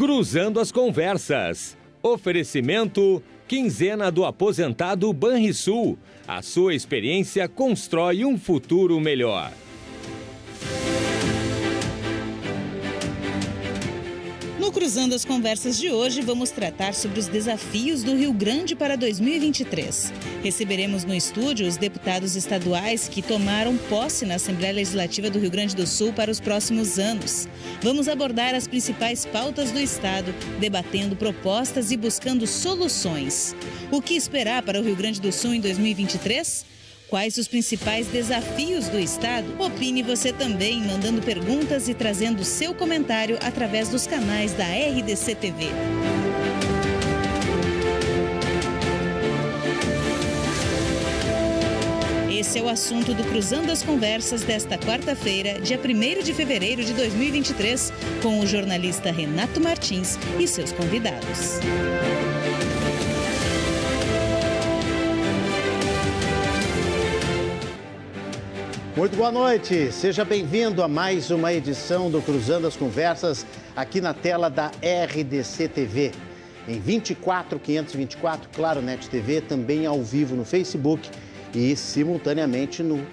Cruzando as Conversas. Oferecimento Quinzena do Aposentado Banrisul. A sua experiência constrói um futuro melhor. No Cruzando as Conversas de hoje, vamos tratar sobre os desafios do Rio Grande para 2023. Receberemos no estúdio os deputados estaduais que tomaram posse na Assembleia Legislativa do Rio Grande do Sul para os próximos anos. Vamos abordar as principais pautas do Estado, debatendo propostas e buscando soluções. O que esperar para o Rio Grande do Sul em 2023? Quais os principais desafios do Estado? Opine você também, mandando perguntas e trazendo seu comentário através dos canais da RDC TV. Esse é o assunto do Cruzando as Conversas desta quarta-feira, dia 1 de fevereiro de 2023, com o jornalista Renato Martins e seus convidados. Muito boa noite, seja bem-vindo a mais uma edição do Cruzando as Conversas aqui na tela da RDC TV. Em 24 524, Claro Net TV, também ao vivo no Facebook e simultaneamente no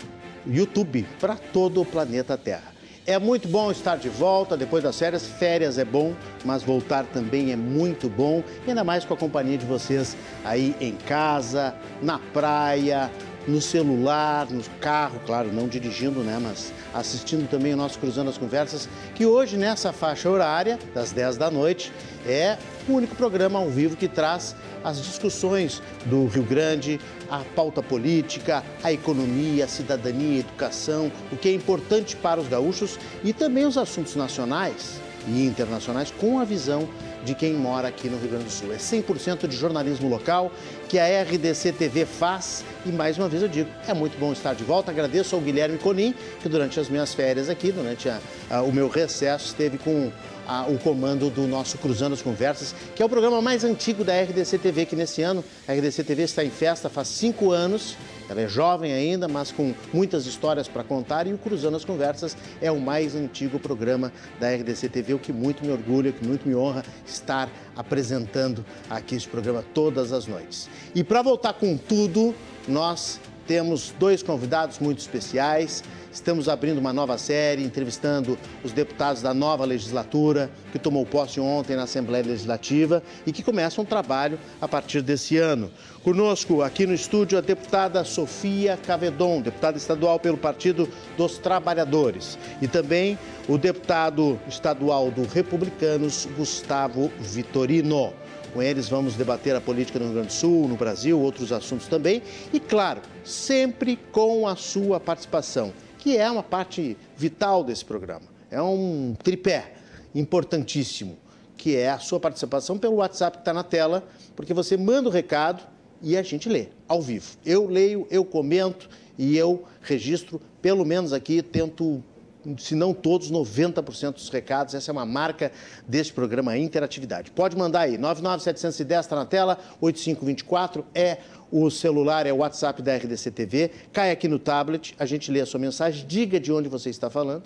YouTube para todo o planeta Terra. É muito bom estar de volta depois das férias. Férias é bom, mas voltar também é muito bom, ainda mais com a companhia de vocês aí em casa, na praia, no celular, no carro, claro, não dirigindo, né, mas assistindo também o nosso Cruzando as Conversas, que hoje nessa faixa horária, das 10 da noite, é o único programa ao vivo que traz as discussões do Rio Grande, a pauta política, a economia, a cidadania, a educação, o que é importante para os gaúchos e também os assuntos nacionais e internacionais com a visão de quem mora aqui no Rio Grande do Sul. É 100% de jornalismo local que a RDC TV faz e mais uma vez eu digo, é muito bom estar de volta. Agradeço ao Guilherme Conim, que durante as minhas férias aqui, durante a, a, o meu recesso, esteve com a, o comando do nosso Cruzando as Conversas, que é o programa mais antigo da RDC TV, que nesse ano a RDC TV está em festa faz cinco anos ela é jovem ainda, mas com muitas histórias para contar e o Cruzando as Conversas é o mais antigo programa da RDC TV, o que muito me orgulha, que muito me honra estar apresentando aqui esse programa todas as noites. E para voltar com tudo, nós temos dois convidados muito especiais. Estamos abrindo uma nova série, entrevistando os deputados da nova legislatura, que tomou posse ontem na Assembleia Legislativa e que começa um trabalho a partir desse ano. Conosco aqui no estúdio a deputada Sofia Cavedon, deputada estadual pelo Partido dos Trabalhadores. E também o deputado estadual do Republicanos, Gustavo Vitorino. Com eles vamos debater a política no Rio Grande do Sul, no Brasil, outros assuntos também. E, claro, sempre com a sua participação que é uma parte vital desse programa. É um tripé importantíssimo, que é a sua participação pelo WhatsApp que está na tela, porque você manda o recado e a gente lê ao vivo. Eu leio, eu comento e eu registro, pelo menos aqui, tento se não todos, 90% dos recados. Essa é uma marca deste programa Interatividade. Pode mandar aí, 99710 está na tela, 8524 é o celular, é o WhatsApp da RDC TV. Cai aqui no tablet, a gente lê a sua mensagem, diga de onde você está falando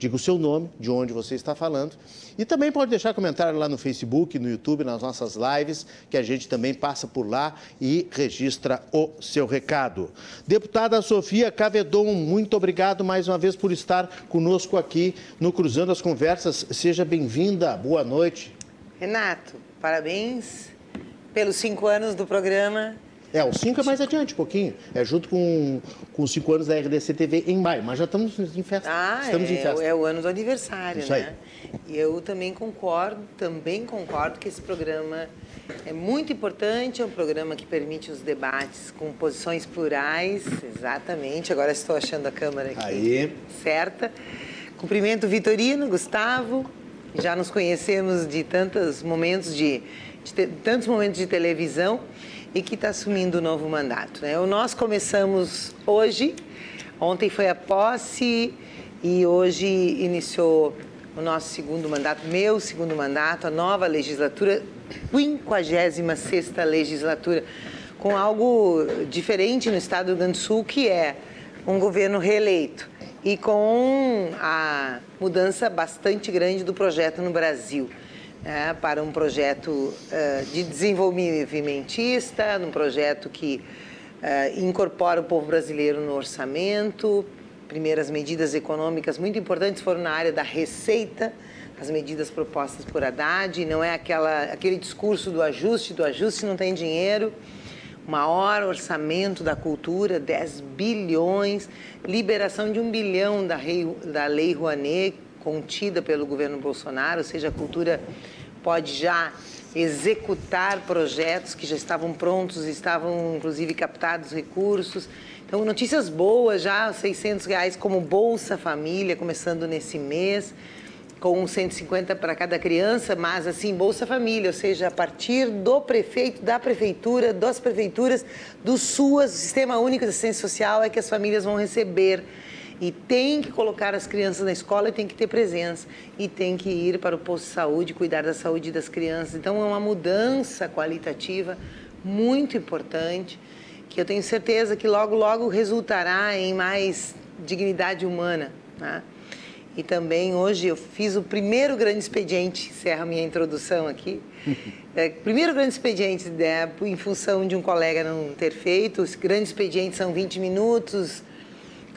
diga o seu nome, de onde você está falando. E também pode deixar comentário lá no Facebook, no YouTube, nas nossas lives, que a gente também passa por lá e registra o seu recado. Deputada Sofia Cavedon, muito obrigado mais uma vez por estar conosco aqui no Cruzando as Conversas. Seja bem-vinda, boa noite. Renato, parabéns pelos cinco anos do programa. É, o 5 é mais adiante um pouquinho. É junto com, com os 5 anos da RDC TV em maio, mas já estamos em festa. Ah, estamos é, em festa. é o ano do aniversário, Isso né? E eu também concordo, também concordo que esse programa é muito importante, é um programa que permite os debates com posições plurais, exatamente. Agora estou achando a câmera aqui Aí. certa. Cumprimento Vitorino, Gustavo, já nos conhecemos de tantos momentos de, de te, tantos momentos de televisão e que está assumindo o novo mandato. Né? Nós começamos hoje, ontem foi a posse e hoje iniciou o nosso segundo mandato, meu segundo mandato, a nova legislatura, 56 legislatura, com algo diferente no estado do Rio Grande do Sul, que é um governo reeleito e com a mudança bastante grande do projeto no Brasil. É, para um projeto uh, de desenvolvimentista, num projeto que uh, incorpora o povo brasileiro no orçamento. Primeiras medidas econômicas muito importantes foram na área da receita, as medidas propostas por Haddad, não é aquela, aquele discurso do ajuste, do ajuste não tem dinheiro. Maior orçamento da cultura, 10 bilhões, liberação de um bilhão da, rei, da Lei Rouanet, contida pelo governo Bolsonaro, ou seja, a cultura pode já executar projetos que já estavam prontos, estavam inclusive captados recursos. Então, notícias boas já, 600 reais como Bolsa Família, começando nesse mês, com 150 para cada criança, mas assim, Bolsa Família, ou seja, a partir do prefeito, da prefeitura, das prefeituras, do SUAS, Sistema Único de Assistência Social, é que as famílias vão receber e tem que colocar as crianças na escola e tem que ter presença. E tem que ir para o posto de saúde, cuidar da saúde das crianças. Então, é uma mudança qualitativa muito importante, que eu tenho certeza que logo, logo resultará em mais dignidade humana. Né? E também hoje eu fiz o primeiro grande expediente, encerra a minha introdução aqui. É, primeiro grande expediente, né, em função de um colega não ter feito. Os grandes expedientes são 20 minutos,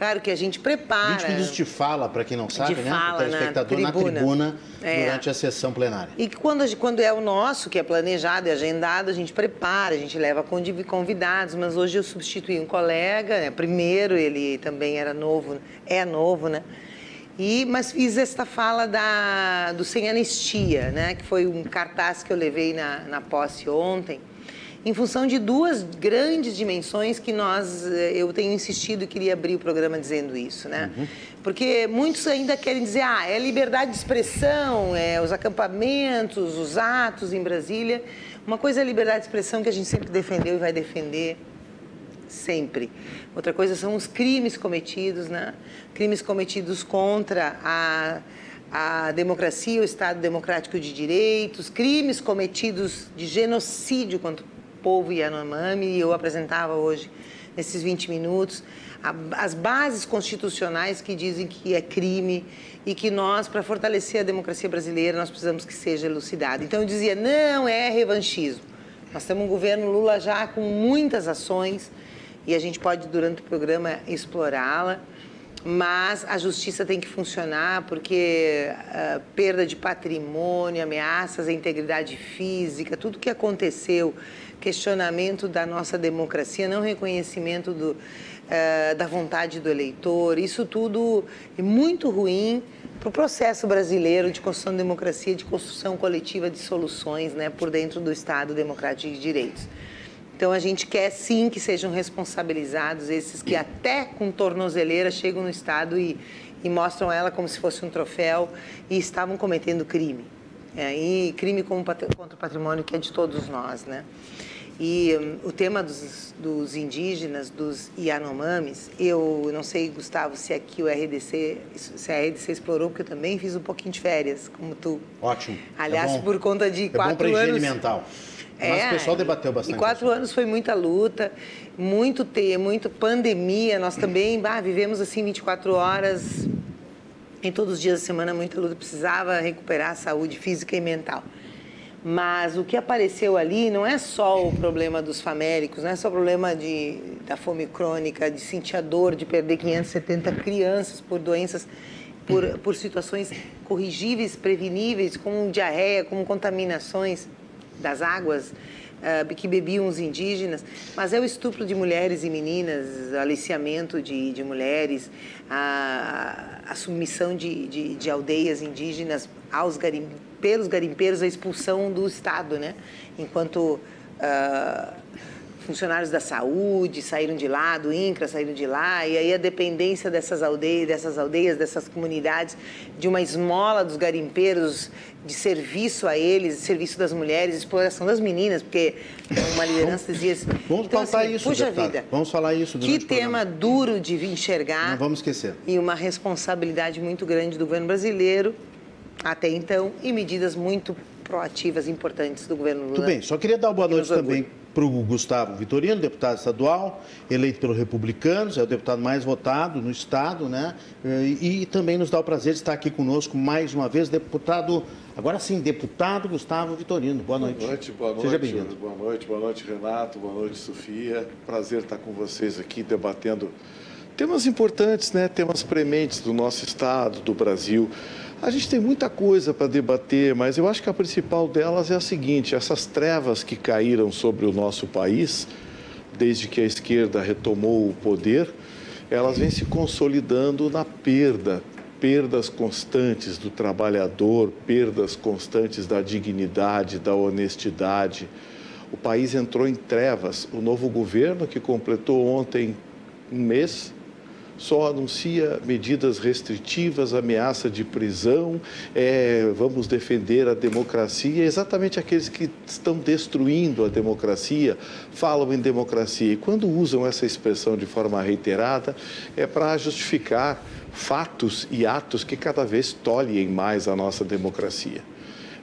Claro que a gente prepara. 20 minutos de fala, para quem não sabe, de né? Fala o telespectador na tribuna, na tribuna é. durante a sessão plenária. E quando, quando é o nosso, que é planejado e agendado, a gente prepara, a gente leva convidados, mas hoje eu substituí um colega, né? primeiro ele também era novo, é novo, né? E, mas fiz esta fala da, do Sem Anistia, né? que foi um cartaz que eu levei na, na posse ontem em função de duas grandes dimensões que nós, eh, eu tenho insistido e queria abrir o programa dizendo isso, né? Uhum. Porque muitos ainda querem dizer, ah, é liberdade de expressão, é os acampamentos, os atos em Brasília. Uma coisa é a liberdade de expressão que a gente sempre defendeu e vai defender sempre. Outra coisa são os crimes cometidos, né? Crimes cometidos contra a a democracia, o Estado democrático de direitos, crimes cometidos de genocídio contra povo Yanomami, e eu apresentava hoje, nesses 20 minutos, as bases constitucionais que dizem que é crime e que nós, para fortalecer a democracia brasileira, nós precisamos que seja elucidado. Então eu dizia, não é revanchismo. Nós temos um governo Lula já com muitas ações e a gente pode, durante o programa, explorá-la mas a justiça tem que funcionar porque uh, perda de patrimônio, ameaças à integridade física, tudo que aconteceu questionamento da nossa democracia, não reconhecimento do, uh, da vontade do eleitor. Isso tudo é muito ruim para o processo brasileiro de construção de democracia, de construção coletiva de soluções né, por dentro do Estado democrático de direitos. Então a gente quer sim que sejam responsabilizados esses que até com tornozeleira chegam no Estado e, e mostram ela como se fosse um troféu e estavam cometendo crime. É, e crime contra o patrimônio que é de todos nós, né? E um, o tema dos, dos, indígenas, dos Yanomamis, eu não sei, Gustavo, se aqui o RDC, se a RDC explorou, porque eu também fiz um pouquinho de férias, como tu. Ótimo. Aliás, é por conta de é quatro bom anos. mental. É, Mas o pessoal debateu bastante. E quatro anos foi muita luta, muito ter, muito pandemia. Nós também bah, vivemos assim 24 horas, em todos os dias da semana, muita luta. Precisava recuperar a saúde física e mental. Mas o que apareceu ali não é só o problema dos famélicos, não é só o problema de, da fome crônica, de sentir a dor de perder 570 crianças por doenças, por, por situações corrigíveis, preveníveis, como diarreia, como contaminações das águas uh, que bebiam os indígenas, mas é o estupro de mulheres e meninas, aliciamento de, de mulheres, a, a submissão de, de, de aldeias indígenas aos garimpeiros pelos garimpeiros a expulsão do Estado, né? Enquanto uh, funcionários da saúde saíram de lá, do INCRA saíram de lá, e aí a dependência dessas aldeias, dessas aldeias, dessas comunidades, de uma esmola dos garimpeiros, de serviço a eles, serviço das mulheres, exploração das meninas, porque uma liderança dizia assim. Vamos então, assim, isso, puxa deputado. vida. Vamos falar isso Que tema duro de enxergar. Não vamos esquecer. E uma responsabilidade muito grande do governo brasileiro até então e medidas muito proativas importantes do governo Lula. Tudo bem, só queria dar uma boa noite também para o Gustavo Vitorino, deputado estadual, eleito pelos republicanos, é o deputado mais votado no estado, né? E, e também nos dá o prazer de estar aqui conosco mais uma vez, deputado, agora sim, deputado Gustavo Vitorino. Boa noite. Boa noite, boa noite. Seja bem-vindo. Boa noite, boa noite, Renato, boa noite, Sofia. Prazer estar com vocês aqui debatendo temas importantes, né? Temas prementes do nosso estado, do Brasil. A gente tem muita coisa para debater, mas eu acho que a principal delas é a seguinte: essas trevas que caíram sobre o nosso país, desde que a esquerda retomou o poder, elas vêm se consolidando na perda, perdas constantes do trabalhador, perdas constantes da dignidade, da honestidade. O país entrou em trevas. O novo governo, que completou ontem um mês, só anuncia medidas restritivas, ameaça de prisão, é, vamos defender a democracia. Exatamente aqueles que estão destruindo a democracia falam em democracia. E quando usam essa expressão de forma reiterada, é para justificar fatos e atos que cada vez tolhem mais a nossa democracia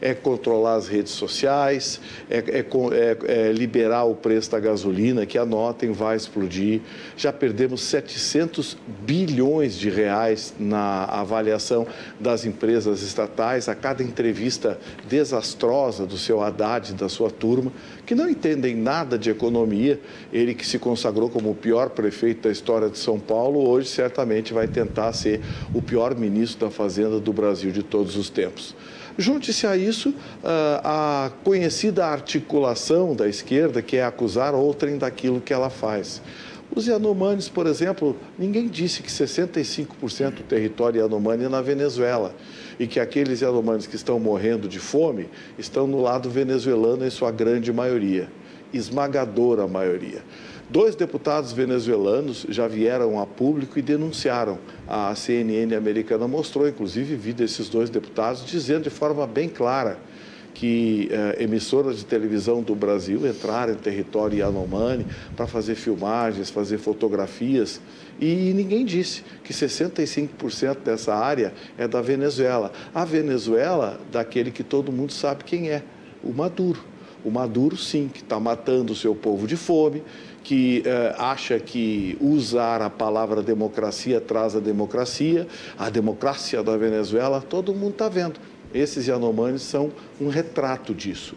é controlar as redes sociais, é, é, é, é, liberar o preço da gasolina, que anotem, vai explodir. Já perdemos 700 bilhões de reais na avaliação das empresas estatais, a cada entrevista desastrosa do seu Haddad e da sua turma, que não entendem nada de economia. Ele que se consagrou como o pior prefeito da história de São Paulo, hoje certamente vai tentar ser o pior ministro da Fazenda do Brasil de todos os tempos. Junte-se a isso ah, a conhecida articulação da esquerda, que é acusar outrem daquilo que ela faz. Os Yanomamis, por exemplo, ninguém disse que 65% do território Yanomami é na Venezuela e que aqueles Yanomamis que estão morrendo de fome estão no lado venezuelano em sua grande maioria, esmagadora maioria. Dois deputados venezuelanos já vieram a público e denunciaram. A CNN americana mostrou, inclusive, vídeo desses dois deputados dizendo de forma bem clara que eh, emissoras de televisão do Brasil entraram em território Yanomami para fazer filmagens, fazer fotografias e ninguém disse que 65% dessa área é da Venezuela. A Venezuela, daquele que todo mundo sabe quem é, o Maduro. O Maduro, sim, que está matando o seu povo de fome, que eh, acha que usar a palavra democracia traz a democracia, a democracia da Venezuela, todo mundo está vendo. Esses Yanomamis são um retrato disso.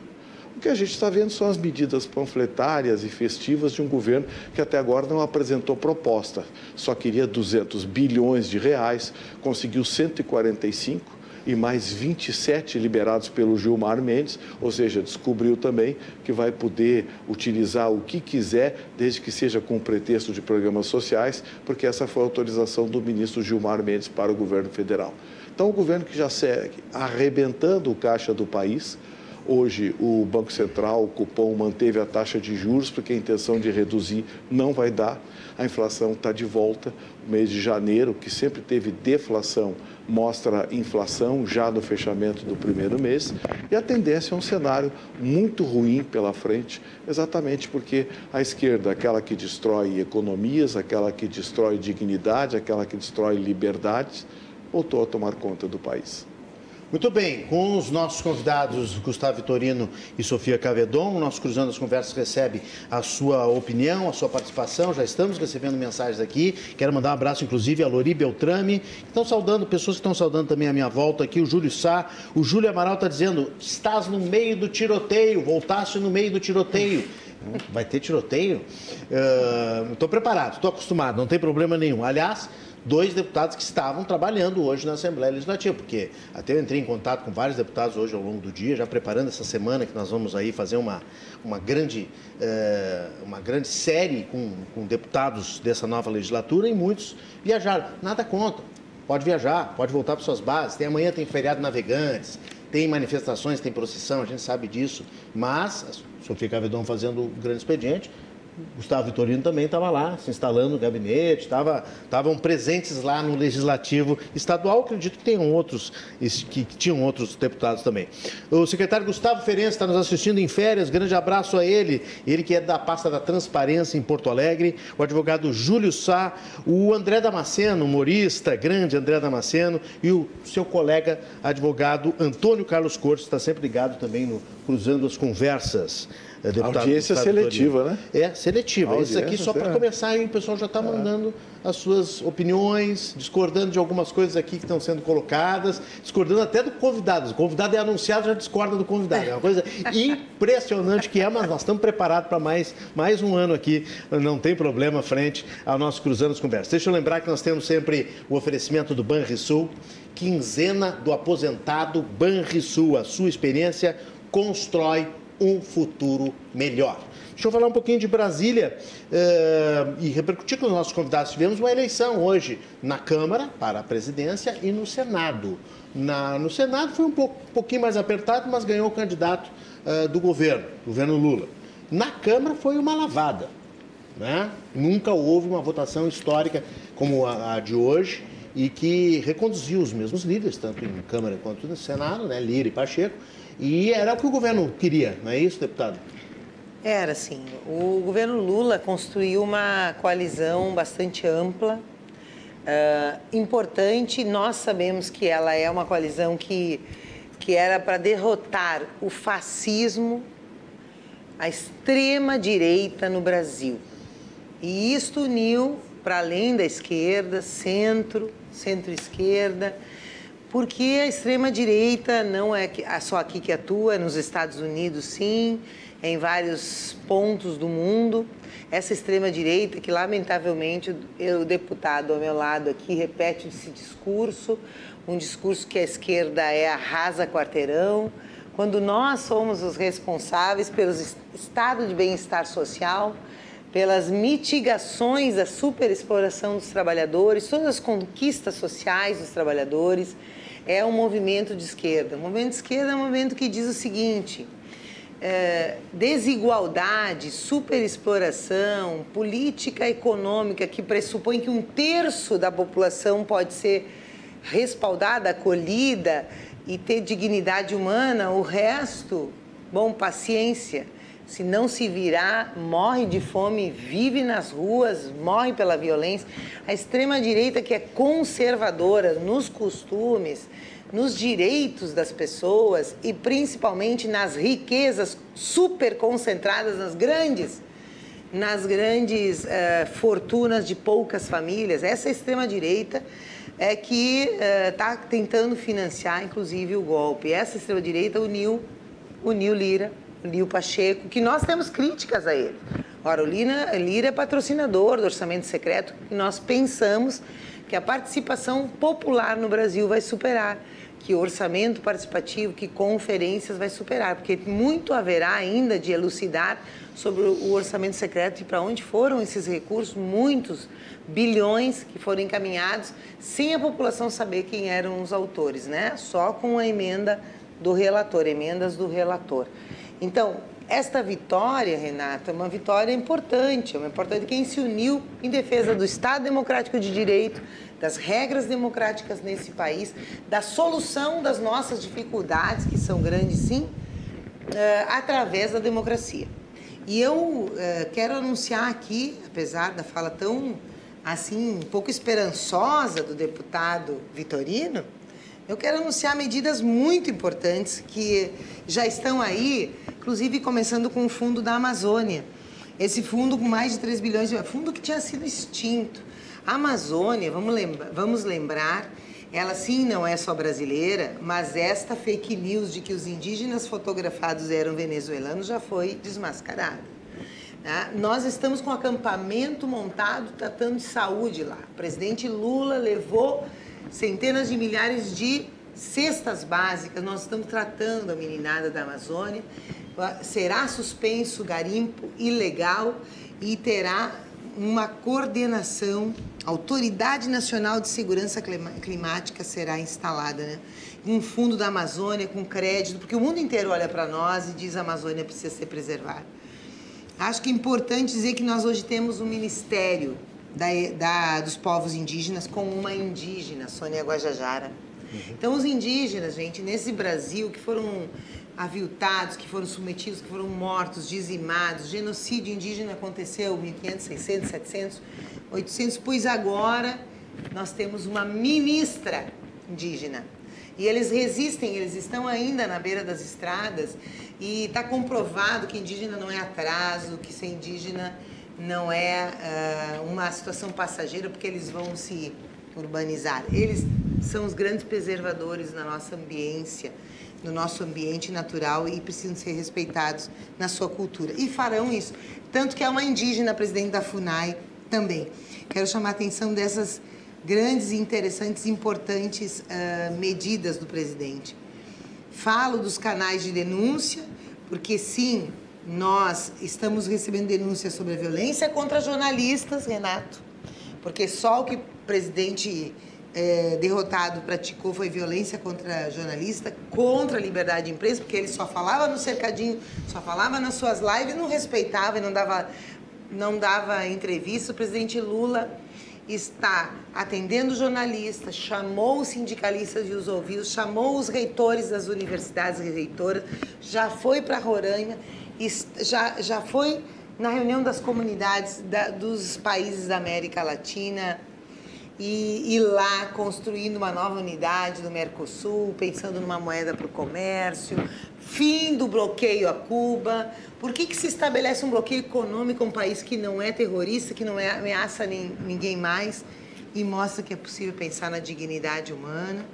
O que a gente está vendo são as medidas panfletárias e festivas de um governo que até agora não apresentou proposta. Só queria 200 bilhões de reais, conseguiu 145 e mais 27 liberados pelo Gilmar Mendes, ou seja, descobriu também que vai poder utilizar o que quiser, desde que seja com pretexto de programas sociais, porque essa foi a autorização do ministro Gilmar Mendes para o governo federal. Então, o governo que já segue arrebentando o caixa do país, Hoje, o Banco Central, o cupom, manteve a taxa de juros, porque a intenção de reduzir não vai dar. A inflação está de volta. O mês de janeiro, que sempre teve deflação, mostra inflação já no fechamento do primeiro mês. E a tendência é um cenário muito ruim pela frente, exatamente porque a esquerda, aquela que destrói economias, aquela que destrói dignidade, aquela que destrói liberdades, voltou a tomar conta do país. Muito bem, com os nossos convidados Gustavo Vitorino e Sofia Cavedon, o nosso Cruzando as Conversas recebe a sua opinião, a sua participação. Já estamos recebendo mensagens aqui. Quero mandar um abraço, inclusive, a Lori Beltrame, estão saudando, pessoas que estão saudando também a minha volta aqui, o Júlio Sá. O Júlio Amaral está dizendo: estás no meio do tiroteio, voltaste no meio do tiroteio. Vai ter tiroteio? Estou uh, preparado, estou acostumado, não tem problema nenhum. Aliás, dois deputados que estavam trabalhando hoje na Assembleia Legislativa, porque até eu entrei em contato com vários deputados hoje ao longo do dia, já preparando essa semana que nós vamos aí fazer uma, uma, grande, eh, uma grande série com, com deputados dessa nova legislatura e muitos viajaram. Nada contra, pode viajar, pode voltar para suas bases. Tem amanhã tem feriado navegantes, tem manifestações, tem procissão, a gente sabe disso, mas a Sofia Cavedon fazendo o grande expediente, Gustavo Vitorino também estava lá, se instalando no gabinete, estavam presentes lá no Legislativo Estadual. Acredito que tenham outros, que tinham outros deputados também. O secretário Gustavo Ferenc está nos assistindo em férias, grande abraço a ele, ele que é da pasta da Transparência em Porto Alegre, o advogado Júlio Sá, o André Damasceno, humorista, grande André Damasceno, e o seu colega advogado Antônio Carlos Cortes, está sempre ligado também no Cruzando as Conversas. É, deputado. Audiência seletiva, né? É, seletiva. Isso aqui só para começar, hein? o pessoal já está é. mandando as suas opiniões, discordando de algumas coisas aqui que estão sendo colocadas, discordando até do convidado. O convidado é anunciado, já discorda do convidado. É uma coisa impressionante que é, mas nós estamos preparados para mais, mais um ano aqui, não tem problema frente ao nosso Cruzando as Conversas. Deixa eu lembrar que nós temos sempre o oferecimento do Banrisul, quinzena do aposentado Banrisul. A sua experiência constrói um futuro melhor. Deixa eu falar um pouquinho de Brasília uh, e repercutir com os nossos convidados. Tivemos uma eleição hoje na Câmara para a presidência e no Senado. Na, no Senado foi um, pouco, um pouquinho mais apertado, mas ganhou o candidato uh, do governo, governo Lula. Na Câmara foi uma lavada. Né? Nunca houve uma votação histórica como a, a de hoje e que reconduziu os mesmos líderes, tanto em Câmara quanto no Senado, né? Lira e Pacheco, e era o que o governo queria, não é isso, deputado? Era, sim. O governo Lula construiu uma coalizão bastante ampla, uh, importante. Nós sabemos que ela é uma coalizão que, que era para derrotar o fascismo, a extrema-direita no Brasil. E isto uniu, para além da esquerda, centro, centro-esquerda, porque a extrema-direita não é só aqui que atua, nos Estados Unidos, sim em vários pontos do mundo. Essa extrema-direita, que lamentavelmente o deputado ao meu lado aqui repete esse discurso, um discurso que a esquerda é arrasa quarteirão, quando nós somos os responsáveis pelo estado de bem-estar social, pelas mitigações da superexploração dos trabalhadores, todas as conquistas sociais dos trabalhadores, é um movimento de esquerda. O movimento de esquerda é um movimento que diz o seguinte: é, desigualdade, superexploração, política econômica que pressupõe que um terço da população pode ser respaldada, acolhida e ter dignidade humana, o resto, bom, paciência. Se não se virar, morre de fome, vive nas ruas, morre pela violência. A extrema-direita, que é conservadora nos costumes, nos direitos das pessoas e principalmente nas riquezas super concentradas nas grandes nas grandes uh, fortunas de poucas famílias. Essa extrema-direita é que está uh, tentando financiar, inclusive, o golpe. Essa extrema-direita uniu, uniu Lira, uniu Pacheco, que nós temos críticas a ele. Ora, o Lira, Lira é patrocinador do orçamento secreto, e nós pensamos que a participação popular no Brasil vai superar que orçamento participativo, que conferências vai superar, porque muito haverá ainda de elucidar sobre o orçamento secreto e para onde foram esses recursos, muitos bilhões que foram encaminhados, sem a população saber quem eram os autores, né? Só com a emenda do relator, emendas do relator. Então, esta vitória, Renata, é uma vitória importante, é uma importante quem se uniu em defesa do Estado Democrático de Direito, das regras democráticas nesse país, da solução das nossas dificuldades, que são grandes sim, uh, através da democracia. E eu uh, quero anunciar aqui, apesar da fala tão assim, um pouco esperançosa do deputado Vitorino, eu quero anunciar medidas muito importantes que já estão aí, inclusive começando com o fundo da Amazônia. Esse fundo com mais de 3 bilhões de fundo que tinha sido extinto a Amazônia, vamos, lembra, vamos lembrar, ela sim não é só brasileira, mas esta fake news de que os indígenas fotografados eram venezuelanos já foi desmascarada. Tá? Nós estamos com um acampamento montado tratando de saúde lá. O presidente Lula levou centenas de milhares de cestas básicas. Nós estamos tratando a meninada da Amazônia. Será suspenso garimpo ilegal e terá uma coordenação, Autoridade Nacional de Segurança Climática será instalada, né? Um fundo da Amazônia com crédito, porque o mundo inteiro olha para nós e diz a Amazônia precisa ser preservada. Acho que é importante dizer que nós hoje temos um ministério da, da, dos povos indígenas com uma indígena, Sônia Guajajara. Então, os indígenas, gente, nesse Brasil que foram aviltados, que foram submetidos, que foram mortos, dizimados. Genocídio indígena aconteceu 1500, 600, 700, 800, pois agora nós temos uma ministra indígena. E eles resistem, eles estão ainda na beira das estradas e está comprovado que indígena não é atraso, que ser indígena não é uh, uma situação passageira, porque eles vão se urbanizar. Eles são os grandes preservadores na nossa ambiência, no nosso ambiente natural e precisam ser respeitados na sua cultura. E farão isso. Tanto que é uma indígena presidente da FUNAI também. Quero chamar a atenção dessas grandes, interessantes, importantes uh, medidas do presidente. Falo dos canais de denúncia, porque sim, nós estamos recebendo denúncias sobre a violência contra jornalistas, Renato, porque só o que o presidente é, derrotado praticou foi violência contra jornalista, contra a liberdade de imprensa, porque ele só falava no cercadinho, só falava nas suas lives, não respeitava e não dava, não dava entrevista. O presidente Lula está atendendo jornalistas, chamou os sindicalistas e os ouviu, chamou os reitores das universidades e reitoras, já foi para Roraima, já, já foi na reunião das comunidades da, dos países da América Latina, e ir lá construindo uma nova unidade do Mercosul, pensando numa moeda para o comércio, fim do bloqueio a Cuba. Por que, que se estabelece um bloqueio econômico a um país que não é terrorista, que não é, ameaça nem, ninguém mais e mostra que é possível pensar na dignidade humana?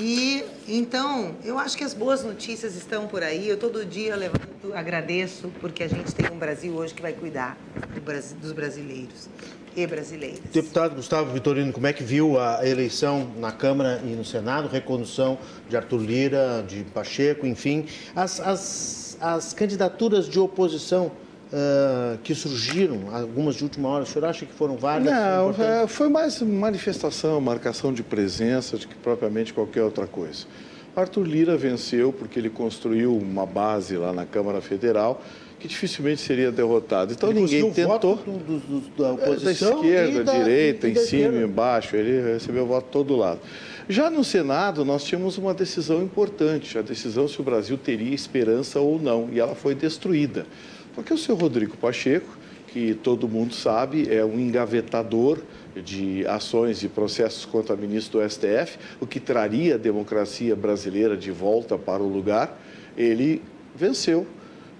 E então, eu acho que as boas notícias estão por aí. Eu todo dia levanto, agradeço, porque a gente tem um Brasil hoje que vai cuidar do Brasil, dos brasileiros e brasileiras. Deputado Gustavo Vitorino, como é que viu a eleição na Câmara e no Senado, recondução de Arthur Lira, de Pacheco, enfim, as, as, as candidaturas de oposição Uh, que surgiram, algumas de última hora, o senhor acha que foram várias? Não, é, foi mais manifestação, marcação de presença do que propriamente qualquer outra coisa. Arthur Lira venceu porque ele construiu uma base lá na Câmara Federal que dificilmente seria derrotado. Então ele ninguém tentou. Voto do, do, da oposição. Da esquerda, da, direita, em cima, esquerda. embaixo. Ele recebeu voto de todo lado. Já no Senado, nós tínhamos uma decisão importante, a decisão se o Brasil teria esperança ou não, e ela foi destruída. Porque o senhor Rodrigo Pacheco, que todo mundo sabe, é um engavetador de ações e processos contra ministro do STF, o que traria a democracia brasileira de volta para o lugar, ele venceu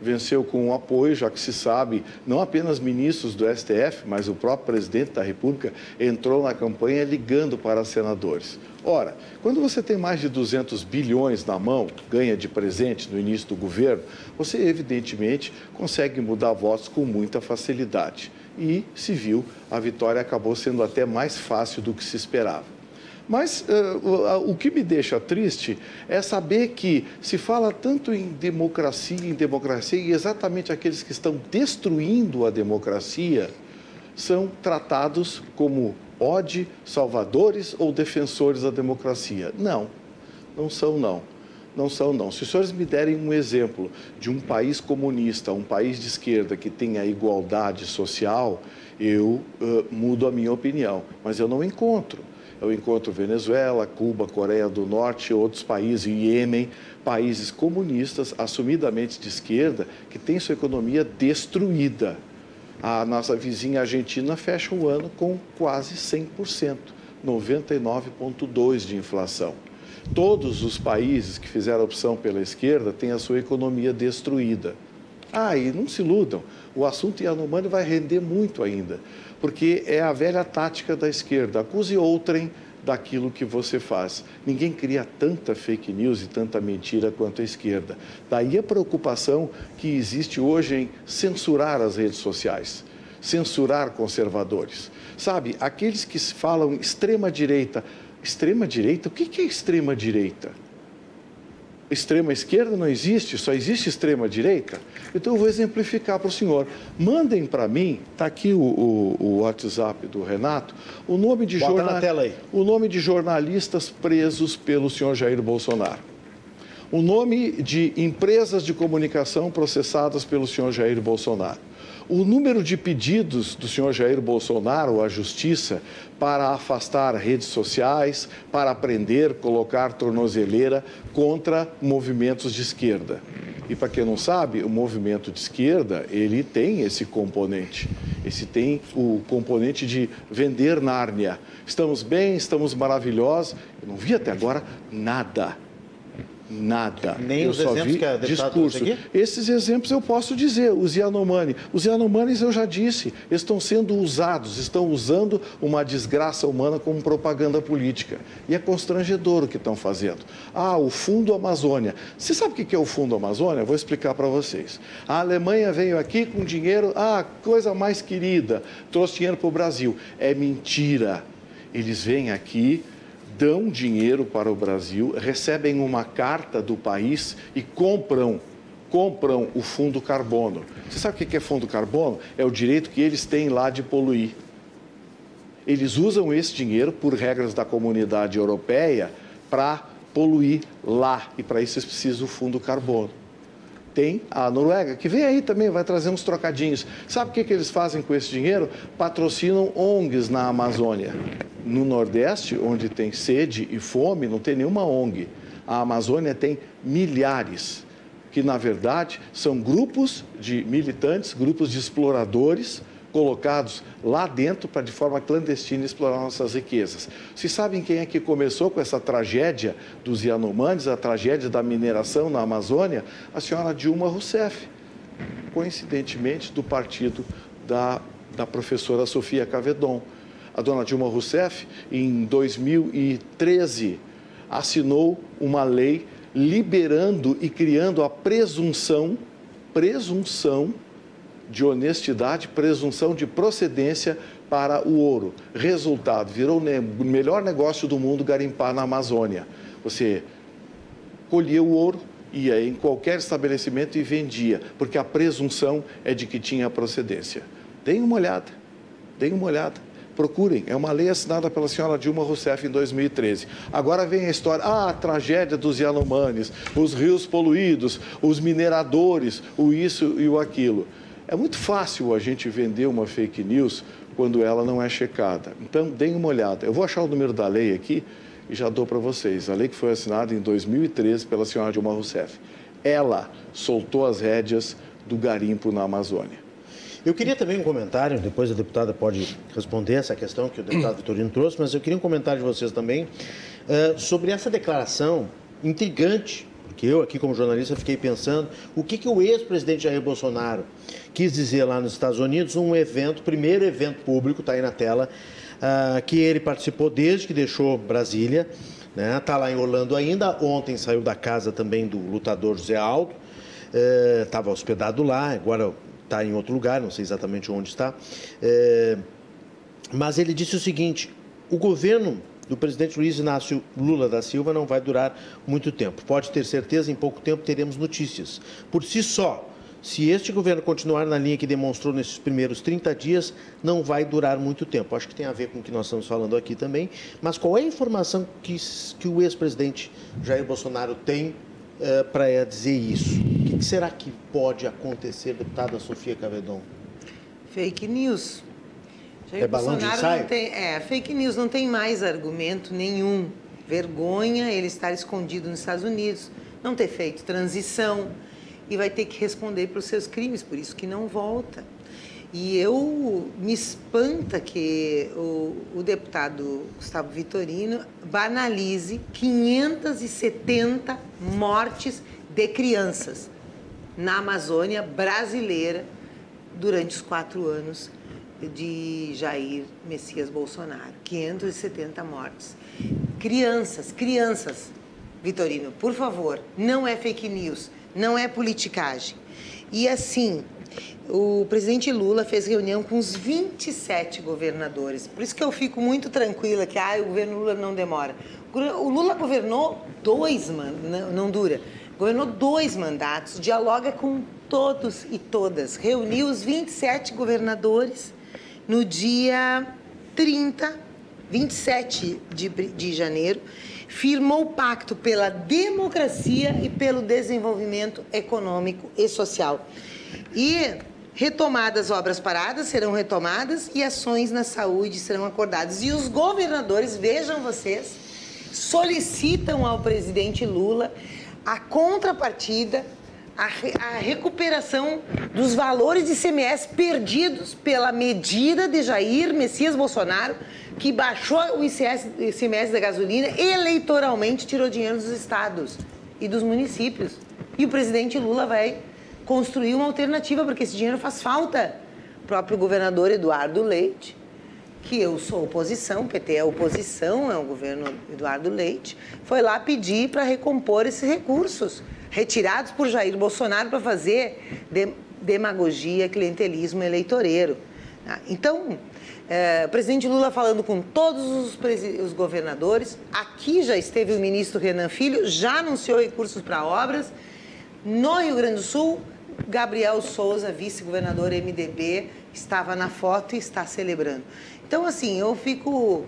venceu com o apoio, já que se sabe, não apenas ministros do STF, mas o próprio presidente da República entrou na campanha ligando para senadores. Ora, quando você tem mais de 200 bilhões na mão, ganha de presente no início do governo, você evidentemente consegue mudar votos com muita facilidade. E se viu, a vitória acabou sendo até mais fácil do que se esperava. Mas uh, o que me deixa triste é saber que se fala tanto em democracia, em democracia, e exatamente aqueles que estão destruindo a democracia são tratados como ode, salvadores ou defensores da democracia. Não, não são não. Não são não. Se os senhores me derem um exemplo de um país comunista, um país de esquerda que tenha igualdade social, eu uh, mudo a minha opinião. Mas eu não encontro. Eu encontro Venezuela, Cuba, Coreia do Norte, outros países, Iêmen, países comunistas, assumidamente de esquerda, que têm sua economia destruída. A nossa vizinha Argentina fecha o ano com quase 100%, 99,2% de inflação. Todos os países que fizeram opção pela esquerda têm a sua economia destruída. Ah, e não se iludam, o assunto Yanomami vai render muito ainda porque é a velha tática da esquerda. Acuse outrem daquilo que você faz. Ninguém cria tanta fake news e tanta mentira quanto a esquerda. Daí a preocupação que existe hoje em censurar as redes sociais, censurar conservadores. Sabe, aqueles que falam extrema direita, extrema direita, o que é extrema direita? Extrema esquerda não existe, só existe extrema direita? Então eu vou exemplificar para o senhor. Mandem para mim, está aqui o, o, o, WhatsApp do Renato, o nome de, jornal... o nome de jornalistas presos pelo senhor Jair Bolsonaro. O nome de empresas de comunicação processadas pelo senhor Jair Bolsonaro o número de pedidos do senhor Jair Bolsonaro à Justiça para afastar redes sociais, para prender, colocar tornozeleira contra movimentos de esquerda. E para quem não sabe, o movimento de esquerda, ele tem esse componente. Esse tem o componente de vender Nárnia. Estamos bem, estamos maravilhosos Eu não vi até agora nada. Nada. Nem eu os só exemplos vi que a discurso. Esses exemplos eu posso dizer, os Yanomami. Os Yanomamis eu já disse, estão sendo usados, estão usando uma desgraça humana como propaganda política. E é constrangedor o que estão fazendo. Ah, o Fundo Amazônia. Você sabe o que é o Fundo Amazônia? Vou explicar para vocês. A Alemanha veio aqui com dinheiro, ah, coisa mais querida, trouxe dinheiro para o Brasil. É mentira. Eles vêm aqui dão dinheiro para o Brasil, recebem uma carta do país e compram compram o fundo carbono. Você sabe o que é fundo carbono? É o direito que eles têm lá de poluir. Eles usam esse dinheiro, por regras da comunidade europeia, para poluir lá. E para isso eles precisam do fundo carbono. Tem a Noruega, que vem aí também, vai trazer uns trocadinhos. Sabe o que, que eles fazem com esse dinheiro? Patrocinam ONGs na Amazônia. No Nordeste, onde tem sede e fome, não tem nenhuma ONG. A Amazônia tem milhares, que na verdade são grupos de militantes, grupos de exploradores colocados lá dentro para de forma clandestina explorar nossas riquezas. Vocês sabem quem é que começou com essa tragédia dos Yanomamis, a tragédia da mineração na Amazônia? A senhora Dilma Rousseff, coincidentemente do partido da, da professora Sofia Cavedon. A dona Dilma Rousseff, em 2013, assinou uma lei liberando e criando a presunção, presunção de honestidade, presunção de procedência para o ouro. Resultado, virou o melhor negócio do mundo garimpar na Amazônia. Você colhia o ouro, ia em qualquer estabelecimento e vendia, porque a presunção é de que tinha procedência. Deem uma olhada, deem uma olhada. Procurem, é uma lei assinada pela senhora Dilma Rousseff em 2013. Agora vem a história, ah, a tragédia dos Yanomamis, os rios poluídos, os mineradores, o isso e o aquilo. É muito fácil a gente vender uma fake news quando ela não é checada. Então, deem uma olhada. Eu vou achar o número da lei aqui e já dou para vocês. A lei que foi assinada em 2013 pela senhora Dilma Rousseff. Ela soltou as rédeas do garimpo na Amazônia. Eu queria também um comentário, depois a deputada pode responder essa questão que o deputado Vitorino trouxe, mas eu queria um comentário de vocês também uh, sobre essa declaração intrigante porque eu aqui como jornalista fiquei pensando o que, que o ex-presidente Jair Bolsonaro quis dizer lá nos Estados Unidos, um evento, primeiro evento público, está aí na tela, uh, que ele participou desde que deixou Brasília, né? Está lá em Orlando ainda. Ontem saiu da casa também do lutador José Aldo, estava uh, hospedado lá, agora está em outro lugar, não sei exatamente onde está. Uh, mas ele disse o seguinte: o governo do presidente Luiz Inácio Lula da Silva não vai durar muito tempo. Pode ter certeza, em pouco tempo teremos notícias. Por si só, se este governo continuar na linha que demonstrou nesses primeiros 30 dias, não vai durar muito tempo. Acho que tem a ver com o que nós estamos falando aqui também. Mas qual é a informação que, que o ex-presidente Jair Bolsonaro tem uh, para dizer isso? O que, que será que pode acontecer, deputada Sofia Cavedon? Fake news. Jair é balão de ensaio? Tem, é, fake news não tem mais argumento nenhum. Vergonha ele estar escondido nos Estados Unidos, não ter feito transição e vai ter que responder pelos seus crimes, por isso que não volta. E eu me espanta que o, o deputado Gustavo Vitorino banalize 570 mortes de crianças na Amazônia brasileira durante os quatro anos de Jair Messias Bolsonaro. 570 mortes. Crianças, crianças. Vitorino, por favor, não é fake news, não é politicagem. E assim, o presidente Lula fez reunião com os 27 governadores. Por isso que eu fico muito tranquila que ah, o governo Lula não demora. O Lula governou dois, não, não dura. Governou dois mandatos, dialoga com todos e todas. Reuniu os 27 governadores no dia 30, 27 de, de janeiro, firmou o pacto pela democracia e pelo desenvolvimento econômico e social. E retomadas obras paradas serão retomadas e ações na saúde serão acordadas. E os governadores, vejam vocês, solicitam ao presidente Lula a contrapartida a, a recuperação dos valores de ICMS perdidos pela medida de Jair Messias Bolsonaro, que baixou o ICS, ICMS da gasolina eleitoralmente tirou dinheiro dos estados e dos municípios. E o presidente Lula vai construir uma alternativa, porque esse dinheiro faz falta. O próprio governador Eduardo Leite, que eu sou oposição, PT é oposição, é o governo Eduardo Leite, foi lá pedir para recompor esses recursos retirados por Jair Bolsonaro para fazer de, demagogia, clientelismo eleitoreiro. Ah, então, é, o presidente Lula falando com todos os, os, governadores, aqui já esteve o ministro Renan Filho, já anunciou recursos para obras. No Rio Grande do Sul, Gabriel Souza, vice-governador MDB, estava na foto e está celebrando. Então, assim, eu fico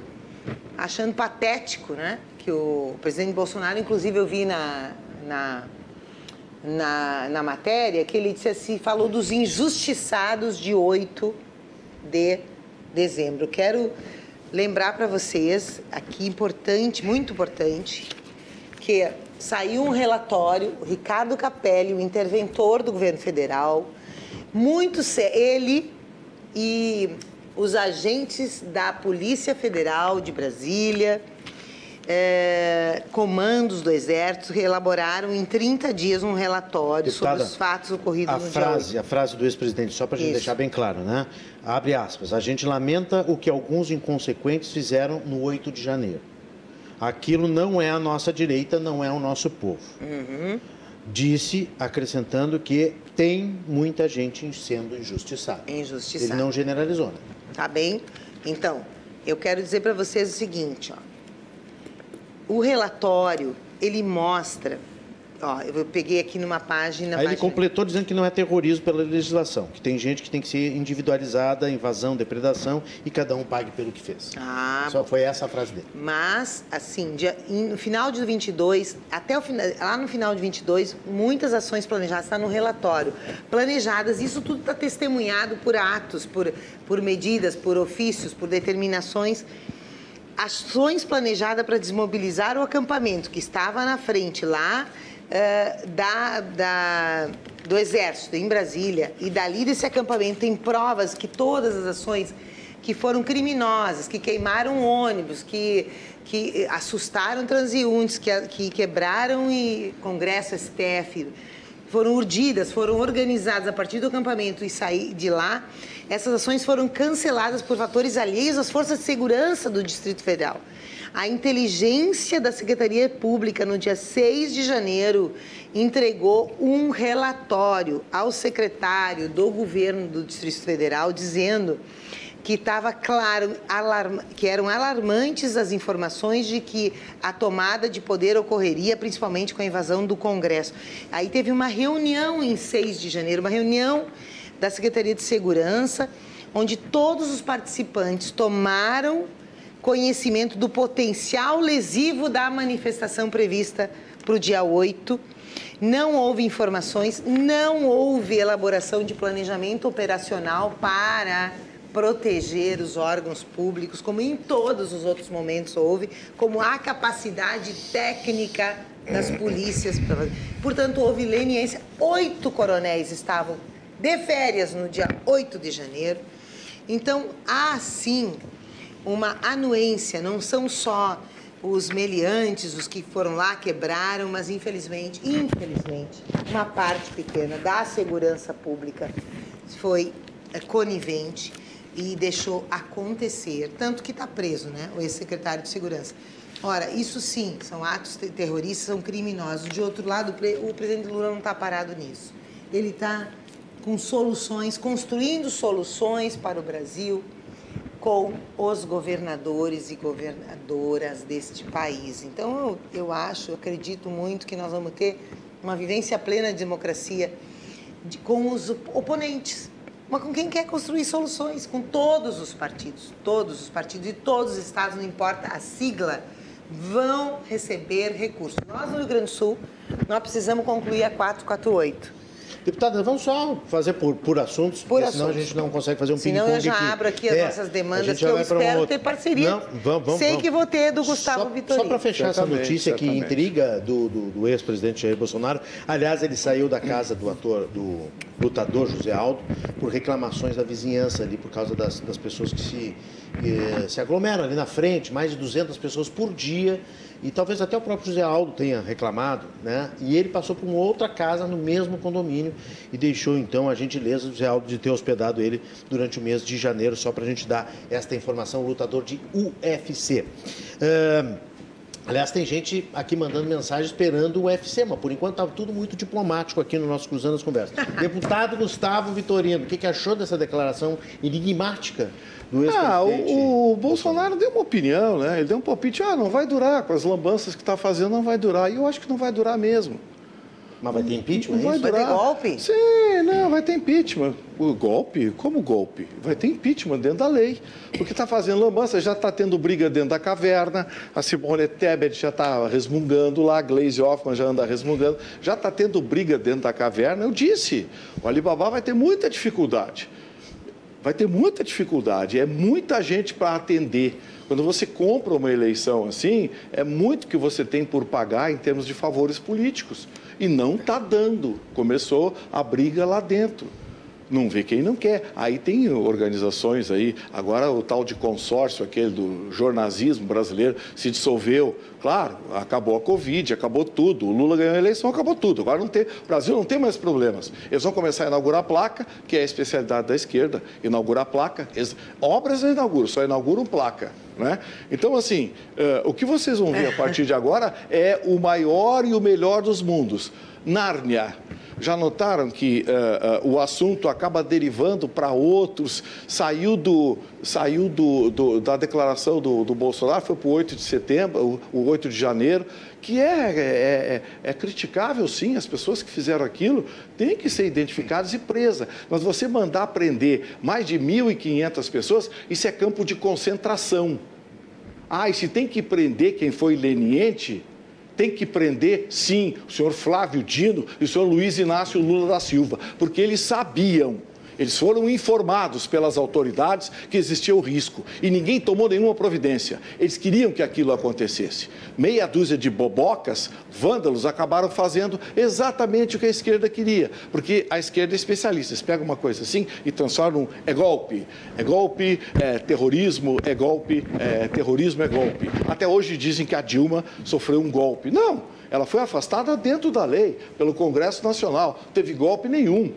achando patético, né? Que o presidente Bolsonaro, inclusive eu vi na, na na, na matéria que ele disse assim, falou dos injustiçados de 8 de dezembro. Quero lembrar para vocês, aqui importante, muito importante, que saiu um relatório, o Ricardo Capelli, o interventor do governo federal, muito ele e os agentes da Polícia Federal de Brasília, é, comandos do Exército elaboraram em 30 dias um relatório Deputada, sobre os fatos ocorridos a no frase, dia A frase do ex-presidente, só para a gente deixar bem claro, né? Abre aspas. A gente lamenta o que alguns inconsequentes fizeram no 8 de janeiro. Aquilo não é a nossa direita, não é o nosso povo. Uhum. Disse, acrescentando que tem muita gente sendo injustiçada. Injustiçada. Ele não generalizou, né? Tá bem? Então, eu quero dizer para vocês o seguinte, ó o relatório, ele mostra Ó, eu peguei aqui numa página. Aí página... ele completou dizendo que não é terrorismo pela legislação, que tem gente que tem que ser individualizada, invasão, depredação e cada um pague pelo que fez. Ah, Só foi essa a frase dele. Mas, assim, dia, no final de 22, até o final, lá no final de 22, muitas ações planejadas, está no relatório, planejadas, isso tudo está testemunhado por atos, por, por medidas, por ofícios, por determinações ações planejadas para desmobilizar o acampamento que estava na frente lá uh, da, da, do Exército, em Brasília, e dali desse acampamento tem provas que todas as ações que foram criminosas, que queimaram ônibus, que, que assustaram transeuntes, que, que quebraram e Congresso STF, foram urdidas, foram organizadas a partir do acampamento e sair de lá, essas ações foram canceladas por fatores alheios às forças de segurança do Distrito Federal. A inteligência da Secretaria Pública, no dia 6 de janeiro, entregou um relatório ao secretário do governo do Distrito Federal dizendo que estava claro que eram alarmantes as informações de que a tomada de poder ocorreria principalmente com a invasão do Congresso. Aí teve uma reunião em 6 de janeiro, uma reunião da Secretaria de Segurança, onde todos os participantes tomaram conhecimento do potencial lesivo da manifestação prevista para o dia 8. Não houve informações, não houve elaboração de planejamento operacional para proteger os órgãos públicos, como em todos os outros momentos houve, como há capacidade técnica das polícias. Portanto, houve leniência. Oito coronéis estavam de férias no dia 8 de janeiro. Então, há sim uma anuência, não são só os meliantes, os que foram lá, quebraram, mas infelizmente, infelizmente, uma parte pequena da segurança pública foi eh, conivente e deixou acontecer, tanto que está preso, né, o ex-secretário de Segurança. Ora, isso sim, são atos terroristas, são criminosos. De outro lado, o presidente Lula não está parado nisso. Ele está com soluções, construindo soluções para o Brasil com os governadores e governadoras deste país. Então, eu, eu acho, acredito muito que nós vamos ter uma vivência plena de democracia de, com os oponentes, mas com quem quer construir soluções, com todos os partidos, todos os partidos e todos os estados, não importa a sigla, vão receber recursos. Nós no Rio Grande do Sul, nós precisamos concluir a 448. Deputada, vamos só fazer por, por assuntos, por assuntos. senão a gente não consegue fazer um ping-pong Senão eu já aqui. abro aqui as é, nossas demandas, que eu espero um ter parceria. Não, vamos, vamos, Sei vamos. que vou ter do Gustavo Vitorino. Só para fechar essa notícia que intriga do, do, do ex-presidente Jair Bolsonaro. Aliás, ele saiu da casa do ator, do lutador José Aldo, por reclamações da vizinhança ali, por causa das, das pessoas que se, eh, se aglomeram ali na frente, mais de 200 pessoas por dia e talvez até o próprio José Aldo tenha reclamado, né? E ele passou por uma outra casa no mesmo condomínio e deixou então a gentileza do José Aldo de ter hospedado ele durante o mês de janeiro, só para a gente dar esta informação, lutador de UFC. Aliás, tem gente aqui mandando mensagem esperando o UFC, mas por enquanto estava tudo muito diplomático aqui no nosso Cruzando as Conversas. Deputado Gustavo Vitorino, o que, que achou dessa declaração enigmática do Ah, o, o, Bolsonaro deu uma opinião, né? Ele deu um palpite, ah, não vai durar, com as lambanças que está fazendo, não vai durar. E eu acho que não vai durar mesmo. Mas vai ter impeachment? Vai, vai, ter golpe? Sim, não, vai ter impeachment. O golpe? Como golpe? Vai ter impeachment dentro da lei. Porque está fazendo lambança, já está tendo briga dentro da caverna, a Simone Tebet já está resmungando lá, a Glaze Hoffman já anda resmungando, já está tendo briga dentro da caverna. Eu disse, o Alibaba vai ter muita dificuldade vai ter muita dificuldade, é muita gente para atender. Quando você compra uma eleição assim, é muito que você tem por pagar em termos de favores políticos. E não está dando. Começou a briga lá dentro não vê quem não quer. Aí tem organizações aí, agora o tal de consórcio, aquele do jornalismo brasileiro, se dissolveu. Claro, acabou a Covid, acabou tudo. O Lula ganhou a eleição, acabou tudo. Agora não tem, o Brasil não tem mais problemas. Eles vão começar a inaugurar a placa, que é a especialidade da esquerda, inaugurar a placa. Eles, obras não inauguram, só inauguram placa. Né? Então, assim, uh, o que vocês vão ver a partir de agora é o maior e o melhor dos mundos. Nárnia já notaram que uh, uh, o assunto acaba derivando para outros? Saiu, do, saiu do, do da declaração do, do, Bolsonaro, foi para o 8 de setembro, o, o 8 de janeiro, que é, é, é, é, criticável, sim, as pessoas que fizeram aquilo têm que ser identificadas e presas. Mas você mandar prender mais de 1.500 pessoas, isso é campo de concentração. Ah, e se tem que prender quem foi leniente, tem que prender, sim, o senhor Flávio Dino e o senhor Luiz Inácio Lula da Silva, porque eles sabiam eles foram informados pelas autoridades que existia o risco e ninguém tomou nenhuma providência. Eles queriam que aquilo acontecesse. Meia dúzia de bobocas, vândalos, acabaram fazendo exatamente o que a esquerda queria, porque a esquerda é especialista. Eles pegam uma coisa assim e transformam é golpe, é golpe, é terrorismo, é golpe, é terrorismo, é golpe. Até hoje dizem que a Dilma sofreu um golpe. Não, ela foi afastada dentro da lei, pelo Congresso Nacional. Não teve golpe nenhum.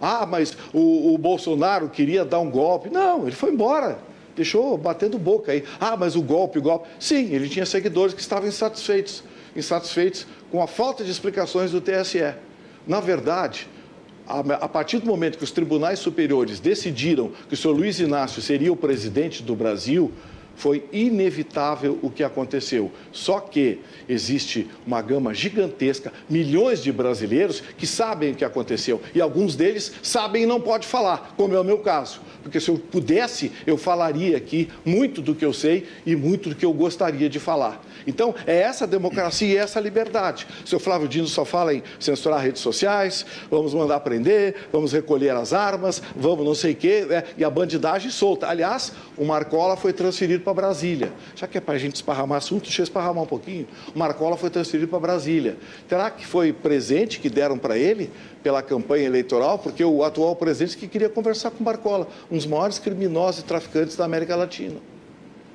Ah, mas o, o Bolsonaro queria dar um golpe. Não, ele foi embora deixou batendo boca aí. Ah, mas o golpe, o golpe. Sim, ele tinha seguidores que estavam insatisfeitos, insatisfeitos com a falta de explicações do TSE. Na verdade, a, partir do momento que os tribunais superiores decidiram que o senhor Luiz Inácio seria o presidente do Brasil, foi inevitável o que aconteceu. Só que existe uma gama gigantesca, milhões de brasileiros que sabem o que aconteceu e alguns deles sabem e não pode falar, como é o meu caso. Porque se eu pudesse, eu falaria aqui muito do que eu sei e muito do que eu gostaria de falar. Então, é essa democracia e essa liberdade. O senhor Flávio Dino só fala em censurar redes sociais, vamos mandar prender, vamos recolher as armas, vamos não sei o quê, né? e a bandidagem solta. Aliás, o Marcola foi transferido para Brasília. Já que é para a gente esparramar assunto, deixa eu esparramar um pouquinho. O Marcola foi transferido para Brasília. Será que foi presente que deram para ele pela campanha eleitoral? Porque o atual presidente que queria conversar com o Marcola, um dos maiores criminosos e traficantes da América Latina.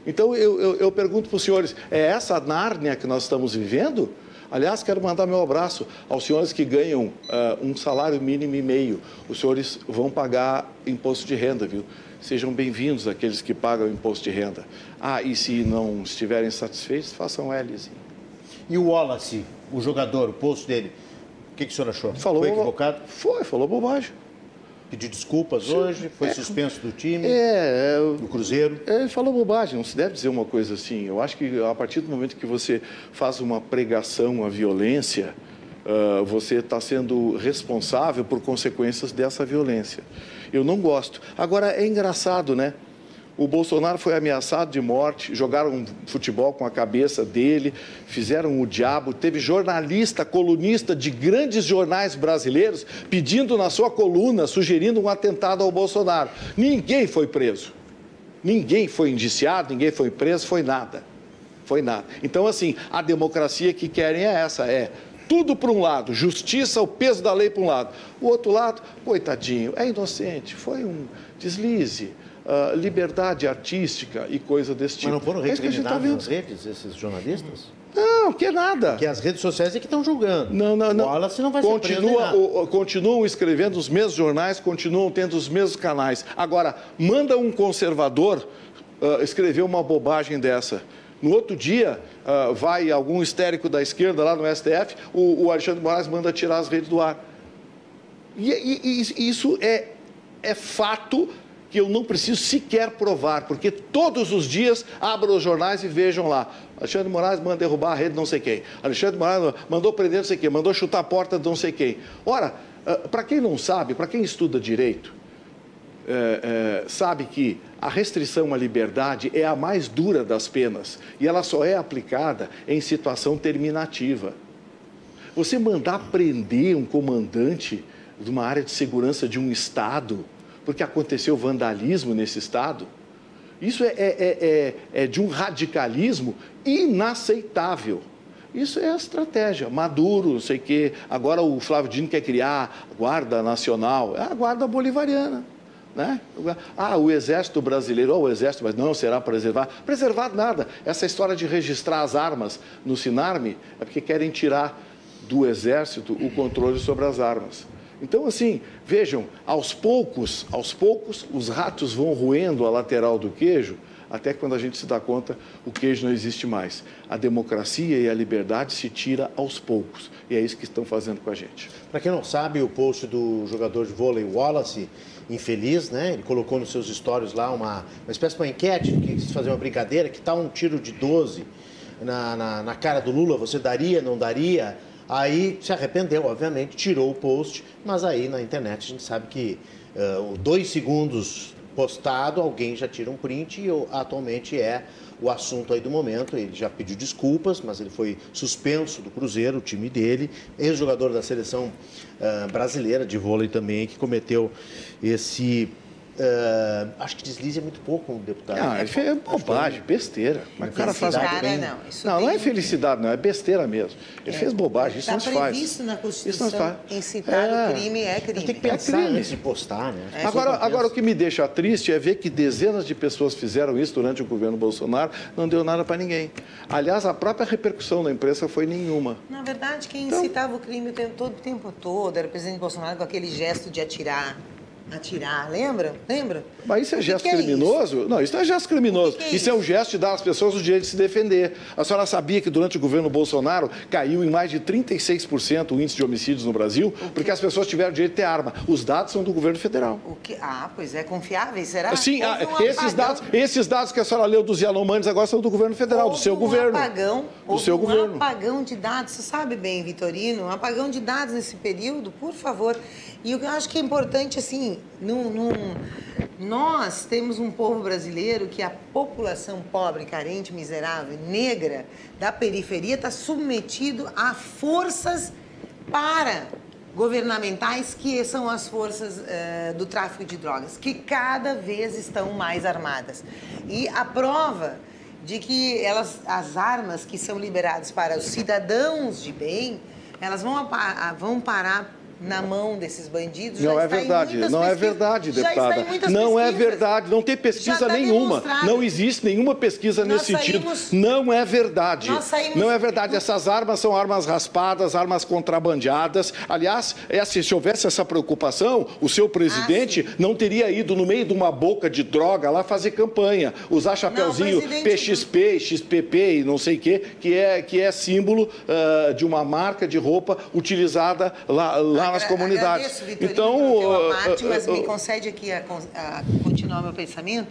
Então eu, eu, eu pergunto para os senhores: é essa Nárnia que nós estamos vivendo? Aliás, quero mandar meu abraço aos senhores que ganham uh, um salário mínimo e meio. Os senhores vão pagar imposto de renda, viu? Sejam bem-vindos aqueles que pagam imposto de renda. Ah, e se não estiverem satisfeitos, façam L's. E o Wallace, o jogador, o posto dele, o que, que o senhor achou? Falou, Foi equivocado? Foi, falou bobagem pedir desculpas hoje, foi é, suspenso do time, é, é, do Cruzeiro. É, falou bobagem, não se deve dizer uma coisa assim. Eu acho que a partir do momento que você faz uma pregação à violência, uh, você está sendo responsável por consequências dessa violência. Eu não gosto. Agora, é engraçado, né? O Bolsonaro foi ameaçado de morte, jogaram futebol com a cabeça dele, fizeram o diabo. Teve jornalista, colunista de grandes jornais brasileiros pedindo na sua coluna, sugerindo um atentado ao Bolsonaro. Ninguém foi preso. Ninguém foi indiciado, ninguém foi preso, foi nada. Foi nada. Então, assim, a democracia que querem é essa: é tudo para um lado, justiça, o peso da lei para um lado. O outro lado, coitadinho, é inocente, foi um deslize uh, liberdade artística e coisa desse tipo. Mas não foram é recriminados tá nas redes, esses jornalistas? Não, que nada. Que as redes sociais é que estão julgando. Não, não, não. O Wallace não vai Continua, ser o, Continuam escrevendo os mesmos jornais, continuam tendo os mesmos canais. Agora, manda um conservador uh, escrever uma bobagem dessa. No outro dia, uh, vai algum histérico da esquerda lá no STF, o, o Alexandre Moraes manda tirar as redes do ar. E, e, e isso é, é fato que eu não preciso sequer provar, porque todos os dias abram os jornais e vejam lá. Alexandre Moraes manda derrubar a rede não sei quem. Alexandre Moraes mandou prender não sei quem, mandou chutar a porta de não sei quem. Ora, ah, para quem não sabe, para quem estuda direito, é, é, sabe que a restrição à liberdade é a mais dura das penas e ela só é aplicada em situação terminativa. Você mandar prender um comandante de uma área de segurança de um Estado porque aconteceu vandalismo nesse Estado. Isso é, é, é, é, é de um radicalismo inaceitável. Isso é a estratégia. Maduro, não sei o quê. Agora o Flávio Dino quer criar a Guarda Nacional. É a Guarda Bolivariana. Né? Ah, o Exército Brasileiro, oh, o Exército, mas não será preservar. Preservar nada. Essa história de registrar as armas no Sinarme é porque querem tirar do Exército o controle sobre as armas. Então, assim, vejam, aos poucos, aos poucos, os ratos vão roendo a lateral do queijo, até quando a gente se dá conta, o queijo não existe mais. A democracia e a liberdade se tira aos poucos. E é isso que estão fazendo com a gente. Para quem não sabe, o post do jogador de vôlei Wallace, infeliz, né? Ele colocou nos seus stories lá uma, uma espécie de uma enquete, que quis fazer uma brincadeira, que tal um tiro de 12 na, na, na cara do Lula, você daria, não daria? Aí se arrependeu, obviamente, tirou o post, mas aí na internet a gente sabe que uh, dois segundos postado, alguém já tira um print e atualmente é o assunto aí do momento. Ele já pediu desculpas, mas ele foi suspenso do Cruzeiro, o time dele, ex-jogador da seleção uh, brasileira de vôlei também, que cometeu esse Uh, acho que deslize é muito pouco como deputado. Não, é, é bobagem, besteira. Mas o cara faz muito bem. Não, não, não é felicidade, não, é besteira mesmo. Ele é. fez bobagem, isso tá não se faz. Está previsto na Constituição, isso não se faz. incitar é. o crime é crime. Tem que pensar é antes de postar, né? É. Agora, agora, o que me deixa triste é ver que dezenas de pessoas fizeram isso durante o governo Bolsonaro, não deu nada para ninguém. Aliás, a própria repercussão da imprensa foi nenhuma. Na verdade, quem então... incitava o crime o tempo todo, o tempo todo era o presidente Bolsonaro com aquele gesto de atirar atirar, lembra? Lembra? Mas isso é gesto que que é criminoso? Isso? Não, isso não é gesto criminoso. Que que é isso? isso? é um gesto de dar às pessoas o direito de se defender. A senhora sabia que durante o governo Bolsonaro caiu em mais de 36% o índice de homicídios no Brasil, porque as pessoas tiveram o direito de ter arma. Os dados são do governo federal. O que? Ah, pois é, confiáveis, será? Sim, ah, esses, dados, esses dados que a senhora leu dos Yanomamis agora são do governo federal, houve do seu um governo. Apagão, do seu um governo. apagão de dados, você sabe bem, Vitorino, um apagão de dados nesse período, por favor. E o que eu acho que é importante, assim, num, num, nós temos um povo brasileiro que a população pobre, carente, miserável, negra, da periferia, está submetido a forças para governamentais que são as forças uh, do tráfico de drogas, que cada vez estão mais armadas. E a prova de que elas, as armas que são liberadas para os cidadãos de bem, elas vão, vão parar na mão desses bandidos. Não é verdade, não é verdade, deputada. Não é verdade, não tem pesquisa nenhuma. Não existe nenhuma pesquisa nós nesse saímos, sentido. Não é verdade. Não é verdade. Essas armas são armas raspadas, armas contrabandeadas. Aliás, é assim, se houvesse essa preocupação, o seu presidente ah, não teria ido no meio de uma boca de droga lá fazer campanha, usar chapeuzinho não, PXP, XPP e não sei o quê, que é, que é símbolo uh, de uma marca de roupa utilizada lá, lá nas comunidades. Agradeço, então, uh, Marte, mas uh, me concede aqui a, a continuar meu pensamento,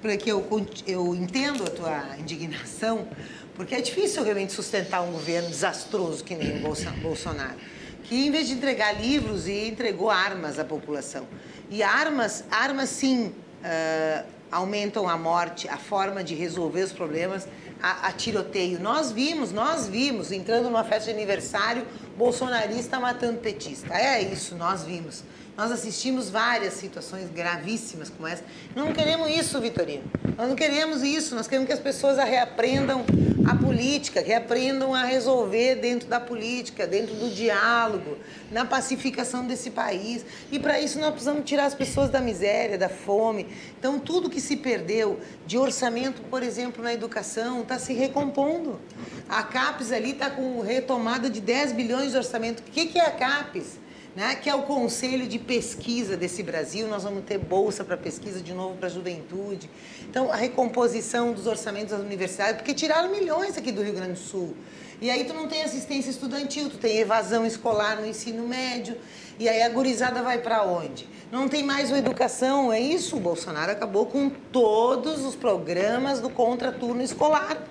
porque eu, eu entendo a tua indignação, porque é difícil realmente sustentar um governo desastroso que nem o Bolsonaro, que em vez de entregar livros, entregou armas à população. E armas, armas sim, uh, aumentam a morte, a forma de resolver os problemas, a, a, tiroteio. Nós vimos, nós vimos, entrando numa festa de aniversário, bolsonarista matando petista. É isso, nós vimos. Nós assistimos várias situações gravíssimas como essa. Não queremos isso, Vitorino. Nós não queremos isso. Nós queremos que as pessoas reaprendam a política, reaprendam a resolver dentro da política, dentro do diálogo, na pacificação desse país. E para isso nós precisamos tirar as pessoas da miséria, da fome. Então, tudo que se perdeu de orçamento, por exemplo, na educação, está se recompondo. A CAPES ali está com retomada de 10 bilhões de orçamento. O que, que é a CAPES? Né, que é o Conselho de Pesquisa desse Brasil. Nós vamos ter bolsa para pesquisa de novo para a juventude. Então, a recomposição dos orçamentos das universidades, porque tiraram milhões aqui do Rio Grande do Sul. E aí tu não tem assistência estudantil, tu tem evasão escolar no ensino médio. E aí a gurizada vai para onde? Não tem mais uma educação, é isso. O Bolsonaro acabou com todos os programas do contraturno escolar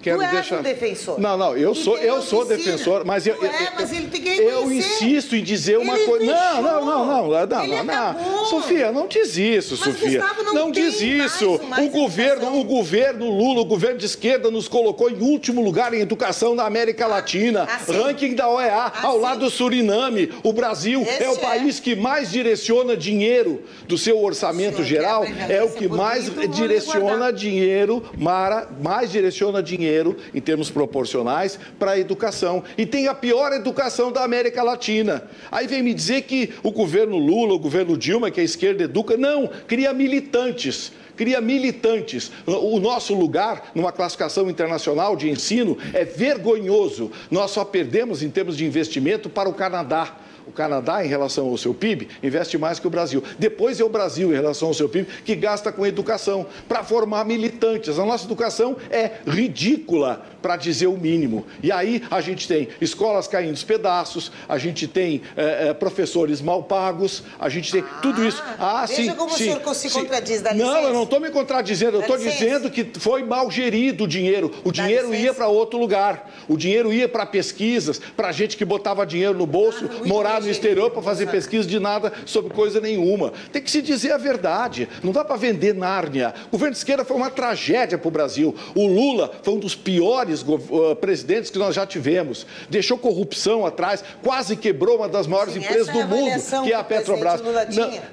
quero tu deixar. um defensor. Não, não, eu sou, eu sou defensor, mas eu, é, mas ele tem que eu insisto em dizer uma coisa. Não, não, não, não, não, não. Sofia, não diz isso, Sofia. Gustavo, não, diz isso. O governo, o governo Lula, o governo de esquerda nos colocou em último lugar em educação na América Latina, assim. ranking da OEA, assim. ao lado do Suriname. O Brasil é o é. país que mais direciona dinheiro do seu orçamento geral, é o que mais direciona dinheiro, Mara, mais direciona dinheiro em termos proporcionais para a educação. E tem a pior educação da América Latina. Aí vem me dizer que o governo Lula, o governo Dilma, que a esquerda educa, não, cria militantes. Cria militantes. O nosso lugar numa classificação internacional de ensino é vergonhoso. Nós só perdemos em termos de investimento para o Canadá. O Canadá, em relação ao seu PIB, investe mais que o Brasil. Depois é o Brasil, em relação ao seu PIB, que gasta com educação para formar militantes. A nossa educação é ridícula, para dizer o mínimo. E aí a gente tem escolas caindo aos pedaços, a gente tem é, é, professores mal pagos, a gente tem tudo isso. Ah, veja sim, como o sim, senhor se sim. contradiz, dá Não, licença. eu não estou me contradizendo, eu estou dizendo que foi mal gerido o dinheiro. O dinheiro ia para outro lugar. O dinheiro ia para pesquisas, para gente que botava dinheiro no bolso, Ah, bem no exterior para fazer pesquisa de nada sobre coisa nenhuma. Tem que se dizer a verdade. Não dá para vender Nárnia. O governo de esquerda foi uma tragédia para o Brasil. O Lula foi um dos piores uh, presidentes que nós já tivemos. Deixou corrupção atrás, quase quebrou uma das maiores Sim, empresas é do mundo, que é a Petrobras.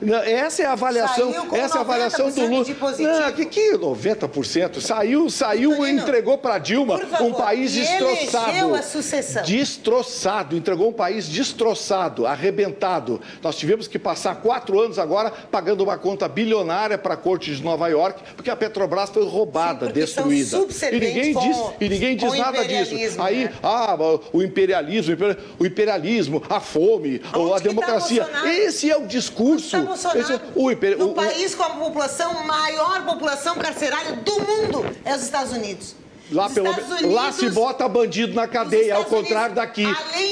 Não, essa é a avaliação, essa é a avaliação do 90% Lula. Não, que, que 90%? Saiu, saiu e Vitorino, entregou para Dilma favor, um país e destroçado. Destroçado, entregou um país destroçado, arrebentado. Nós tivemos que passar quatro anos agora pagando uma conta bilionária para a corte de Nova York, porque a Petrobras foi roubada, Sim, destruída. E ninguém com- diz, e ninguém diz nada disso. Aí, né? ah, o imperialismo, o imperialismo, a fome, Onde a tá democracia. Bolsonaro? Esse é o discurso. Esse é o imper- o- país com a população, maior população carcerária do mundo é os Estados Unidos. Lá, pelo, me- lá se Unidos- bota bandido na cadeia, ao contrário Unidos, daqui.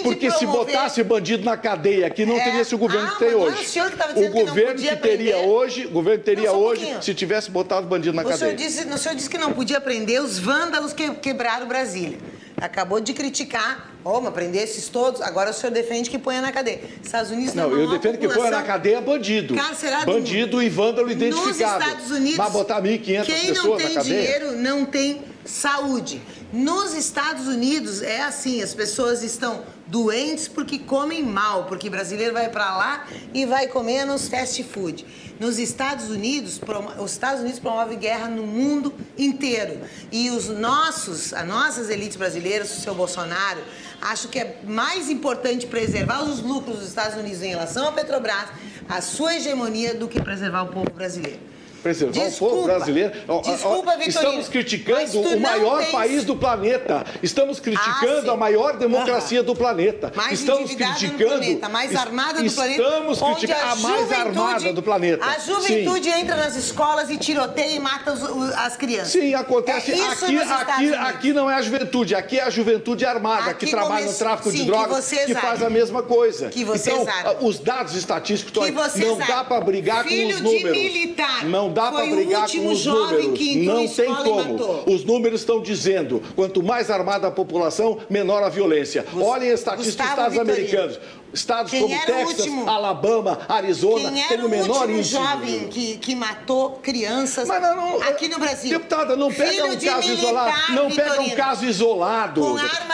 Porque se promover- botasse bandido na cadeia aqui, não É. teria esse governo Ah, que tem não hoje. o senhor que que não governo podia que teria hoje, o governo teria Não, um hoje pouquinho. se tivesse botado bandido na O senhor, cadeia. disse, o senhor disse que não podia prender os vândalos que quebraram Brasília. Acabou de criticar, oh, mas prender esses todos, agora o senhor defende que ponha na cadeia. Estados Unidos Não, tem a eu defendo que ponha na cadeia bandido. carcerada do Bandido e vândalo Nos identificado. Estados Unidos, Mas botar 1.500 quem não pessoas tem na cadeia. dinheiro não tem saúde. Nos Estados Unidos é assim, as pessoas estão doentes porque comem mal, porque brasileiro vai para lá e vai comer nos fast food. Nos Estados Unidos, os Estados Unidos promovem guerra no mundo inteiro. E os nossos, as nossas elites brasileiras, o seu Bolsonaro, acho que é mais importante preservar os lucros dos Estados Unidos em relação à Petrobras, a sua hegemonia, do que preservar o povo brasileiro. Preservar o Desculpa. povo brasileiro. Desculpa, Vitorino, Estamos criticando o maior tens- país do planeta. Estamos criticando Ah, sim. a maior democracia do planeta. Mais Estamos criticando. planeta, mais armada do planeta. Estamos criticando a, mais juventude- armada do planeta. A juventude entra nas escolas e tiroteia e mata os- o- as crianças. Sim, acontece. É aqui, aqui, aqui não é a juventude, aqui é a juventude armada Aqui que trabalha come- no tráfico sim, de que drogas, vocês que faz a mesma coisa. Que vocês então, sabem. os dados estatísticos Que não dá sabem. para brigar Filho com os de números. militar. Não dá para brigar com os números. não em tem como. Os números estão dizendo, quanto mais armada a população, menor a violência. Olhem as estatísticas dos Estados americanos. Estados Quem como Texas. Alabama, Arizona, Quem tem o menor índice. jovem que, que matou crianças não, não, aqui no Brasil. Deputada, não pega um caso isolado. Não pega um caso isolado.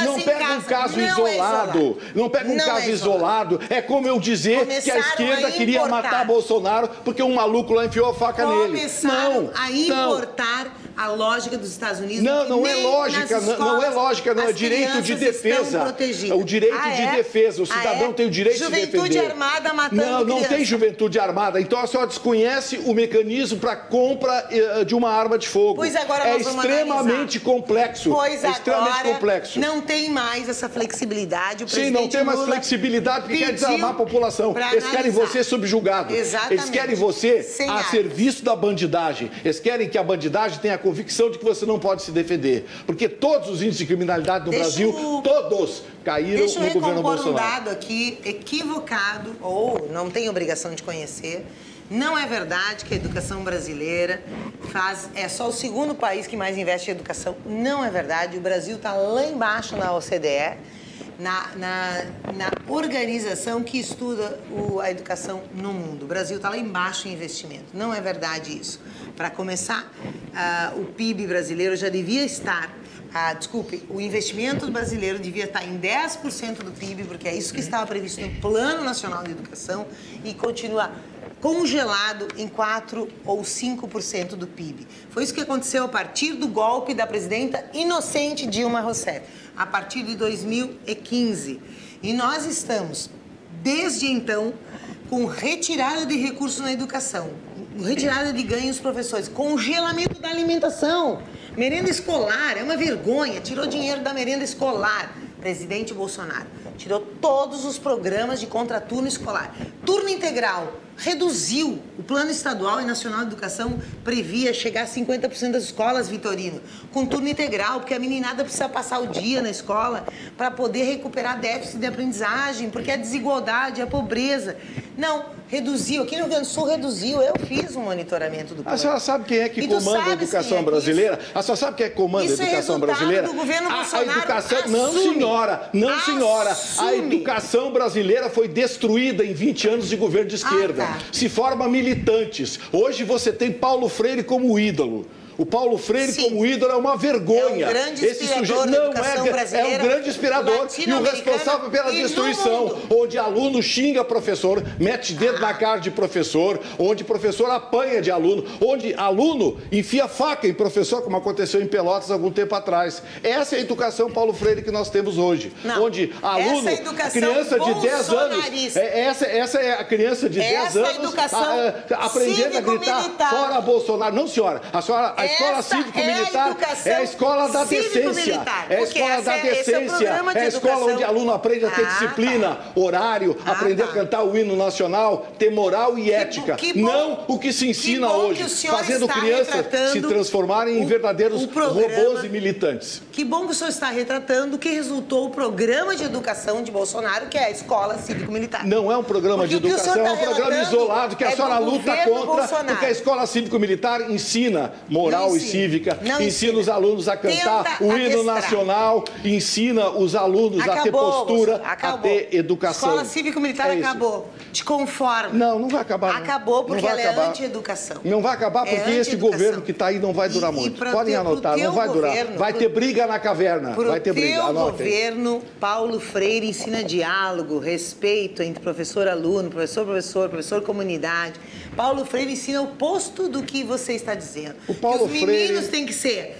não pega um caso não isolado. É não pega um não caso é isolado. É como eu dizer Começaram que a esquerda a queria matar Bolsonaro porque um maluco lá enfiou a faca Começaram nele. Não. a importar a lógica dos Estados Unidos. Não, não é lógica, não, não, é lógica, não, é direito de defesa. O direito ah, é? de defesa, o cidadão ah, é? tem o direito juventude de defender. Juventude armada matando Não, não criança. tem juventude armada. Então a senhora desconhece o mecanismo para compra eh, de uma arma de fogo. Pois agora é extremamente complexo. Pois é extremamente complexo. Não tem mais essa flexibilidade. O Sim, não tem mais Lula flexibilidade porque quer desarmar a população. Eles querem você subjugado. Exatamente. Eles querem você Sem a serviço da bandidagem. Eles querem que a bandidagem tenha convicção de que você não pode se defender. Porque todos os índices de criminalidade no Deixa Brasil, eu... todos caíram Deixa no governo Bolsonaro. Deixa eu um dado aqui equivocado, ou não tem obrigação de conhecer. Não é verdade que a educação brasileira faz, é só o segundo país que mais investe em educação. Não é verdade. O Brasil está lá embaixo na OCDE, na, na, na organização que estuda o, a educação no mundo. O Brasil está lá embaixo em investimento. Não é verdade isso. Para começar, uh, o PIB brasileiro já devia estar ah, desculpe, o investimento brasileiro devia estar em 10% do PIB, porque é isso que estava previsto no Plano Nacional de Educação, e continua congelado em 4 ou 5% do PIB. Foi isso que aconteceu a partir do golpe da presidenta inocente Dilma Rousseff, a partir de 2015. E nós estamos, desde então, com retirada de recursos na educação, retirada de ganhos professores, congelamento da alimentação. Merenda escolar é uma vergonha, tirou dinheiro da merenda escolar. Presidente Bolsonaro tirou todos os programas de contraturno escolar. Turno integral, reduziu. O Plano Estadual e Nacional de Educação previa chegar a 50% das escolas, Vitorino, com turno integral, porque a meninada precisa passar o dia na escola para poder recuperar déficit de aprendizagem, porque a desigualdade, a pobreza. Não, reduziu. Aqui no Rio Grande do Sul reduziu. Eu fiz um monitoramento do plano. A senhora sabe quem é que comanda a educação é brasileira? Isso? A senhora sabe quem é que comanda isso a educação é brasileira? Do governo a, Bolsonaro a educação. Assume. Não, senhora. Não, assume. senhora. A educação brasileira foi destruída em 20 anos de governo de esquerda. Ah, tá. Se forma militantes. Hoje você tem Paulo Freire como ídolo. O Paulo Freire Sim. como ídolo é uma vergonha. É um grande Esse sujeito não é, é um grande inspirador e o responsável pela destruição, onde aluno xinga professor, mete dedo ah. na cara de professor, onde professor apanha de aluno, onde aluno enfia faca em professor, como aconteceu em Pelotas algum tempo atrás. Essa é a educação Paulo Freire que nós temos hoje, não. onde aluno, criança de 10 anos, é, essa, essa é a criança de essa 10 anos a, a, aprendendo a gritar fora Bolsonaro. Não, senhora, a senhora a escola cívico-militar é, é, a escola da decência. É a escola da é, é decência. É, a escola onde aluno aprende a ter ah, disciplina, tá. horário, ah, aprender tá. a cantar o hino nacional, ter moral e ética. Que, que Não o que se ensina que hoje, fazendo crianças se transformarem em verdadeiros robôs e militantes. Que bom que o senhor está retratando que resultou o programa de educação de Bolsonaro, que é a escola cívico-militar. Não é um programa porque de educação, é um tá programa isolado que a senhora luta contra, Bolsonaro. porque a escola cívico-militar ensina moral moral e cívica, ensina, ensina os alunos a cantar Tenta o hino nacional, ensina os alunos acabou, a ter postura, a ter educação. A escola cívico-militar é acabou. Te conforma. Não, não vai acabar. Acabou porque ela é acabar. é anti-educação. Não vai acabar porque é esse governo que está aí não vai durar e, muito. E Podem anotar, não vai governo, durar. Vai ter briga na caverna. Vai ter briga. O governo, Paulo Freire ensina diálogo, respeito entre professor aluno, professor professor, professor comunidade. Paulo Freire ensina o posto do que você está dizendo. O Paulo os meninos Freire... têm que ser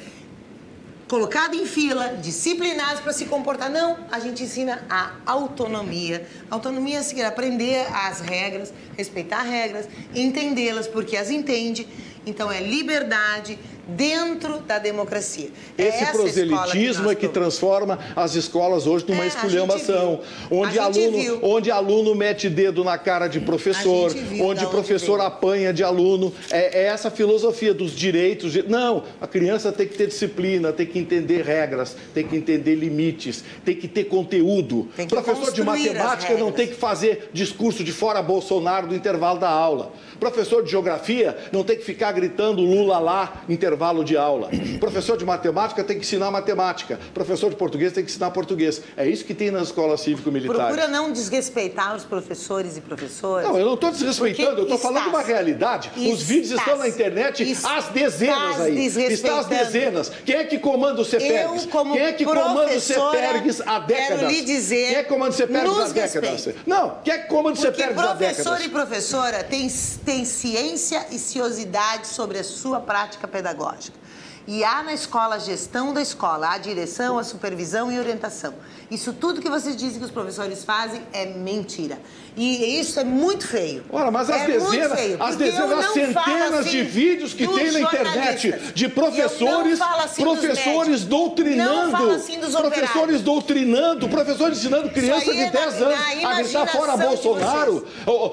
colocados em fila, disciplinados para se comportar. Não, a gente ensina a autonomia. Autonomia é aprender as regras, respeitar regras, entendê-las porque as entende. Então é liberdade, dentro da democracia. É Esse proselitismo que é que transforma as escolas hoje numa é, esculhambação, onde aluno, onde aluno mete dedo na cara de professor, onde professor onde apanha de aluno. É, é, essa filosofia dos direitos. De... Não, a criança tem que ter disciplina, tem que entender regras, tem que entender limites, tem que ter conteúdo. Que professor de matemática não tem que fazer discurso de fora Bolsonaro no intervalo da aula. Professor de geografia não tem que ficar gritando Lula lá, intervalo intervalo de aula. professor de matemática tem que ensinar matemática. professor de português tem que ensinar português. É isso que tem nas escolas cívico-militares. Procura não desrespeitar os professores e professoras. Não, eu não estou desrespeitando, eu estou falando uma realidade. Os vídeos estão na internet às dezenas aí. Está às dezenas. Quem é que comanda o CEPERGS? Quem é que comanda o CEPERGS há décadas? Quero lhe dizer. Quem é que comanda o CEPERGS há décadas? Não, quem é que comanda o CEPERGS há décadas? Professor e professora tem, tem ciência e ciosidade sobre a sua prática pedagógica pedagógica. E há na escola a gestão da escola, a direção, a supervisão e orientação. Isso tudo que vocês dizem que os professores fazem é mentira. E isso é muito feio. Ora, mas as é dezenas, feio, as dezenas, as centenas assim de vídeos que tem na internet de professores, assim professores doutrinando, assim professores doutrinando, professores ensinando crianças de 10 é anos a gritar fora Bolsonaro,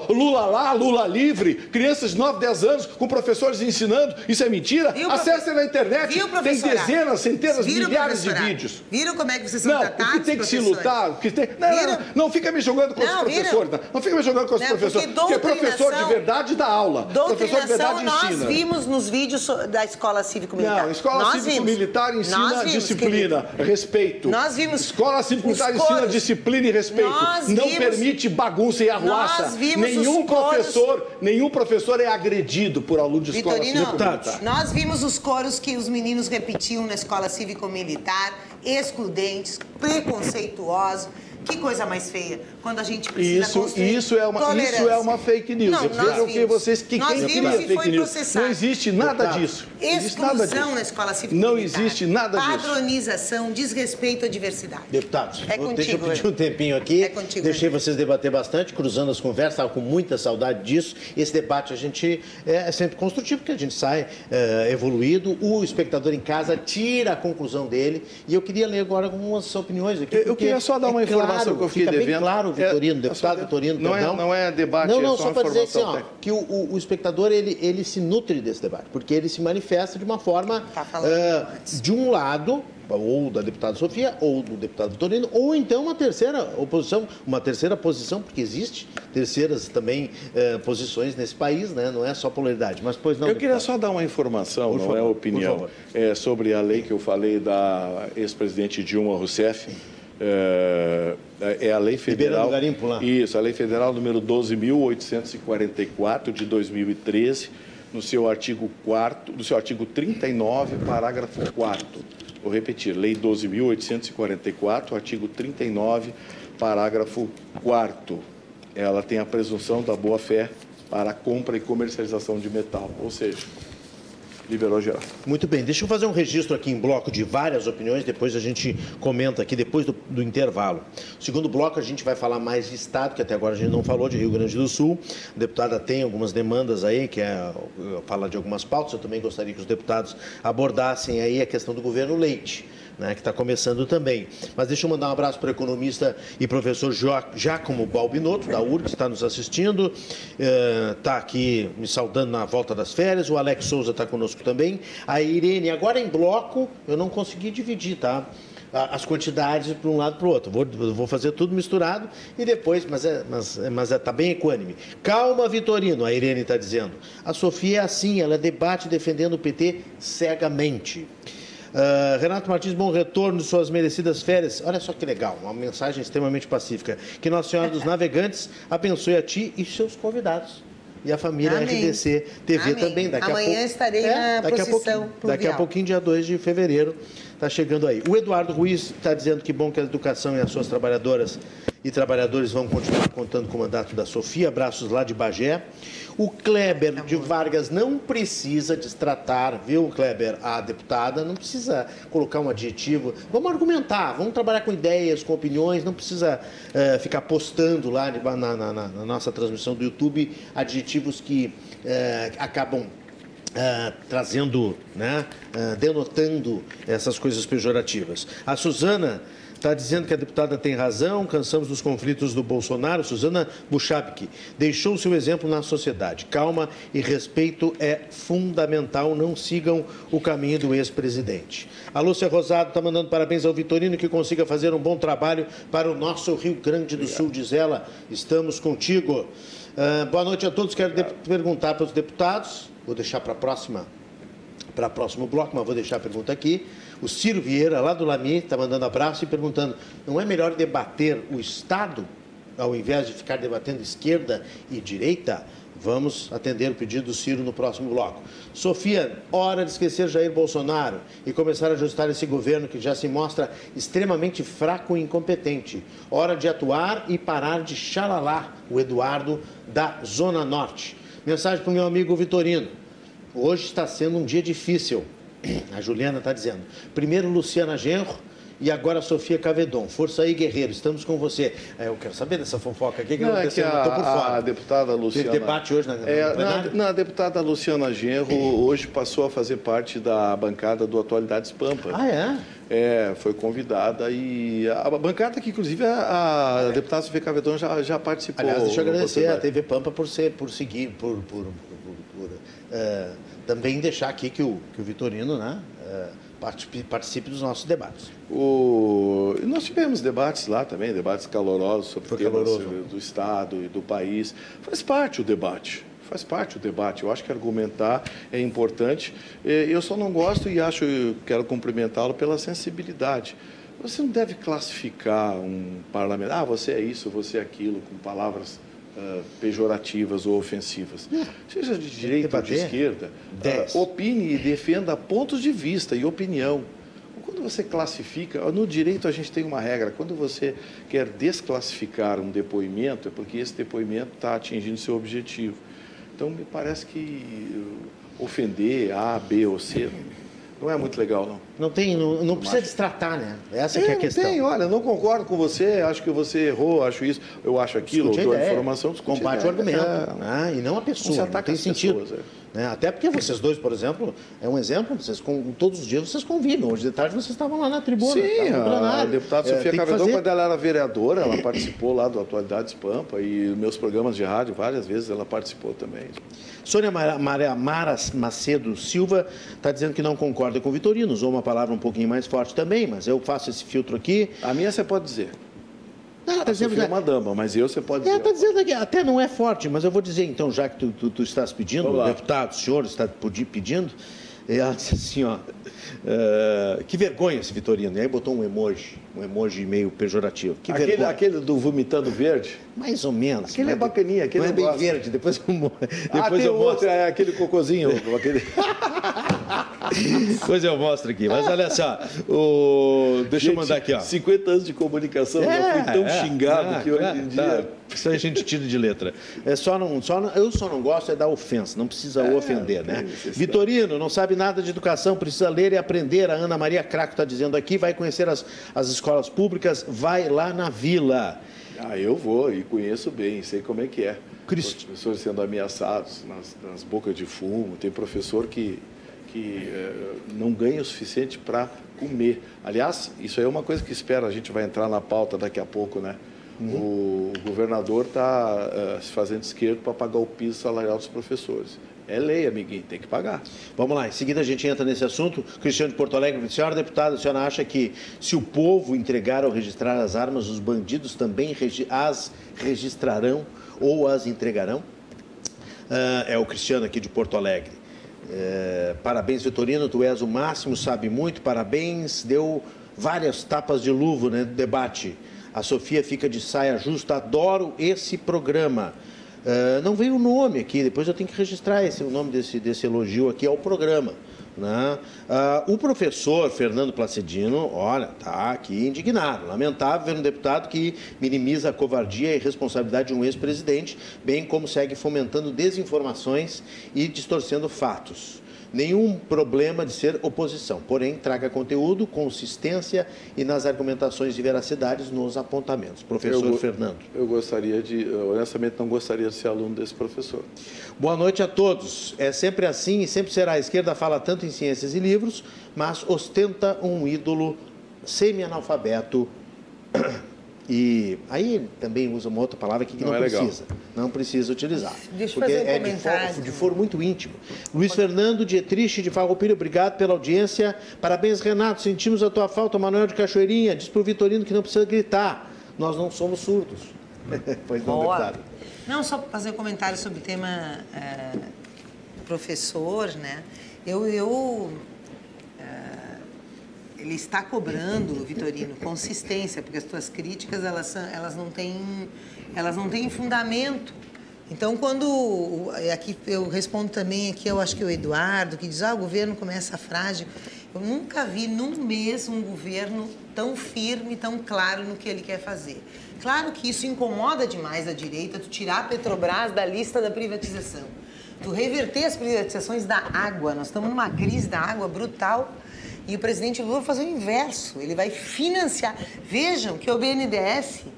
Lula lá, Lula livre, crianças de 9, 10 anos com professores ensinando, isso é mentira? Viu, Acesse na internet, Viu, tem dezenas, centenas, Viram, milhares de vídeos. Viram como é que vocês são não, tratados, o que tem que se lutar, o que tem... Não, não, não, não, fica me jogando com os professores, não. Não fica me jogando com os professores. Porque, porque professor de verdade dá aula. Professor de verdade nós ensina. Nós vimos nos vídeos da escola cívico-militar. Não, escola cívico-militar ensina vimos, disciplina, querido. respeito. Nós vimos. Escola cívico-militar ensina disciplina e respeito. Nós Não vimos, permite bagunça e arruaça. Nós vimos nenhum professor, nenhum professor é agredido por aluno de escola cívico-militar. Nós vimos os coros que os meninos repetiam na escola cívico-militar, excludentes, preconceituosos que coisa mais feia quando a gente precisa isso, isso é uma Isso é uma fake news. Não, Vejam que vocês que nós quem cria fake news. Processado. Não existe nada disso. Exclusão na escola civil. Não existe nada disso. Padronização, desrespeito à diversidade. Deputados, é contigo, deixa eu pedir um tempinho aqui. É contigo, Deixei vocês debater bastante, cruzando as conversas, estava com muita saudade disso. Esse debate a gente é, é sempre construtivo, porque a gente sai é, evoluído. O espectador em casa tira a conclusão dele. E eu queria ler agora algumas opiniões aqui. Eu queria só dar uma é informação claro, que eu fiquei devendo claro, Vitorino, é, deputado Vitorino, não perdão. É, não é debate, Não, não, é só, só para dizer assim, ó, que o, o, o, espectador, ele, ele se nutre desse debate, porque ele se manifesta de uma forma, tá uh, de um lado, ou da deputada Sofia, ou do deputado Vitorino, ou então uma terceira oposição, uma terceira posição, porque existe terceiras também eh, posições nesse país, né? não é só polaridade. Mas pois não. Eu deputado. queria só dar uma informação, por não é favor, é opinião, é sobre a lei que eu falei da ex-presidente Dilma Rousseff é, é, a lei federal. Garimpo, lá. Isso, a lei federal número 12.844 de 2013, no seu artigo 4 no seu artigo 39, parágrafo 4 Vou repetir, lei 12.844, artigo 39, parágrafo 4 Ela tem a presunção da boa-fé para a compra e comercialização de metal, ou seja, liberou geral. Muito bem, deixa eu fazer um registro aqui em bloco de várias opiniões, depois a gente comenta aqui, depois do, do intervalo. Segundo bloco, a gente vai falar mais de Estado, que até agora a gente não falou, de Rio Grande do Sul. A deputada tem algumas demandas aí, que é falar de algumas pautas, eu também gostaria que os deputados abordassem aí a questão do governo Leite né, que está começando também. Mas deixa eu mandar um abraço para o economista e professor Giacomo Balbinotto, da URG, que está nos assistindo, está eh, aqui me saudando na volta das férias, o Alex Souza está conosco também, a Irene, agora em bloco, eu não consegui dividir, tá? as quantidades para um lado para o outro. Vou, vou fazer tudo misturado e depois, mas é, mas, mas é, tá bem equânime. Calma, Vitorino, a Irene está dizendo. A Sofia é assim, ela debate defendendo o PT cegamente. Uh, Renato Martins, bom retorno de suas merecidas férias. Olha só que legal, uma mensagem extremamente pacífica. Que Nossa Senhora dos Navegantes abençoe a ti e seus convidados. E a família Amém. RDC TV Amém. também. Daqui Amanhã a pouco, estarei é, na daqui procissão. A pouquinho, daqui a pouquinho, dia 2 de fevereiro, está chegando aí. O Eduardo Ruiz está dizendo que bom que a educação e as suas trabalhadoras e trabalhadores vão continuar contando com o mandato da Sofia. Abraços lá de Bagé. O Kleber de Vargas não precisa destratar, viu, Kleber, a deputada, não precisa colocar um adjetivo. Vamos argumentar, vamos trabalhar com ideias, com opiniões, não precisa uh, ficar postando lá na, na, na, na, nossa transmissão do YouTube adjetivos que uh, acabam Uh, trazendo, né, uh, denotando essas coisas pejorativas. A Suzana está dizendo que a deputada tem razão, cansamos dos conflitos do Bolsonaro. Suzana Buchabki deixou seu exemplo na sociedade. Calma e respeito é fundamental, não sigam o caminho do ex-presidente. A Lúcia Rosado está mandando parabéns ao Vitorino que consiga fazer um bom trabalho para o nosso Rio Grande do Sul, diz ela. Estamos contigo. Uh, boa noite a todos. Quero perguntar para os deputados, vou deixar para a próxima para o próximo bloco, mas vou deixar a pergunta aqui. O Ciro Vieira, lá do Lami, está mandando abraço e perguntando: não é melhor debater o Estado ao invés de ficar debatendo esquerda e direita? Vamos atender o pedido do Ciro no próximo bloco. Sofia, hora de esquecer Jair Bolsonaro e começar a ajustar esse governo que já se mostra extremamente fraco e incompetente. Hora de atuar e parar de xalalá o Eduardo da Zona Norte. Mensagem para o meu amigo Vitorino. Hoje está sendo um dia difícil. A Juliana está dizendo. Primeiro, Luciana Genro e agora Sofia Cavedon. Força aí, guerreiro, estamos com você. É, eu quero saber dessa fofoca. O que, que não, aconteceu? É que a, Estou por fora. A deputada Luciana. Teve debate hoje na, na é, na, na, a deputada Luciana Genro hoje passou a fazer parte da bancada do Atualidades Pampa. Ah, é? É, foi convidada e a, bancada que, inclusive, a, a deputada Sofia Cavedon já, já participou. Aliás, deixa eu agradecer a TV Pampa por, ser, por seguir, por, por, por, por uh, também deixar aqui que o, que o Vitorino, né? Uh, participe dos nossos debates. O... Nós tivemos debates lá também, debates calorosos sobre temas do Estado e do país. Faz parte o debate. Faz parte o debate. Eu acho que argumentar é importante. Eu só não gosto e acho, quero cumprimentá-lo pela sensibilidade. Você não deve classificar um parlamentar, ah, você é isso, você é aquilo, com palavras uh, pejorativas ou ofensivas. Seja de direita ou de esquerda, uh, opine e defenda pontos de vista e opinião. Quando você classifica, no direito a gente tem uma regra, quando você quer desclassificar um depoimento, é porque esse depoimento está atingindo seu objetivo. Então, me parece que ofender A, B ou C não é muito legal, não. Não tem, não, não precisa destratar, né? Essa é, é a questão. Tem, olha, não concordo com você, acho que você errou, acho isso, eu acho aquilo, discute dou a informação, combate o argumento, é, né? e não a pessoa. Não, não tem sentido. Pessoas, é. né? Até porque vocês dois, por exemplo, é um exemplo, vocês todos os dias vocês convivem. Hoje de tarde vocês estavam lá na tribuna. Sim, a, a deputada é, Sofia Cavedon, fazer... quando ela era vereadora, ela participou lá do Atualidades Pampa e meus programas de rádio, várias vezes ela participou também. Sônia Mara, Mara Macedo Silva está dizendo que não concorda com o Vitorino, usou uma palavra um pouquinho mais forte também, mas eu faço esse filtro aqui. A minha você pode dizer. Não, tá dizendo, é uma dama, mas eu você pode é, dizer. Está dizendo aqui, até não é forte, mas eu vou dizer então, já que tu, tu, tu estás pedindo, o deputado, o senhor está pedindo, ela disse assim, ó, uh, que vergonha esse Vitorino. E aí botou um emoji, um emoji meio pejorativo. Que aquele, vergonha. aquele do vomitando verde? Mais ou menos. Aquele é bacaninha, aquele não é bem verde, depois eu, depois ah, tem eu outro, mostro. é aquele cocôzinho, aquele... Depois eu mostro aqui. Mas olha só, o... deixa Gente, eu mandar aqui. Ó. 50 anos de comunicação, é, eu fui tão é, xingado é, que hoje em dia. Tá. Isso a gente tira de letra. É só não, só não, eu só não gosto é da ofensa, não precisa é, ofender, né? Vitorino, não sabe nada de educação, precisa ler e aprender. A Ana Maria Craco está dizendo aqui, vai conhecer as, as escolas públicas, vai lá na vila. Ah, eu vou e conheço bem, sei como é que é. Cristo. Os professores sendo ameaçados nas, nas bocas de fumo, tem professor que que eh, não ganha o suficiente para comer. Aliás, isso aí é uma coisa que espera, a gente vai entrar na pauta daqui a pouco, né? Uhum. O governador está uh, eh, se fazendo esquerdo para pagar o piso salarial dos professores. É lei, amiguinho, tem que pagar. Vamos lá, em seguida a gente entra nesse assunto. Cristiano de Porto Alegre, senhora deputada, a senhora acha que se o povo entregar ou registrar as armas, os bandidos também as registrarão ou as entregarão? Uh, é o Cristiano aqui de Porto Alegre. É, parabéns, Vitorino, tu és o máximo, sabe muito, parabéns. Deu várias tapas de luva né, no debate. A Sofia fica de saia justa, adoro esse programa. Uh, não veio o nome aqui, depois eu tenho que registrar esse, o nome desse, desse elogio aqui ao programa. Né? Uh, o professor Fernando Placidino, olha, está aqui indignado. Lamentável ver um deputado que minimiza a covardia e responsabilidade de um ex-presidente, bem como segue fomentando desinformações e distorcendo fatos nenhum problema de ser oposição, porém traga conteúdo, consistência e nas argumentações de veracidade nos apontamentos. Professor eu, Fernando. Eu gostaria de, honestamente, não gostaria de ser aluno desse professor. Boa noite a todos. É sempre assim e sempre será. A esquerda fala tanto em ciências e livros, mas ostenta um ídolo semi-analfabeto e aí também usa uma outra palavra aqui que não, não é precisa. Legal. Não precisa utilizar. Deixa porque fazer um é comentário. de for, de for muito íntimo. Luiz Fernando Dietrich de Farroupilha, obrigado pela audiência. Parabéns, Renato. Sentimos a tua falta, Manuel de Cachoeirinha. Diz para o Vitorino que não precisa gritar. Nós não somos surdos. pois não, Boa. deputado. Não, só fazer um comentário sobre o tema é, professor, né? Eu, eu ele está cobrando, Vitorino, consistência, porque as tuas críticas elas, são, elas, não, têm, elas não têm fundamento. Então, quando aqui eu respondo também aqui, eu acho que o Eduardo, que diz, ah, o governo começa frágil. Eu nunca vi num mês um governo tão firme, tão claro no que ele quer fazer. Claro que isso incomoda demais a direita, tu tirar a Petrobras da lista da privatização, tu reverter as privatizações da água. Nós estamos numa crise da água brutal e o presidente Lula fazer o inverso, ele vai financiar. Vejam que o BNDES, uh,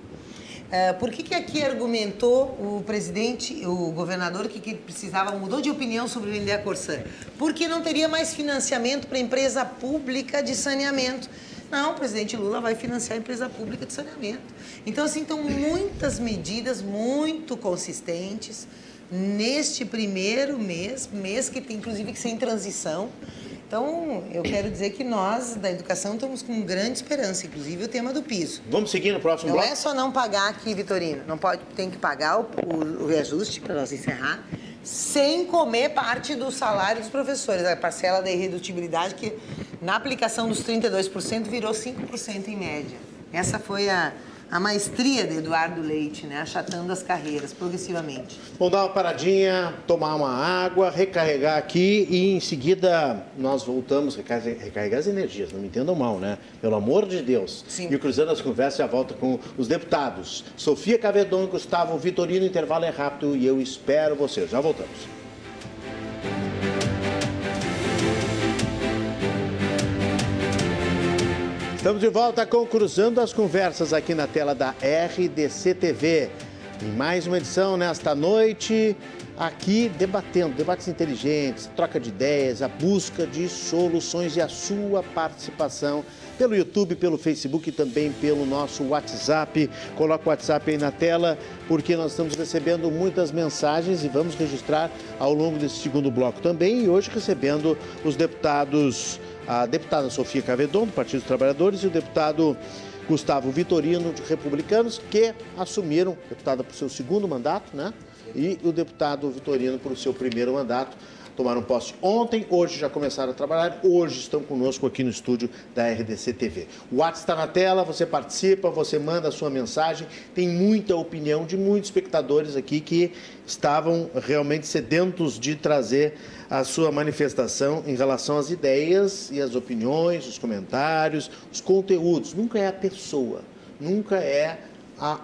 eh, por que, que aqui argumentou o presidente, o governador, que, que precisava, mudou de opinião sobre vender a Corsã? Porque não teria mais financiamento para empresa pública de saneamento. Não, o presidente Lula vai financiar a empresa pública de saneamento. Então, assim, estão muitas medidas muito consistentes neste primeiro mês, mês que tem inclusive que ser em transição, então, eu quero dizer que nós, da educação, estamos com grande esperança, inclusive o tema do piso. Vamos seguir no próximo não bloco? Não é só não pagar aqui, Vitorino. Não pode, tem que pagar o, o, o reajuste, para nós encerrar, sem comer parte do salário dos professores. A parcela da irredutibilidade, que na aplicação dos 32% virou 5% em média. Essa foi a, a maestria de Eduardo Leite, né? achatando as carreiras progressivamente. Vamos dar uma paradinha, tomar uma água, recarregar aqui e em seguida nós voltamos, recarregar, recarregar as energias, não me entendam mal, né? Pelo amor de Deus. Sim. E o Cruzando as Conversas já volta com os deputados. Sofia Cavedon, Gustavo Vitorino, intervalo é rápido e eu espero vocês. Já voltamos. Estamos de volta com Cruzando as Conversas aqui na tela da RDC TV. Em mais uma edição nesta noite, aqui debatendo, debates inteligentes, troca de ideias, a busca de soluções e a sua participação pelo YouTube, pelo Facebook e também pelo nosso WhatsApp. Coloca o WhatsApp aí na tela, porque nós estamos recebendo muitas mensagens e vamos registrar ao longo desse segundo bloco também. E hoje recebendo os deputados a deputada Sofia Cavedon, do Partido dos Trabalhadores, e o deputado Gustavo Vitorino, de Republicanos, que assumiram, deputada para o seu segundo mandato, né? E o deputado Vitorino para o seu primeiro mandato tomaram posse ontem, hoje já começaram a trabalhar, hoje estão conosco aqui no estúdio da RDC TV. O WhatsApp está na tela, você participa, você manda a sua mensagem, tem muita opinião de muitos espectadores aqui que estavam realmente sedentos de trazer a sua manifestação em relação às ideias e às opiniões, os comentários, os conteúdos. Nunca é a pessoa, nunca é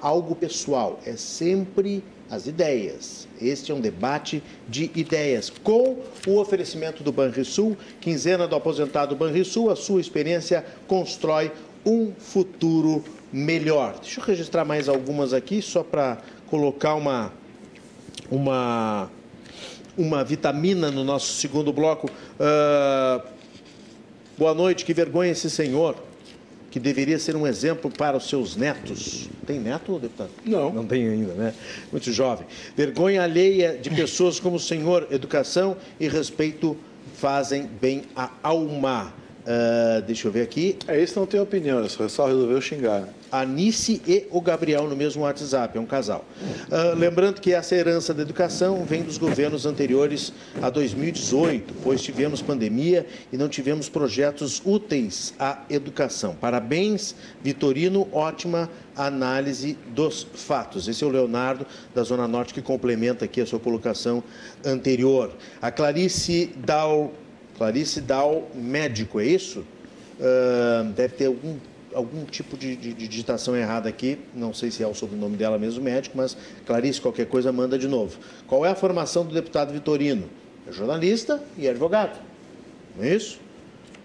algo pessoal, é sempre as ideias. Este é um debate de ideias com o oferecimento do Banrisul, quinzena do aposentado Banrisul, a sua experiência constrói um futuro melhor. Deixa eu registrar mais algumas aqui só para colocar uma uma uma vitamina no nosso segundo bloco. Uh, boa noite, que vergonha esse senhor que deveria ser um exemplo para os seus netos. Tem neto, deputado? Não. Não tem ainda, né? Muito jovem. Vergonha alheia de pessoas como o senhor. Educação e respeito fazem bem à alma. Uh, deixa eu ver aqui. É, isso não tem opinião, é só resolveu xingar. A Nice e o Gabriel no mesmo WhatsApp, é um casal. Uh, lembrando que essa herança da educação vem dos governos anteriores a 2018, pois tivemos pandemia e não tivemos projetos úteis à educação. Parabéns, Vitorino, ótima análise dos fatos. Esse é o Leonardo, da Zona Norte, que complementa aqui a sua colocação anterior. A Clarice Dal Clarice Dal Médico, é isso? Uh, deve ter algum, algum tipo de, de, de, digitação errada aqui, não sei se é o sobrenome dela mesmo, médico, mas Clarice, qualquer coisa, manda de novo. Qual é a formação do deputado Vitorino? É jornalista e advogado, não é isso?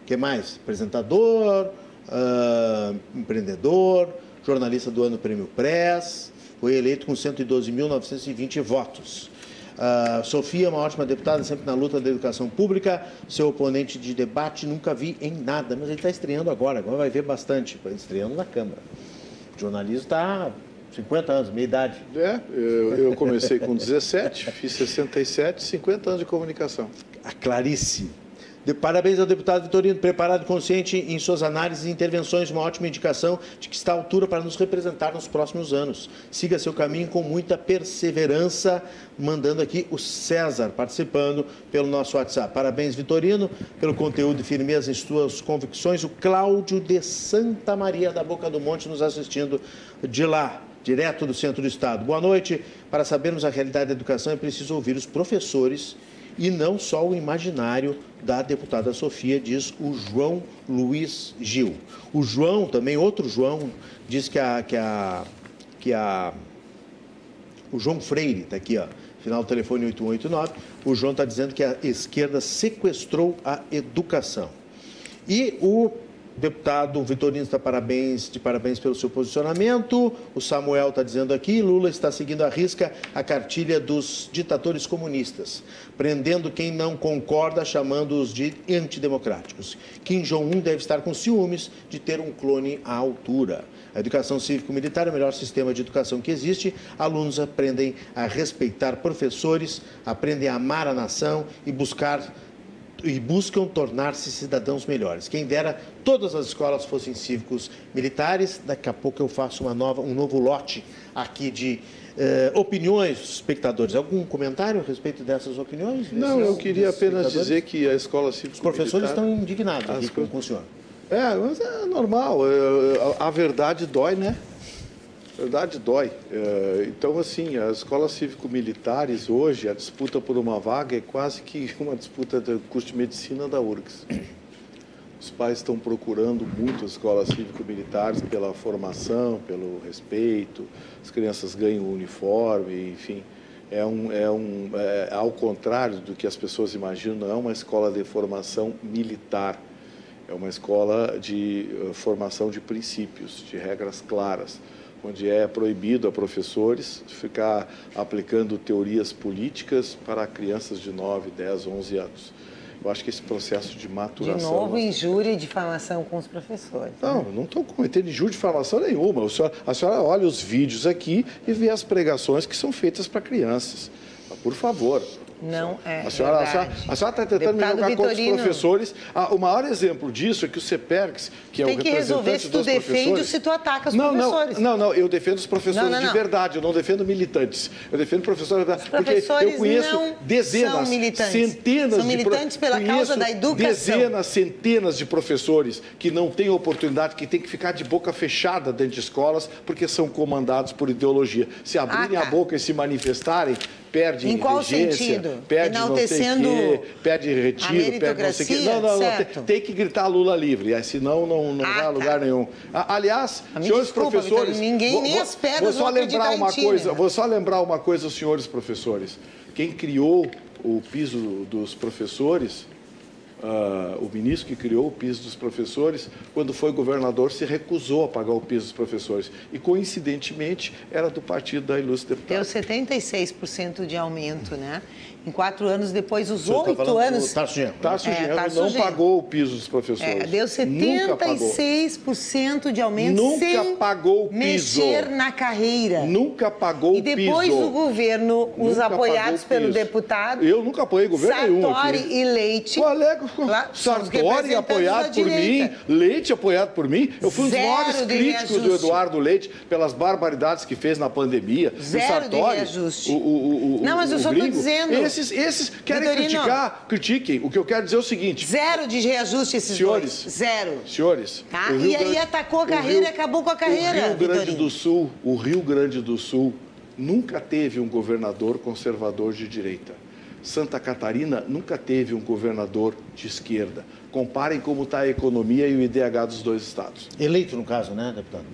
O que mais? Apresentador, uh, empreendedor, jornalista do ano Prêmio Press, foi eleito com 112.920 votos. Uh, Sofia, uma ótima deputada, sempre na luta da educação pública. Seu oponente de debate nunca vi em nada, mas ele está estreando agora, agora vai ver bastante, estreando na Câmara. O jornalismo está 50 anos, meia idade. É, eu, eu comecei com 17, fiz 67, 50 anos de comunicação. A Clarice. De, parabéns ao deputado Vitorino, preparado e consciente em suas análises e intervenções, uma ótima indicação de que está à altura para nos representar nos próximos anos. Siga seu caminho com muita perseverança, mandando aqui o César participando pelo nosso WhatsApp. Parabéns, Vitorino, pelo conteúdo e firmeza em suas convicções. O Cláudio de Santa Maria da Boca do Monte nos assistindo de lá direto do centro do estado. Boa noite. Para sabermos a realidade da educação é preciso ouvir os professores e não só o imaginário da deputada Sofia, diz o João Luiz Gil. O João, também outro João, diz que a. Que a, que a o João Freire, está aqui, ó, final do telefone 8189. O João está dizendo que a esquerda sequestrou a educação. E o Deputado Vitorino está parabéns, de parabéns pelo seu posicionamento. O Samuel está dizendo aqui: Lula está seguindo à risca a cartilha dos ditadores comunistas, prendendo quem não concorda, chamando-os de antidemocráticos. Kim Jong-un deve estar com ciúmes de ter um clone à altura. A educação cívico-militar é o melhor sistema de educação que existe. Alunos aprendem a respeitar professores, aprendem a amar a nação e buscar e buscam tornar-se cidadãos melhores. Quem dera todas as escolas fossem cívicos militares. Daqui a pouco eu faço uma nova, um novo lote aqui de eh, opiniões dos espectadores. Algum comentário a respeito dessas opiniões? Não, eu queria apenas dizer que a escola cívico Os professores estão indignados aqui com, com o senhor. É, mas é normal. É, a verdade dói, né? Verdade dói. É, então, assim, as escolas cívico-militares hoje, a disputa por uma vaga é quase que uma disputa do curso de medicina da URGS. Os pais estão procurando muito as escolas cívico-militares pela formação, pelo respeito, as crianças ganham o uniforme, enfim. É, um, é, um, é ao contrário do que as pessoas imaginam, não é uma escola de formação militar, é uma escola de uh, formação de princípios, de regras claras onde é proibido a professores ficar aplicando teorias políticas para crianças de 9, 10, 11 anos. Eu acho que esse processo de maturação... De novo, injúria e difamação com os professores. Não, né? não estou cometendo injúria e difamação nenhuma. A senhora, a senhora olha os vídeos aqui e vê as pregações que são feitas para crianças. Por favor, não é. A senhora está tentando Deputado me jogar Vitorino. contra os professores. Ah, o maior exemplo disso é que o CEPERX, que é Tem o representante dos professores... Tem que resolver se tu defende ou se tu ataca os não, professores. Não, não, eu defendo os professores não, não, de verdade, eu não defendo militantes. Eu defendo professores... Os professores porque eu conheço não dezenas, são militantes. centenas são militantes de... pela causa da educação. dezenas, centenas de professores que não têm oportunidade, que têm que ficar de boca fechada dentro de escolas porque são comandados por ideologia. Se abrirem ah, tá. a boca e se manifestarem, perde em qual sentido? Perde Enaltecendo não quê, perde retiro, perde não sei quê. Não, não, não tem, que gritar Lula livre, senão não, não ah, vai a lugar tá. nenhum. Aliás, ah, senhores desculpa, professores, ninguém vou, nem as pedras vou só lembrar uma coisa, né? vou só lembrar uma coisa, senhores professores. Quem criou o piso dos professores Uh, o ministro que criou o piso dos professores, quando foi governador, se recusou a pagar o piso dos professores. E, coincidentemente, era do partido da ilustre deputada. Deu 76% de aumento, né? Em quatro anos depois, os oito tá anos. Tarso Genro. Tarso é, Tarso não Genro. pagou o piso dos professores. É, deu 76% de aumento Nunca sem pagou o piso. mexer na carreira. Nunca pagou o piso. E depois o governo, os nunca apoiados pelo deputado. Eu nunca apoiei governo Sartori nenhum. Sartori e Leite. Qual é? Lá, Sartori apoiado por mim, Leite apoiado por mim. Eu fui um dos maiores críticos do Eduardo Leite pelas barbaridades que fez na pandemia. Zero o Sartori. O, o, o, não, mas eu só estou dizendo. Esses, esses querem Vitorino, criticar, critiquem. O que eu quero dizer é o seguinte: zero de reajuste esses senhores, dois. Zero. Senhores. Tá? E aí atacou a carreira Rio, e acabou com a carreira. O Rio Grande Vitorino. do Sul, o Rio Grande do Sul nunca teve um governador conservador de direita. Santa Catarina nunca teve um governador de esquerda. Comparem como está a economia e o IDH dos dois estados. Eleito, no caso, né, deputado?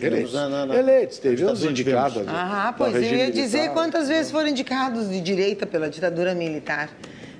Eleitos. Na, na, na, Eleitos, teve uns indicados. Ah, pois eu ia dizer militar. quantas vezes foram indicados de direita pela ditadura militar.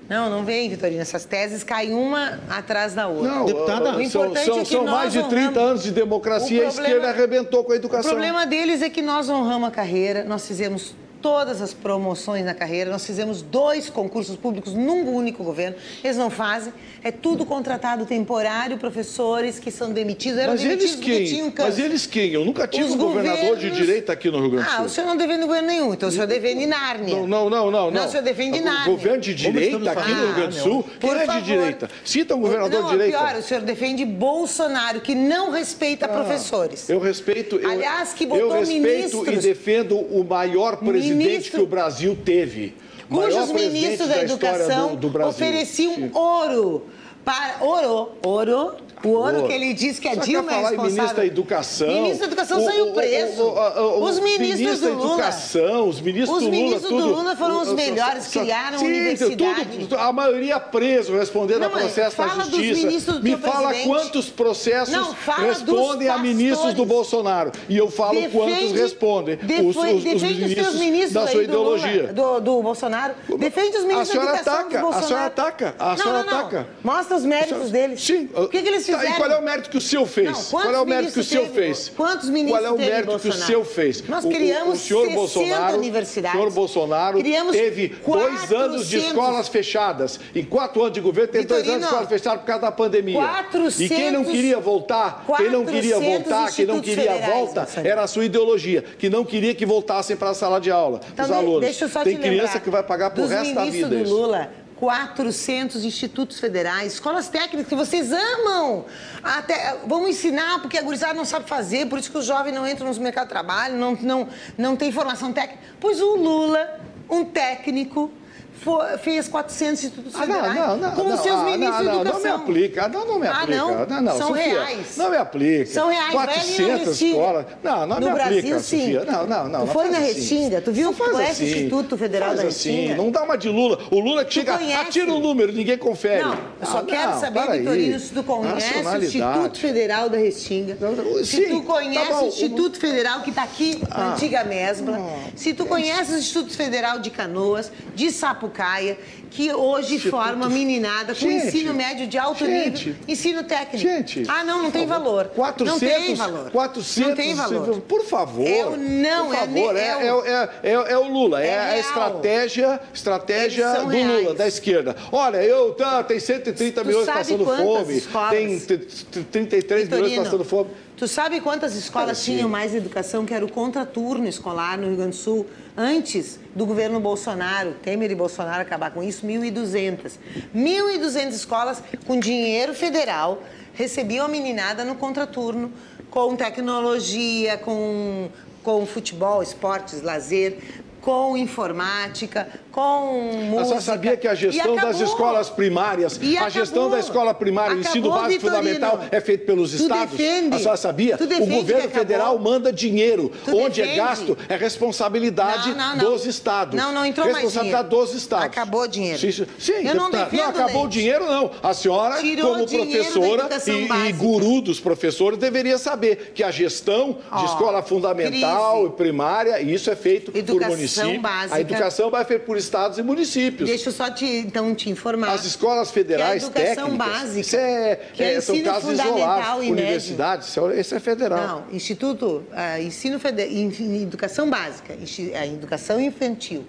Não, não vem, Vitorino. Essas teses caem uma atrás da outra. Não, Deputada, o importante são, são, é que são mais de 30 honramos... anos de democracia e a esquerda arrebentou com a educação. O problema deles é que nós honramos a carreira, nós fizemos todas as promoções na carreira. Nós fizemos dois concursos públicos num único governo. Eles não fazem. É tudo contratado temporário, professores que são demitidos. Eram mas demitidos eles quem? Um mas eles quem? Eu nunca tive Os um governador de direita aqui no Rio Grande do Sul. Ah, o senhor não defende governo nenhum, então o senhor defende Nárnia. Não, não, não. Não, não o senhor defende Nárnia. Governo de direita aqui no Rio Grande do Sul? Quem é de direita? Cita um governador não, de direita. pior, o senhor defende Bolsonaro, que não respeita ah, professores. Eu respeito... Eu, Aliás, que botou Eu respeito ministros, e defendo o maior presidente ministro, que o Brasil teve. Cujos ministros da educação do, do ofereciam ouro para ouro, ouro o ouro que ele diz que a Só Dilma quer falar é responsável. ministro da Educação. Ministro da Educação o, saiu preso. O, o, os ministros ministro do Lula. da Educação, os ministros os do Lula. ministros do Lula foram os melhores, criaram sim, universidade. Tudo, a maioria preso, respondendo não, a processo na justiça. Me fala presidente. quantos processos não, respondem a ministros do Bolsonaro. E eu falo defende, quantos respondem. Defende, os, os, defende os ministros, os ministros da sua ideologia. Do, Lula, do, do, Bolsonaro. Defende os ministros da Educação ataca, do Bolsonaro. A senhora ataca. A senhora ataca. Mostra os méritos deles. Sim. O que eles fizeram? E qual é o mérito que o senhor fez? Não, Qual é o mérito que o teve, fez? Quantos ministros Qual é o mérito que o senhor fez? Nós criamos o, o senhor Bolsonaro, universidades. O senhor Bolsonaro criamos teve 400... dois anos de escolas fechadas. Em quatro anos de governo, teve dois anos de escolas fechadas por causa da pandemia. 400... E quem não queria voltar, quem não queria voltar, quem não queria a volta, era a sua ideologia, que não queria que voltassem para a sala de aula, então, os alunos. Deixa eu só Tem te criança lembrar, que vai pagar por resto da vida. do Lula, 400 institutos federais, escolas técnicas que vocês amam. Até, vamos ensinar, porque a gurizada não sabe fazer, por isso que os jovens não entram no mercado de trabalho, não, não, não tem formação técnica. Pois o Lula, um técnico, foi, fez 400 institutos ah, federais não, não, com os seus ah, ministros não, de educação. Não me aplica, não, não me aplica. Ah, não? não, São Sofia, reais. Não me aplica. São reais. 400 escolas. Não, não no me Brasil, aplica, sim. Sofia. Não, não, não. Tu não foi na assim. Restinga? Tu viu não faz o assim. Instituto Federal da assim. Restinga? Não dá uma de Lula. O Lula que chega, conhece? atira o número, ninguém confere. Não, eu só ah, quero não, saber, Vitorino, se tu conhece o Instituto Federal da Restinga. Se tu conhece tá o Instituto Federal que está aqui Ah. na antiga Mesbla. Se tu conhece o Instituto Federal de Canoas, de Sapucaia, que hoje Instituto... forma meninada com Gente, ensino médio de alto gente, nível, ensino técnico. Gente, ah, não, não tem valor. 400, não tem valor. 400, não tem valor. Por favor. É o não, por é favor, é, é, é, é, é, o Lula, é, é a estratégia, estratégia do reais. Lula, da esquerda. Olha, eu tá, tem 130 Tu milhões passando fome, escolas? tem 33 milhões Vitorino, passando fome. Tu sabe quantas escolas Assim. tinham mais educação, que era o contraturno escolar no Rio Grande do Sul, antes do governo Bolsonaro, Temer e Bolsonaro acabar com isso? 1.200. 1.200 escolas com dinheiro federal recebiam a meninada no contraturno, com tecnologia, com, com futebol, esportes, lazer, com informática, com música. A senhora sabia que a gestão das escolas primárias, a gestão da escola primária, o ensino básico Vitorino. fundamental é feito pelos Tu estados? defende. A senhora sabia? O governo federal manda dinheiro. Tu Onde é defende. gasto é responsabilidade Não, não, não. dos estados. Não, não entrou mais Responsabilidade dos estados. Acabou o dinheiro. Sim, sim. Eu não defendo acabou o dinheiro, não. A senhora, Tirou como professora e, e guru dos professores, deveria saber que a gestão de Ó, escola fundamental crise. e primária, isso é feito por Educação município. básica. A educação vai feita por estados e municípios. Deixa eu só te, então, te informar. As escolas federais Que a educação técnicas, básica, isso é, que é é, são ensino casos fundamental isolados. e médio. Universidades, isso é- isso é federal. Não, Instituto, ah, ensino federal, educação básica, a educação infantil,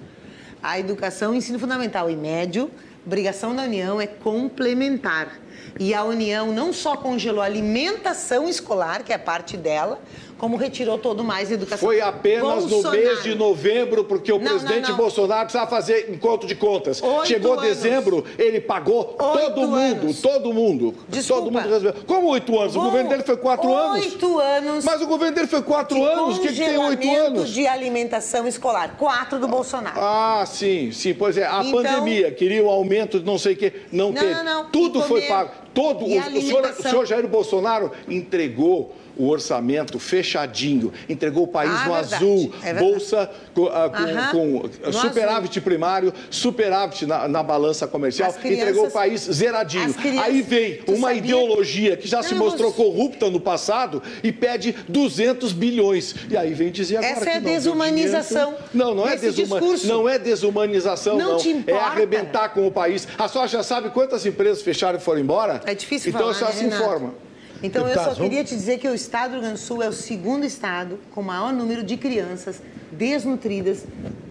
a educação, ensino fundamental e médio, obrigação da União é complementar. E a União não só congelou a alimentação escolar, que é parte dela, como retirou todo mais educação. Foi apenas Bolsonaro. no mês de novembro, porque o Não, presidente não, não. Bolsonaro precisava fazer encontro de contas. Oito Chegou anos. dezembro, ele pagou todo mundo, anos. todo mundo. Desculpa. Todo mundo resolveu. Como oito anos? O Bom, governo dele foi quatro anos. Oito anos. Mas o governo dele foi quatro anos. O que, que tem oito anos? de alimentação escolar. Quatro do Bolsonaro. Ah, sim, sim. Pois é, a Então- pandemia queria o aumento de não sei o quê. Não, Não, teve. não, não. Tudo foi pago. Todo, o, o, senhor, o senhor Jair Bolsonaro entregou o orçamento fechadinho, entregou o país Ah, no verdade, azul, é bolsa com, ah, com- com superávit primário, superávit na, na balança comercial, As crianças- entregou o país zeradinho. as crianças- Aí vem uma ideologia que já se Não, mostrou você- corrupta no passado e pede 200 bilhões. E aí vem dizer agora Essa é a desumanização. Não, não é, desse desuma... discurso. não é desumanização, Não não. É arrebentar com o país. A senhora já sabe quantas empresas fecharam e foram embora? É difícil então falar, a senhora né, se Renato? informa. Então, eu Deputados, só queria te dizer que o estado do Rio Grande do Sul é o segundo estado com maior número de crianças desnutridas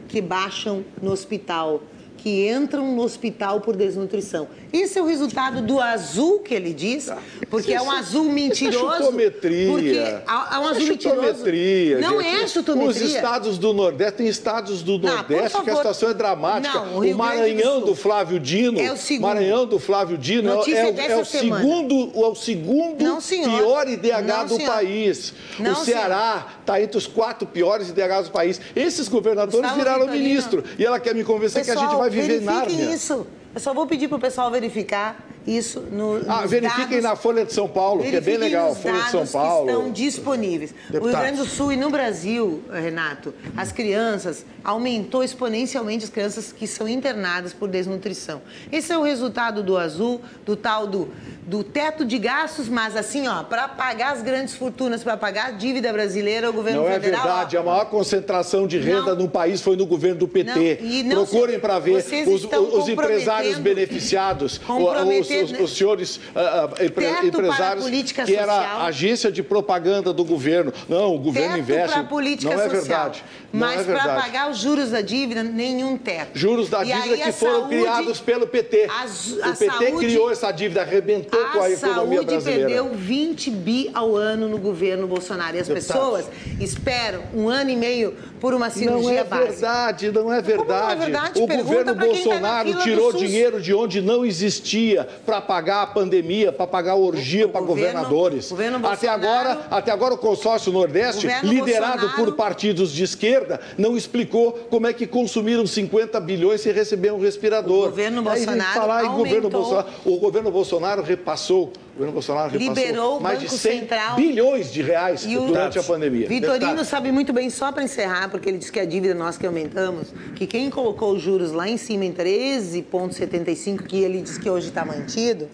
que baixam no hospital que entram no hospital por desnutrição. Esse é o resultado do azul que ele diz, tá. porque é um azul mentiroso. Isso é chutometria. Porque é um azul é chutometria. Não gente. é chutometria. Os estados do Nordeste, tem estados do Nordeste não, que a situação é dramática. Não, o, o Maranhão do, do, Flávio Dino. É o segundo. Maranhão do Flávio Dino é, é, é, o segundo, é o segundo não, pior IDH não, do senhor. país. o Ceará está entre os quatro piores IDHs do país. Esses governadores Gustavo viraram Vitorino. ministro. E ela quer me convencer Pessoal, que a gente vai viver nada. isso. Eu só vou pedir para o pessoal verificar isso no, ah, verifiquem dados, na Folha de São Paulo, que é bem legal, Folha de São Paulo. Que estão disponíveis. Deputados. O Rio Grande do Sul e no Brasil, Renato, as crianças aumentou exponencialmente as crianças que são internadas por desnutrição. Esse é o resultado do azul, do tal do, do teto de gastos, mas assim, ó, para pagar as grandes fortunas, para pagar a dívida brasileira, o governo não é federal. Não é verdade, ó, a maior concentração de renda não, no país foi no governo do PT. Não, Procurem para ver os, os empresários beneficiados, os, os, os senhores uh, empre, empresários que era a agência de propaganda do governo. Não, o governo teto investe. Não é verdade. Mas é para pagar os juros da dívida, nenhum teto. Juros da dívida que foram saúde, criados pelo PT. A, a o PT saúde, criou essa dívida, arrebentou com a economia brasileira. A saúde perdeu 20 bi ao ano no governo Bolsonaro. E as Deputado. pessoas esperam um ano e meio por uma cirurgia não é básica. Verdade, não é verdade, não é verdade. O Pergunta governo tá Bolsonaro tá tirou dinheiro de onde não existia para pagar a pandemia, para pagar a orgia para governadores. Governo até agora, até agora o consórcio Nordeste, liderado Bolsonaro, por partidos de esquerda, não explicou como é que consumiram 50 bilhões sem receber um respirador. O governo Bolsonaro falar em governo Bolsonaro, o governo Bolsonaro repassou o governo Bolsonaro liberou mais de 100 Central bilhões de reais durante a pandemia. Vitorino Deputado. sabe muito bem, só para encerrar, porque ele disse que a dívida nós que aumentamos, que quem colocou os juros lá em cima em 13,75, que ele diz que hoje está mantido,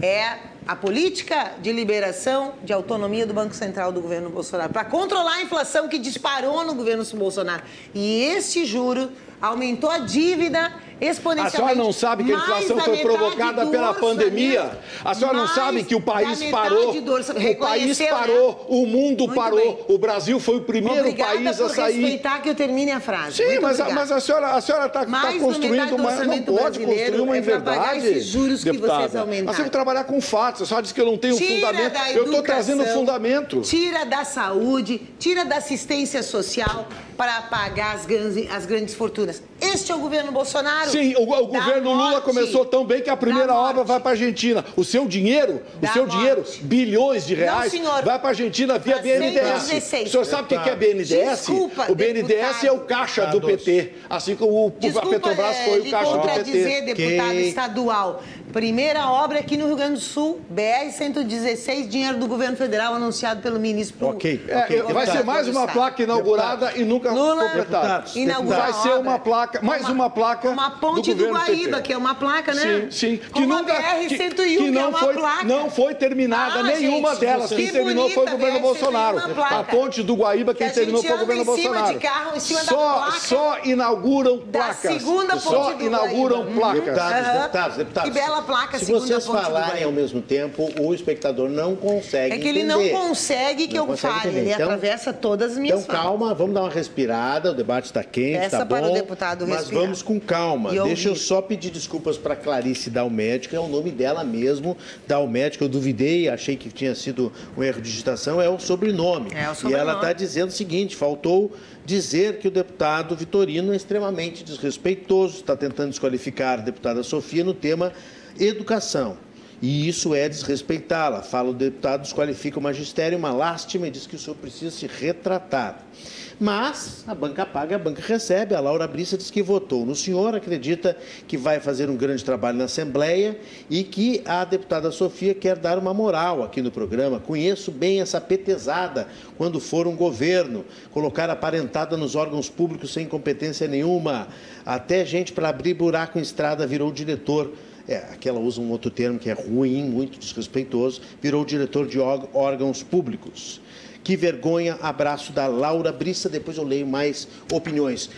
é a política de liberação de autonomia do Banco Central do governo Bolsonaro, para controlar a inflação que disparou no governo Bolsonaro. E esse juro aumentou a dívida exponencialmente. A senhora não sabe que a inflação foi provocada pela pandemia? A senhora não sabe que o país parou? O país parou, né? o mundo Muito parou. Bem. O Brasil foi o primeiro Obrigada país a sair. respeitar que eu termine a frase. Sim, mas a, mas a, senhora a senhora está tá construindo uma não pode construir uma é inverdade. esses juros deputada. que vocês aumentaram. Nós temos que trabalhar com fatos. A senhora disse que eu não tenho tira fundamento. eu estou trazendo fundamento. Tira da saúde, tira da assistência social para pagar as grandes, as grandes fortunas. Este é o governo Bolsonaro. Sim, o, o governo morte, Lula começou tão bem que a primeira obra vai para a Argentina. O seu dinheiro, da o seu morte. dinheiro, bilhões de reais, Não, senhor, vai para a Argentina via BNDES. O senhor sabe o que é BNDES? Desculpa, o BNDES deputado. é o caixa do PT, assim como o, Desculpa, a Petrobras foi o caixa do PT. dizer, deputado que... estadual. Primeira obra aqui no Rio Grande do Sul, BR-116, dinheiro do governo federal anunciado pelo ministro. Ok, okay. É, vai ser mais uma placa inaugurada deputado. e nunca Lula, completada. Vai ser uma placa, mais uma, uma placa Uma ponte do, do Guaíba, PT. que é uma placa, né? Sim, sim. Que uma nunca, BR-101, que, que, não é foi, placa. Não foi terminada ah, nenhuma gente, delas. Quem terminou foi o governo Bolsonaro. A ponte do Guaíba, quem terminou foi o governo Bolsonaro. Só, só inauguram placas. segunda ponte Só inauguram placas. Deputados, deputados, deputados. Que bela placa, Se vocês falarem ao mesmo tempo, o espectador não consegue É que ele entender. não consegue que não eu consegue fale, ele então, atravessa todas as minhas Então calma, vamos dar uma respirada, o debate está quente, está bom. para o deputado Mas respirar. vamos com calma. Deixa eu só pedir desculpas para Clarice Dalmédica, é o nome dela mesmo, Dalmédica, eu duvidei, achei que tinha sido um erro de digitação, é o sobrenome. É o sobrenome. E ela está dizendo o seguinte, faltou dizer que o deputado Vitorino é extremamente desrespeitoso, está tentando desqualificar a deputada Sofia no tema educação. E isso é desrespeitá-la. Fala o deputado, desqualifica o magistério, uma lástima e diz que o senhor precisa se retratar. Mas a banca paga, a banca recebe. A Laura Brissa diz que votou no senhor, acredita que vai fazer um grande trabalho na Assembleia e que a deputada Sofia quer dar uma moral aqui no programa. Conheço bem essa petezada quando for um governo, colocar aparentada nos órgãos públicos sem competência nenhuma. Até gente para abrir buraco em estrada virou diretor é, aqui ela usa um outro termo que é ruim, muito desrespeitoso, virou diretor de órgãos públicos. Que vergonha, abraço da Laura Brissa. Depois eu leio mais opiniões. Uh,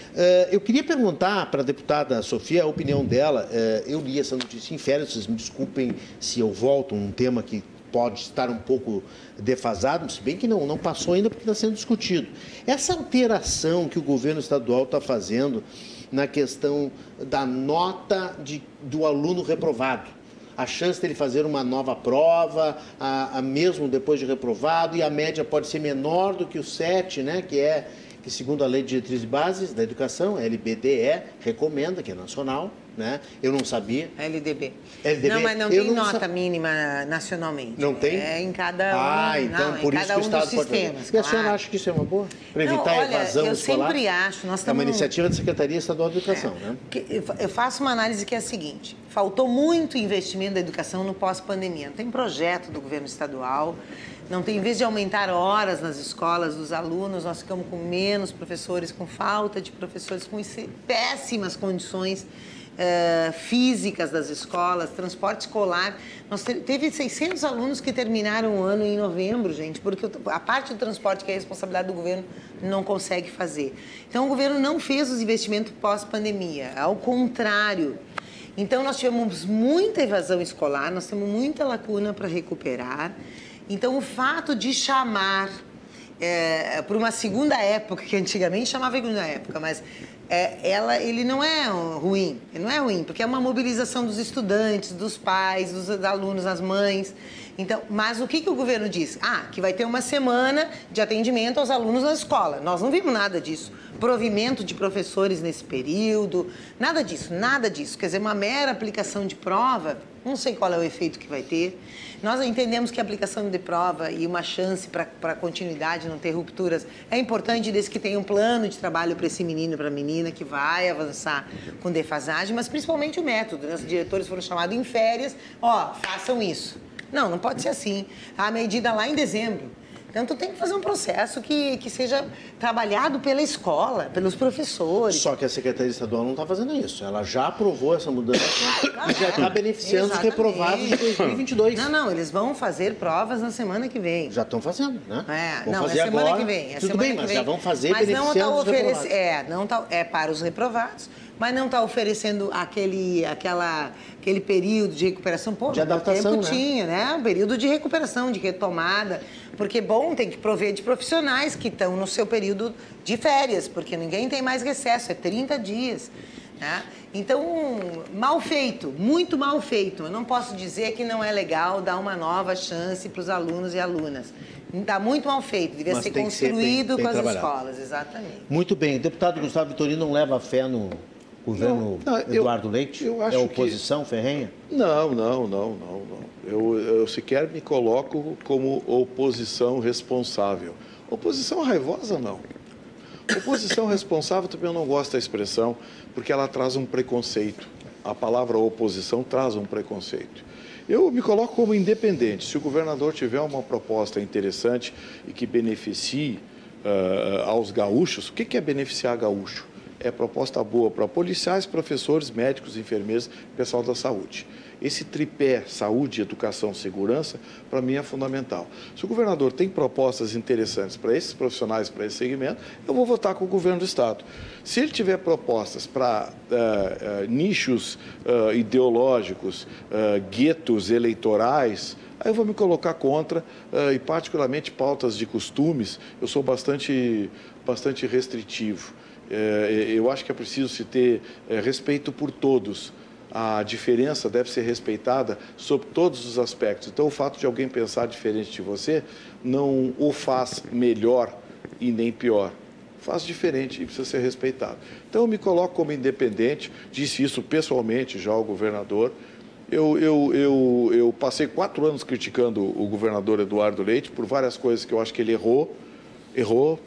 eu queria perguntar para a deputada Sofia a opinião dela. Uh, eu li essa notícia em férias, vocês me desculpem se eu volto, um tema que pode estar um pouco defasado, se bem que não, não passou ainda porque está sendo discutido. Essa alteração que o governo estadual está fazendo na questão da nota de, do aluno reprovado, a chance dele fazer uma nova prova, a, a mesmo depois de reprovado, e a média pode ser menor do que o 7, né, que é que segundo a Lei de Diretrizes Bases da Educação, a LBDE, recomenda, que é nacional, né? Eu não sabia. LDB. LDB. Não, mas não eu tem não nota sa... mínima nacionalmente. Não tem? É em cada Ah, um, então não, por isso que o Estado pode sistemas, E a senhora acha que isso é uma boa? Para evitar não, olha, a evasão eu escolar? Eu sempre acho. Nós é uma iniciativa da Secretaria Estadual de Educação, é, né? Eu faço uma análise que é a seguinte. Faltou muito investimento da educação no pós-pandemia. Não tem projeto do governo estadual não tem, em vez de aumentar horas nas escolas dos alunos, nós ficamos com menos professores, com falta de professores, com péssimas condições uh, físicas das escolas, transporte escolar. Nós teve 600 alunos que terminaram o ano em novembro, gente, porque a parte do transporte que é responsabilidade do governo não consegue fazer. Então o governo não fez os investimentos pós-pandemia, ao contrário. Então nós tivemos muita evasão escolar, nós temos muita lacuna para recuperar. Então, o fato de chamar é, por uma segunda época, que antigamente chamava segunda época, mas é, ela, ele não é ruim, não é ruim, porque é uma mobilização dos estudantes, dos pais, dos alunos, as mães. Então, mas o que, que o governo diz? Ah, que vai ter uma semana de atendimento aos alunos na escola. Nós não vimos nada disso. Provimento de professores nesse período, nada disso, nada disso. Quer dizer, uma mera aplicação de prova, não sei qual é o efeito que vai ter. Nós entendemos que a aplicação de prova e uma chance para continuidade, não ter rupturas, é importante desde que tenha um plano de trabalho para esse menino, para a menina que vai avançar com defasagem, mas principalmente o método. Né? Os diretores foram chamados em férias, ó, façam isso. Não, não pode ser assim. A medida lá em dezembro. Então, tu tem que fazer um processo que, que seja trabalhado pela escola, pelos professores. Só que a Secretaria Estadual não está fazendo isso. Ela já aprovou essa mudança e já está beneficiando Exatamente. os reprovados de 2022. Não, não, eles vão fazer provas na semana que vem. Já estão fazendo, né? É, vão não, fazer é semana agora. que vem. É Tudo bem, mas vem. já vão fazer mas não tá reprovados. É, não tá, é para os reprovados mas não está oferecendo aquele, aquela, aquele período de recuperação. Pô, de adaptação, tempo né? tinha, né? Um período de recuperação, de retomada. Porque, bom, tem que prover de profissionais que estão no seu período de férias, porque ninguém tem mais recesso, é 30 dias. Né? Então, mal feito, muito mal feito. Eu não posso dizer que não é legal dar uma nova chance para os alunos e alunas. Está muito mal feito, devia Mas ser construído ser bem, bem com as trabalhado. escolas, exatamente. Muito bem. O deputado Gustavo Vitorino não leva fé no governo não, não, Eduardo eu, Leite? Eu é oposição que... ferrenha? Não, não, não, não, não. Eu, eu sequer me coloco como oposição responsável. Oposição raivosa, não. Oposição responsável também eu não gosto da expressão, porque ela traz um preconceito. A palavra oposição traz um preconceito. Eu me coloco como independente. Se o governador tiver uma proposta interessante e que beneficie uh, aos gaúchos, o que é beneficiar gaúcho? É proposta boa para policiais, professores, médicos, enfermeiros, pessoal da saúde. Esse tripé saúde, educação, segurança, para mim é fundamental. Se o governador tem propostas interessantes para esses profissionais, para esse segmento, eu vou votar com o governo do Estado. Se ele tiver propostas para uh, uh, nichos uh, ideológicos, guetos eleitorais, aí eu vou me colocar contra, e particularmente pautas de costumes, eu sou bastante, bastante restritivo. Eu acho que é preciso se ter respeito por todos a diferença deve ser respeitada sob todos os aspectos. Então, o fato de alguém pensar diferente de você não o faz melhor e nem pior. Faz diferente e precisa ser respeitado. Então, eu me coloco como independente, disse isso pessoalmente já ao governador. Eu, eu, eu, eu passei quatro anos criticando o governador Eduardo Leite por várias coisas que eu acho que ele errou. Errou,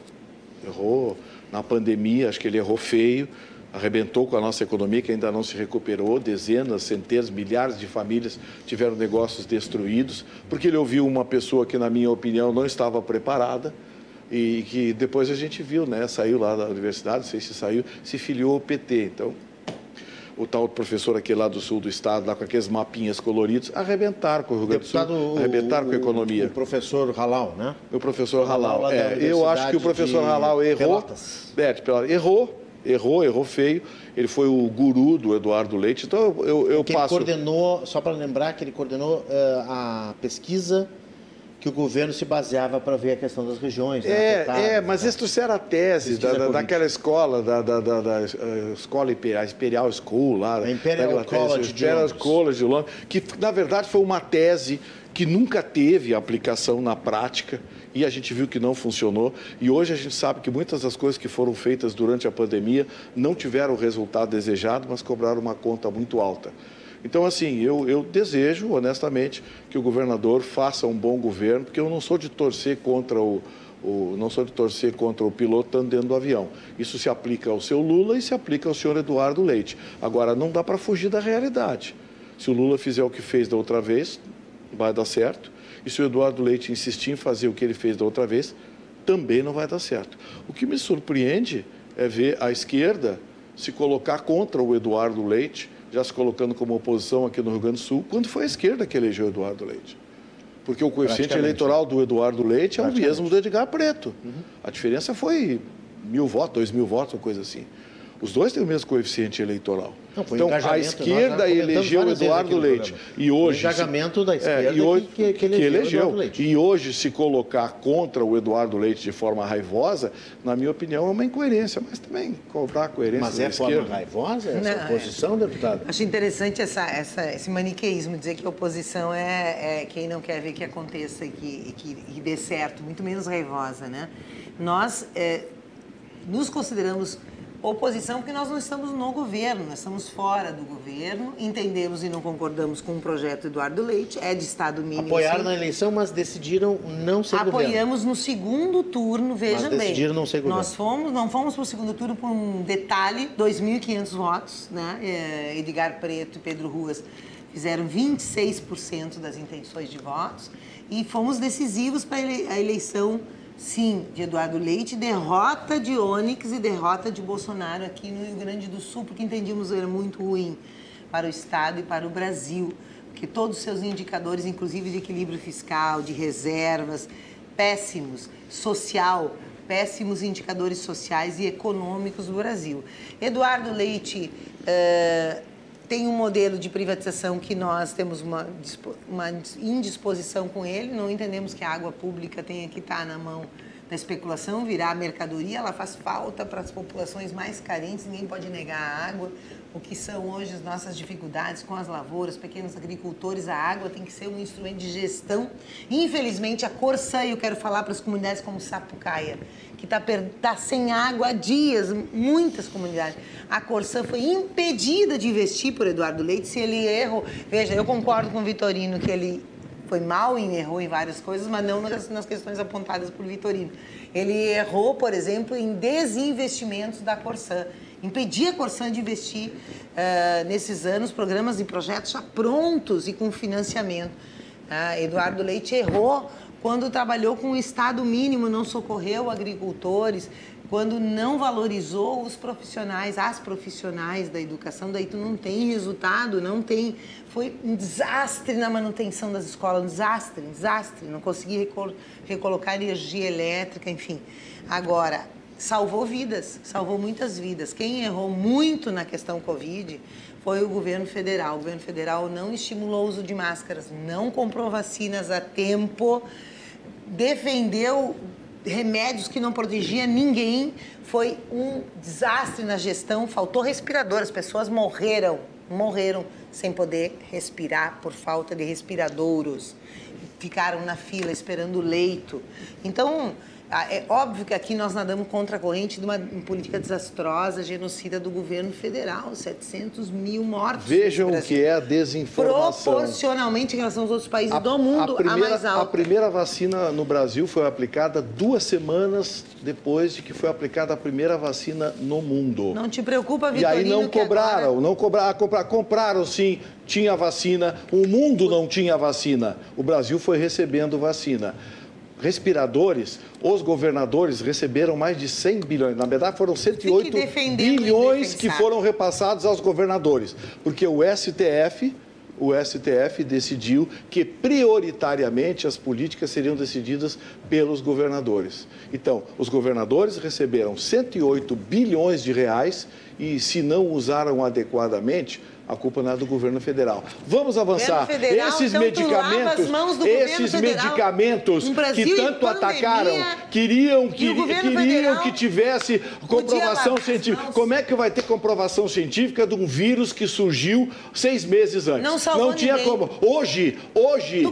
errou na pandemia, acho que ele errou feio arrebentou com a nossa economia, que ainda não se recuperou. Dezenas, centenas, milhares de famílias tiveram negócios destruídos, porque ele ouviu uma pessoa que, na minha opinião, não estava preparada e que depois a gente viu, né? Saiu lá da universidade, não sei se saiu, se filiou ao PT. Então, o tal professor aqui lá do sul do estado, lá com aqueles mapinhas coloridos, arrebentaram com o Rio Grande do Sul, arrebentaram o, com a economia. O professor Halal, né? O professor Halal. É, eu acho que o professor Halal errou. É, errou errou, errou feio. Ele foi o guru do Eduardo Leite. Então eu, eu passo. Ele coordenou, só para lembrar que ele coordenou uh, a pesquisa que o governo se baseava para ver a questão das regiões. Né, é, é, mas isso trouxeram a tese da, da, daquela escola, da, da, da, da uh, escola Imperial, Imperial School lá. A Imperial College Imperial de College de Londres, que na verdade foi uma tese que nunca teve aplicação na prática e a gente viu que não funcionou. E hoje a gente sabe que muitas das coisas que foram feitas durante a pandemia não tiveram o resultado desejado, mas cobraram uma conta muito alta. Então, assim, eu, eu desejo, honestamente, que o governador faça um bom governo, porque eu não sou de torcer contra o, o, não sou de torcer contra o piloto estando dentro do avião. Isso se aplica ao seu Lula e se aplica ao senhor Eduardo Leite. Agora, não dá para fugir da realidade. Se o Lula fizer o que fez da outra vez, vai dar certo. E se o Eduardo Leite insistir em fazer o que ele fez da outra vez, também não vai dar certo. O que me surpreende é ver a esquerda se colocar contra o Eduardo Leite já se colocando como oposição aqui no Rio Grande do Sul, quando foi a esquerda que elegeu Eduardo Leite. Porque o coeficiente eleitoral do Eduardo Leite é o mesmo do Edgar Preto. Uhum. A diferença foi mil votos, dois mil votos, uma coisa assim. Os dois têm o mesmo coeficiente eleitoral. Não, então, a esquerda elegeu Eduardo Leite. E hoje, o engajamento da esquerda é, e hoje, que, que, elegeu, que elegeu. Leite. E hoje, se colocar contra o Eduardo Leite de forma raivosa, na minha opinião, é uma incoerência. Mas também cobrar coerência Mas é forma esquerda. raivosa essa Não, é. oposição, é. deputado? Acho interessante essa, essa, esse maniqueísmo, dizer que a oposição é, é quem não quer ver que aconteça e que, que, que dê certo, muito menos raivosa, né? Nós é, nos consideramos oposição porque nós não estamos no governo, nós estamos fora do governo, entendemos e não concordamos com o projeto Eduardo Leite, é de Estado mínimo. Apoiaram sim. na eleição, mas decidiram não ser Apoiamos governo. Apoiamos no segundo turno, veja mas decidiram não ser governo. Nós fomos, não fomos para o segundo turno por um detalhe, 2.500 votos, né? É, Edgar Preto e Pedro Ruas fizeram 26% das intenções de votos e fomos decisivos para a eleição sim, de Eduardo Leite, derrota de Onyx e derrota de Bolsonaro aqui no Rio Grande do Sul, porque entendíamos que era muito ruim para o Estado e para o Brasil, porque todos os seus indicadores, inclusive de equilíbrio fiscal, de reservas, péssimos, social, péssimos indicadores sociais e econômicos do Brasil. Eduardo Leite uh, tem um modelo de privatização que nós temos uma, uma indisposição com ele, não entendemos que a água pública tenha que estar na mão da especulação, virar mercadoria, ela faz falta para as populações mais carentes, ninguém pode negar a água. O que são hoje as nossas dificuldades com as lavouras, pequenos agricultores, a água tem que ser um instrumento de gestão. Infelizmente, a Corsã, e eu quero falar para as comunidades como Sapucaia, que está tá sem água há dias, muitas comunidades. A Corsã foi impedida de investir por Eduardo Leite se ele errou. Veja, eu concordo com o Vitorino que ele foi mal e errou em várias coisas, mas não nas, nas questões apontadas por Vitorino. Ele errou, por exemplo, em desinvestimentos da Corsã. Impedia a Corsã de investir uh, nesses anos programas e projetos já prontos e com financiamento. Uh, Eduardo Leite errou quando trabalhou com o Estado mínimo, não socorreu agricultores, quando não valorizou os profissionais, as profissionais da educação, daí tu não tem resultado, não tem. Foi um desastre na manutenção das escolas, um desastre, um desastre. Não consegui recolocar energia elétrica, enfim. Agora, salvou vidas, salvou muitas vidas. Quem errou muito na questão Covid foi o governo federal. O governo federal não estimulou o uso de máscaras, não comprou vacinas a tempo, defendeu remédios que não protegia ninguém. Foi um desastre na gestão, faltou respirador, as pessoas morreram, morreram sem poder respirar por falta de respiradouros. Ficaram na fila esperando leito. Então, é óbvio que aqui nós nadamos contra a corrente de uma política desastrosa, genocida do governo federal, 700 mil mortos. Vejam o que é a desinformação. Proporcionalmente em relação aos outros países a, do mundo, a, primeira, a mais alta. A primeira vacina no Brasil foi aplicada duas semanas depois de que foi aplicada a primeira vacina no mundo. Não te preocupa, Vitorino, E aí não cobraram, agora... não cobraram, compraram, compraram sim, tinha vacina, o mundo não tinha vacina. O Brasil foi recebendo vacina respiradores, os governadores receberam mais de 100 bilhões. Na verdade, foram 108 bilhões que foram repassados aos governadores, porque o STF o STF decidiu que prioritariamente as políticas seriam decididas pelos governadores. Então, os governadores receberam 108 bilhões de reais e, se não usaram adequadamente, a culpa não é do governo federal. Vamos avançar. Federal, esses então medicamentos, esses medicamentos que tanto atacaram, queriam que, queriam que tivesse comprovação científica. Como é que vai ter comprovação científica de um vírus que surgiu seis meses antes? Não, salvou não tinha ninguém. como. Hoje, hoje,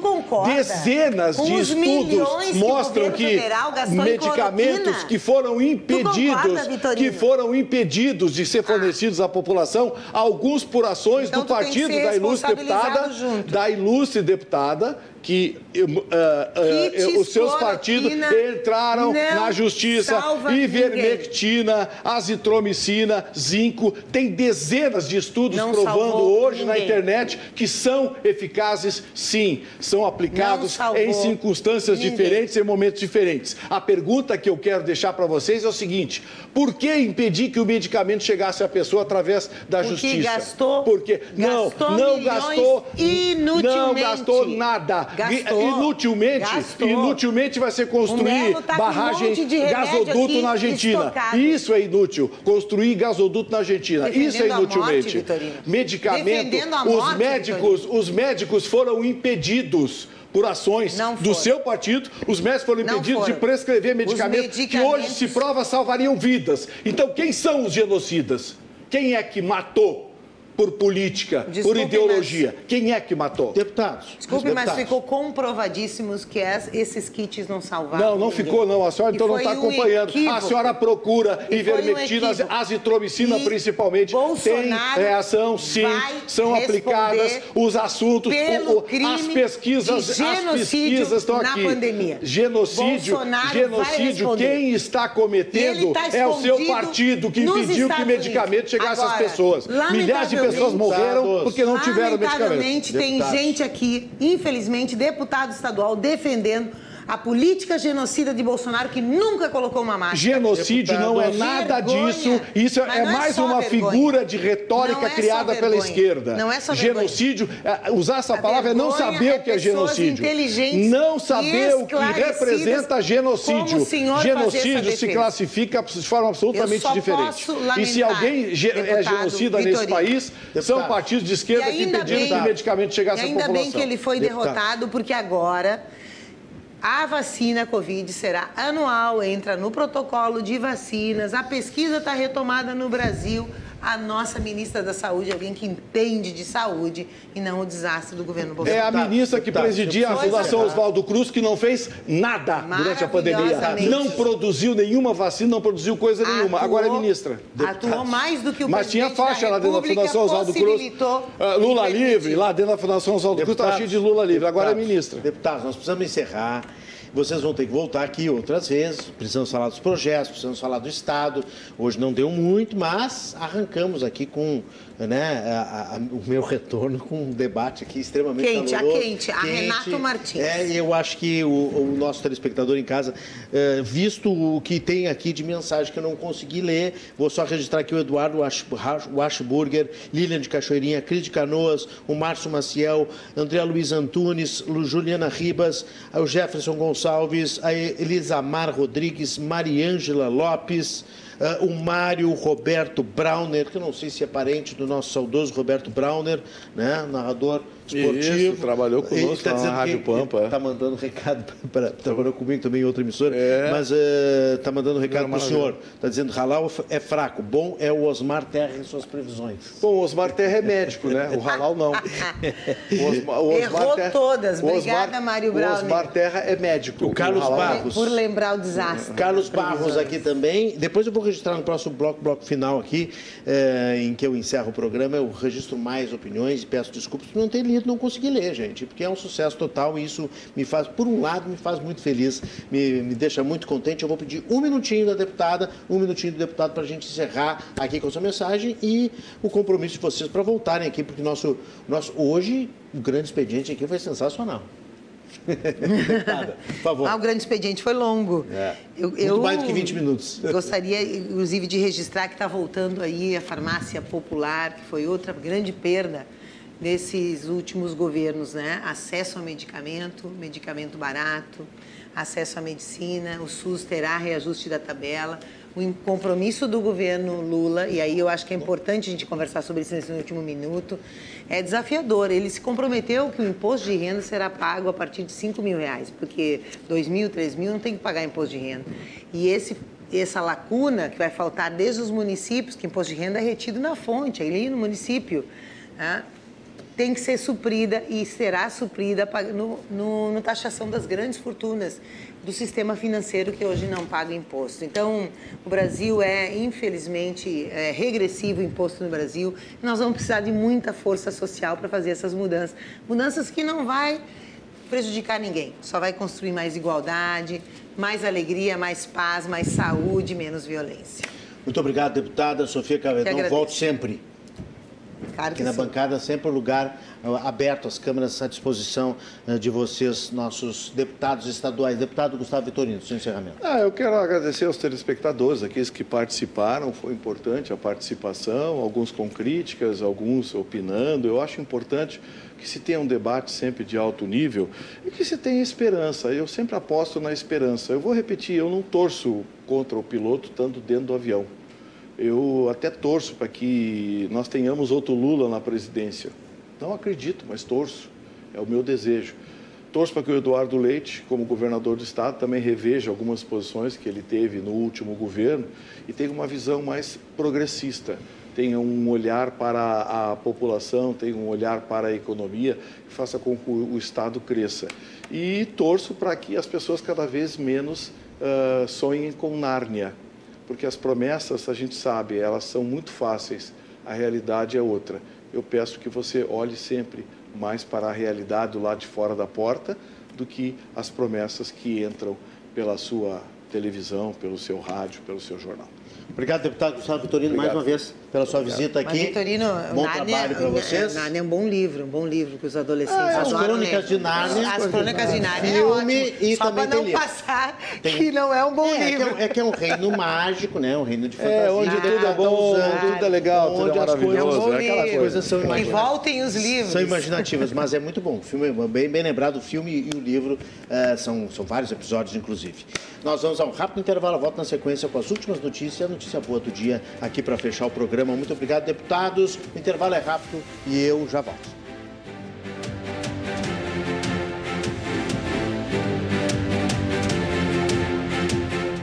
dezenas de os estudos que mostram que federal em medicamentos que foram impedidos, concorda, que foram impedidos de ser fornecidos à população, alguns por ações Então do partido da ilustre deputada, junto. da ilustre deputada que uh, uh, os seus partidos entraram não na justiça, ivermectina, azitromicina, zinco, tem dezenas de estudos Não provando hoje na ninguém. internet que são eficazes, sim, são aplicados Não em circunstâncias ninguém. diferentes, em momentos diferentes. A pergunta que eu quero deixar para vocês é o seguinte: por que impedir que o medicamento chegasse à pessoa através da Porque justiça? gastou- Porque não, gastou não milhões gastou, não gastou nada. Gastou. Inutilmente, Gastou. inutilmente vai ser construir tá um barragem, remédio gasoduto na Argentina. estocado. Isso é inútil. Construir gasoduto na Argentina. Defendendo Isso é morte, inutilmente. Vitorino. Medicamento. A os morte, médicos, os médicos foram impedidos por ações do seu partido, os médicos foram impedidos de prescrever Os medicamentos, que medicamentos- hoje se prova salvariam vidas. Então, quem são os genocidas? Quem é que matou por política, Desculpe, por ideologia? Quem é que matou? Deputados. Desculpe, mas deputados. ficou comprovadíssimos que es- esses kits não salvaram. Não, não ninguém. ficou, não. A senhora então não está um acompanhando. equívoco. A senhora procura E um ivermectina, azitromicina E principalmente. Bolsonaro Tem reação, sim. vai São aplicadas os assuntos, o- as pesquisas, as pesquisas estão na aqui. pandemia. Genocídio, Bolsonaro genocídio. Quem está cometendo tá é o seu partido que impediu que medicamento chegasse às pessoas. Milhares de pessoas lamentavelmente- morreram porque não tiveram medicamento. Lamentavelmente, tem Deputados. gente aqui, infelizmente, deputado estadual, defendendo a política genocida de Bolsonaro que nunca colocou uma máscara. Genocídio não é Vergonha. nada disso. Isso é é mais só uma vergonha. figura de retórica Não é criada pela vergonha. esquerda. Não é só vergonha. Genocídio, é, usar essa A palavra é não vergonha saber é o que é genocídio. inteligentes Não saber o que representa genocídio. como o senhor fazer essa Genocídio se classifica de forma absolutamente diferente. posso E se lamentar, alguém é genocida nesse Vitorino. país, são Deputado. partidos de esquerda que ainda impediram bem- que o medicamento chegasse à ainda população. bem que ele foi Deputado. derrotado, porque agora a vacina Covid será anual, entra no protocolo de vacinas, a pesquisa está retomada no Brasil. A nossa ministra da Saúde, alguém que entende de saúde e não o desastre do governo É Bolsonaro. a ministra que presidia a Pois é. Fundação Oswaldo Cruz que não fez nada durante a pandemia. Não produziu nenhuma vacina, não produziu coisa nenhuma. Atuou- Agora é ministra. Atuou mais do que o Mas tinha faixa lá dentro da Fundação Oswaldo Cruz. Ah, Lula livre, lá dentro da Fundação Oswaldo Cruz estava cheio de Lula livre. Agora é ministra. Deputados, nós precisamos encerrar. Vocês vão ter que voltar aqui outras vezes. Precisamos falar dos projetos, precisamos falar do Estado. Hoje não deu muito, mas arrancamos aqui com né, a- a- o meu retorno com um debate aqui extremamente Quente, a caloroso. quente, a Renato Martins. É, eu acho que o, o nosso telespectador em casa, eh, visto o que tem aqui de mensagem que eu não consegui ler, vou só registrar aqui o Eduardo Wash- Washburger, Lilian de Cachoeirinha, Cris de Canoas, o Márcio Maciel, André Luiz Antunes, Juliana Ribas, o Jefferson Gonçalves, a Elisamar Rodrigues, Mariângela Lopes, ah, o Mário Roberto Brauner, que não sei se é parente do nosso saudoso Roberto Brauner, né, narrador esportivo. Isso, trabalhou conosco tá na Rádio Pampa, ele é. Tá mandando recado para trabalhou comigo também em outra emissora, É. mas eh, tá mandando recado para o senhor. Tá dizendo Halal é fraco, bom é o Osmar Terra em suas previsões. Bom, o Osmar Terra é médico, né? O Halal não. O Osmar, o Errou todas. o Obrigada, Mário O Browning. Osmar Terra é médico. O Carlos não. Barros. Por lembrar o desastre. Carlos Barros aqui também. Depois eu vou registrar no próximo bloco, bloco final aqui, eh, em que eu encerro o programa, eu registro mais opiniões e peço desculpas por não ter não consegui ler, gente, porque é um sucesso total e isso me faz, por um lado, me faz muito feliz, me, me deixa muito contente. Eu vou pedir um minutinho da deputada, um minutinho do deputado para a gente encerrar aqui com essa mensagem e o compromisso de vocês para voltarem aqui, porque nosso, nosso hoje o grande expediente aqui foi sensacional. Deputada, por favor. Ah, o grande expediente foi longo. É. Eu, Muito eu mais do que 20 minutos. Gostaria, inclusive, de registrar que está voltando aí a farmácia popular, que foi outra grande perda desses últimos governos, né? Acesso a medicamento, medicamento barato, acesso à medicina, o SUS terá reajuste da tabela, o compromisso do governo Lula, e aí eu acho que é importante a gente conversar sobre isso nesse último minuto, é desafiador. Ele se comprometeu que o imposto de renda será pago a partir de 5 mil reais, porque 2 mil, 3 mil não tem que pagar imposto de renda. E esse essa lacuna que vai faltar desde os municípios, que imposto de renda é retido na fonte, ali no município. Né? Tem que ser suprida e será suprida no, no, no, taxação das grandes fortunas do sistema financeiro que hoje não paga imposto. Então, o Brasil é, infelizmente, é regressivo o imposto no Brasil. Nós vamos precisar de muita força social para fazer essas mudanças. Mudanças que não vai prejudicar ninguém, só vai construir mais igualdade, mais alegria, mais paz, mais saúde, menos violência. Muito obrigado, deputada Sofia Cavedão. Volte sempre. Claro Aqui na sim. bancada, sempre o lugar uh, aberto, as câmeras à disposição uh, de vocês, nossos deputados estaduais. Deputado Gustavo Vitorino, seu encerramento. Ah, eu quero agradecer aos telespectadores, aqueles que participaram, foi importante a participação, alguns com críticas, alguns opinando. Eu acho importante que se tenha um debate sempre de alto nível e que se tenha esperança. Eu sempre aposto na esperança. Eu vou repetir, eu não torço contra o piloto tanto dentro do avião. Eu até torço para que nós tenhamos outro Lula na presidência. Não acredito, mas torço. É o meu desejo. Torço para que o Eduardo Leite, como governador do estado, também reveja algumas posições que ele teve no último governo e tenha uma visão mais progressista, tenha um olhar para a população, tenha um olhar para a economia, que faça com que o estado cresça. E torço para que as pessoas cada vez menos uh, sonhem com Nárnia, porque as promessas, a gente sabe, elas são muito fáceis, a realidade é outra. Eu peço que você olhe sempre mais para a realidade do lado de fora da porta do que as promessas que entram pela sua televisão, pelo seu rádio, pelo seu jornal. Obrigado, deputado Gustavo Vitorino, mais uma vez pela sua visita aqui. Mas, Vitorino, bom Nárnia, trabalho para vocês. Nárnia é um bom livro, um bom livro que os adolescentes ah, As Crônicas de Nárnia. As Crônicas de Nárnia filme é e Só para não passar tem... que não é um bom é, livro. É que, é, é que é um reino mágico, né? Um reino de fantasia. É, onde tudo é bom, tudo é legal, onde tudo é maravilhoso. Coisas, é aquelas coisas são imaginativas. E voltem os livros. São imaginativas, mas é muito bom. O filme é bem, bem lembrado, o filme e o livro uh, são, são vários episódios, inclusive. Nós vamos a um rápido intervalo, volto na sequência com as últimas notícias e a notícia boa do dia aqui para fechar o programa. Muito obrigado, deputado deputados. O intervalo é rápido e eu já volto.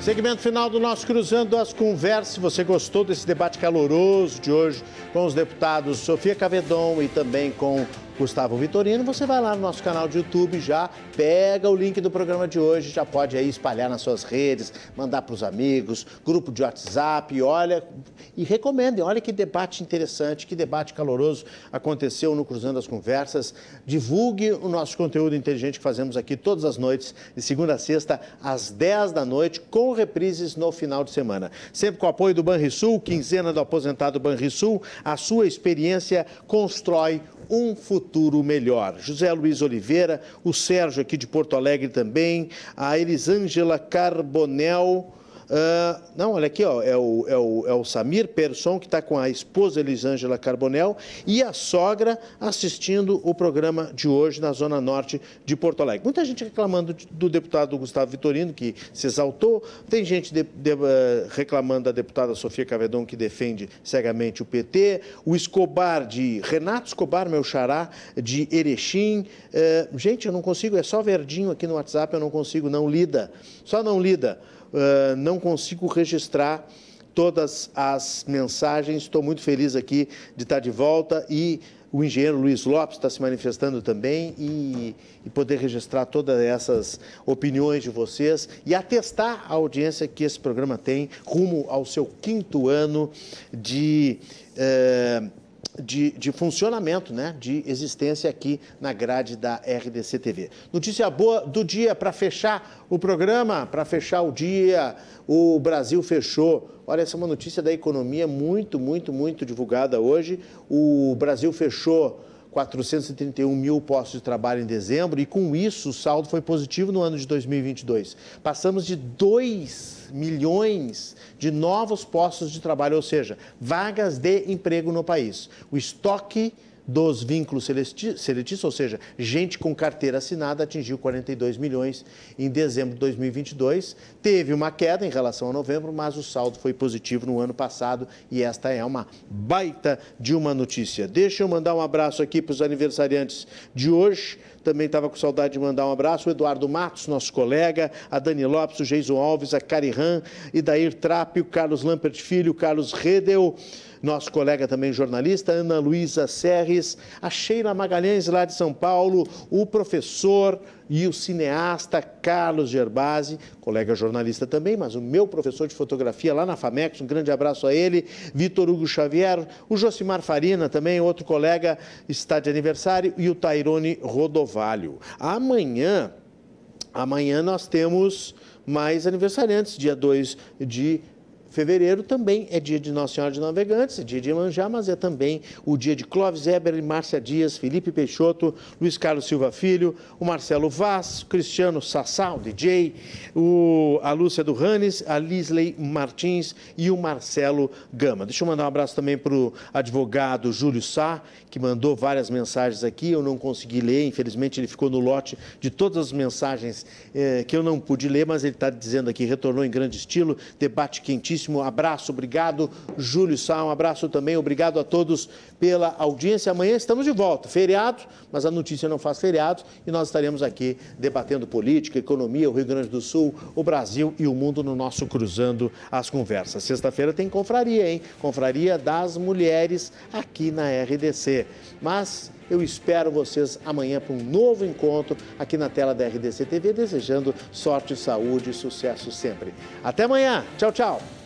Segmento final do nosso Cruzando as Conversas. Se você gostou desse debate caloroso de hoje com os deputados Sofia Cavedon e também com Gustavo Vitorino, você vai lá no nosso canal de YouTube, já pega o link do programa de hoje, já pode aí espalhar nas suas redes, mandar para os amigos, grupo de WhatsApp, olha e recomendem, olha que debate interessante, que debate caloroso aconteceu no Cruzando as Conversas. Divulgue o nosso conteúdo inteligente que fazemos aqui todas as noites, de segunda a sexta, às 10 da noite, com reprises no final de semana. Sempre com o apoio do Banrisul, quinzena do aposentado Banrisul, a sua experiência constrói um futuro melhor. José Luiz Oliveira, o Sérgio aqui de Porto Alegre também, a Elisângela Carbonel, Uh, não, olha aqui, ó, é, o, é, o, é o Samir Persson, que está com a esposa Elisângela Carbonel e a sogra assistindo o programa de hoje na Zona Norte de Porto Alegre. Muita gente reclamando do deputado Gustavo Vitorino, que se exaltou, tem gente de, de, uh, reclamando da deputada Sofia Cavedon, que defende cegamente o PT, o Escobar de Renato Escobar, meu xará, de Erechim. Uh, gente, eu não consigo, é só verdinho aqui no WhatsApp, eu não consigo, não lida, só não lida uh, não consigo registrar todas as mensagens. Estou muito feliz aqui de estar de volta e o engenheiro Luiz Lopes está se manifestando também e, e, poder registrar todas essas opiniões de vocês e atestar a audiência que esse programa tem rumo ao seu quinto ano de. Uh, de, de, funcionamento, né, de existência aqui na grade da RDC TV. Notícia boa do dia para fechar o programa, para fechar o dia, o Brasil fechou. Olha, essa é uma notícia da economia muito, muito, muito divulgada hoje. O Brasil fechou 431 mil postos de trabalho em dezembro e com isso o saldo foi positivo no ano de 2022. Passamos de 2 milhões de novos postos de trabalho, ou seja, vagas de emprego no país. O estoque dos vínculos seletistas, ou seja, gente com carteira assinada, atingiu 42 milhões em dezembro de 2022. Teve uma queda em relação a novembro, mas o saldo foi positivo no ano passado e esta é uma baita de uma notícia. Deixa eu mandar um abraço aqui para os aniversariantes de hoje. Também estava com saudade de mandar um abraço. O Eduardo Matos, nosso colega, a Dani Lopes, o Geison Alves, a Carihan, Idair Trape, o Carlos Lampert Filho, o Carlos Redel, nosso colega também jornalista, Ana Luísa Serres, a Sheila Magalhães lá de São Paulo, o professor e o cineasta Carlos Gerbasi, colega jornalista também, mas o meu professor de fotografia lá na FAMEX, um grande abraço a ele, Vitor Hugo Xavier, o Josimar Farina também, outro colega, está de aniversário, e o Tairone Rodovalho. Amanhã, amanhã nós temos mais aniversariantes, dia 2 de Fevereiro também é dia de Nossa Senhora de Navegantes, é dia de Manjá, mas é também o dia de Clóvis Eber, Márcia Dias, Felipe Peixoto, Luiz Carlos Silva Filho, o Marcelo Vaz, Cristiano Sassá, o DJ, o, a Lúcia do Ranes, a Lisley Martins e o Marcelo Gama. Deixa eu mandar um abraço também para o advogado Júlio Sá, que mandou várias mensagens aqui, eu não consegui ler, infelizmente ele ficou no lote de todas as mensagens eh, que eu não pude ler, mas ele está dizendo aqui, retornou em grande estilo, debate quentíssimo muitíssimo abraço, obrigado, Júlio Sá, um abraço também, obrigado a todos pela audiência. Amanhã estamos de volta, feriado, mas a notícia não faz feriado e nós estaremos aqui debatendo política, economia, o Rio Grande do Sul, o Brasil e o mundo no nosso Cruzando as Conversas. Sexta-feira tem confraria, hein? Confraria das Mulheres aqui na RDC. Mas eu espero vocês amanhã para um novo encontro aqui na tela da RDC TV, desejando sorte, saúde e sucesso sempre. Até amanhã. Tchau, tchau.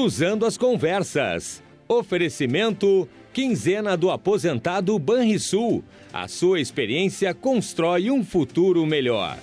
Cruzando as Conversas. Oferecimento Quinzena do Aposentado Banrisul. A sua experiência constrói um futuro melhor.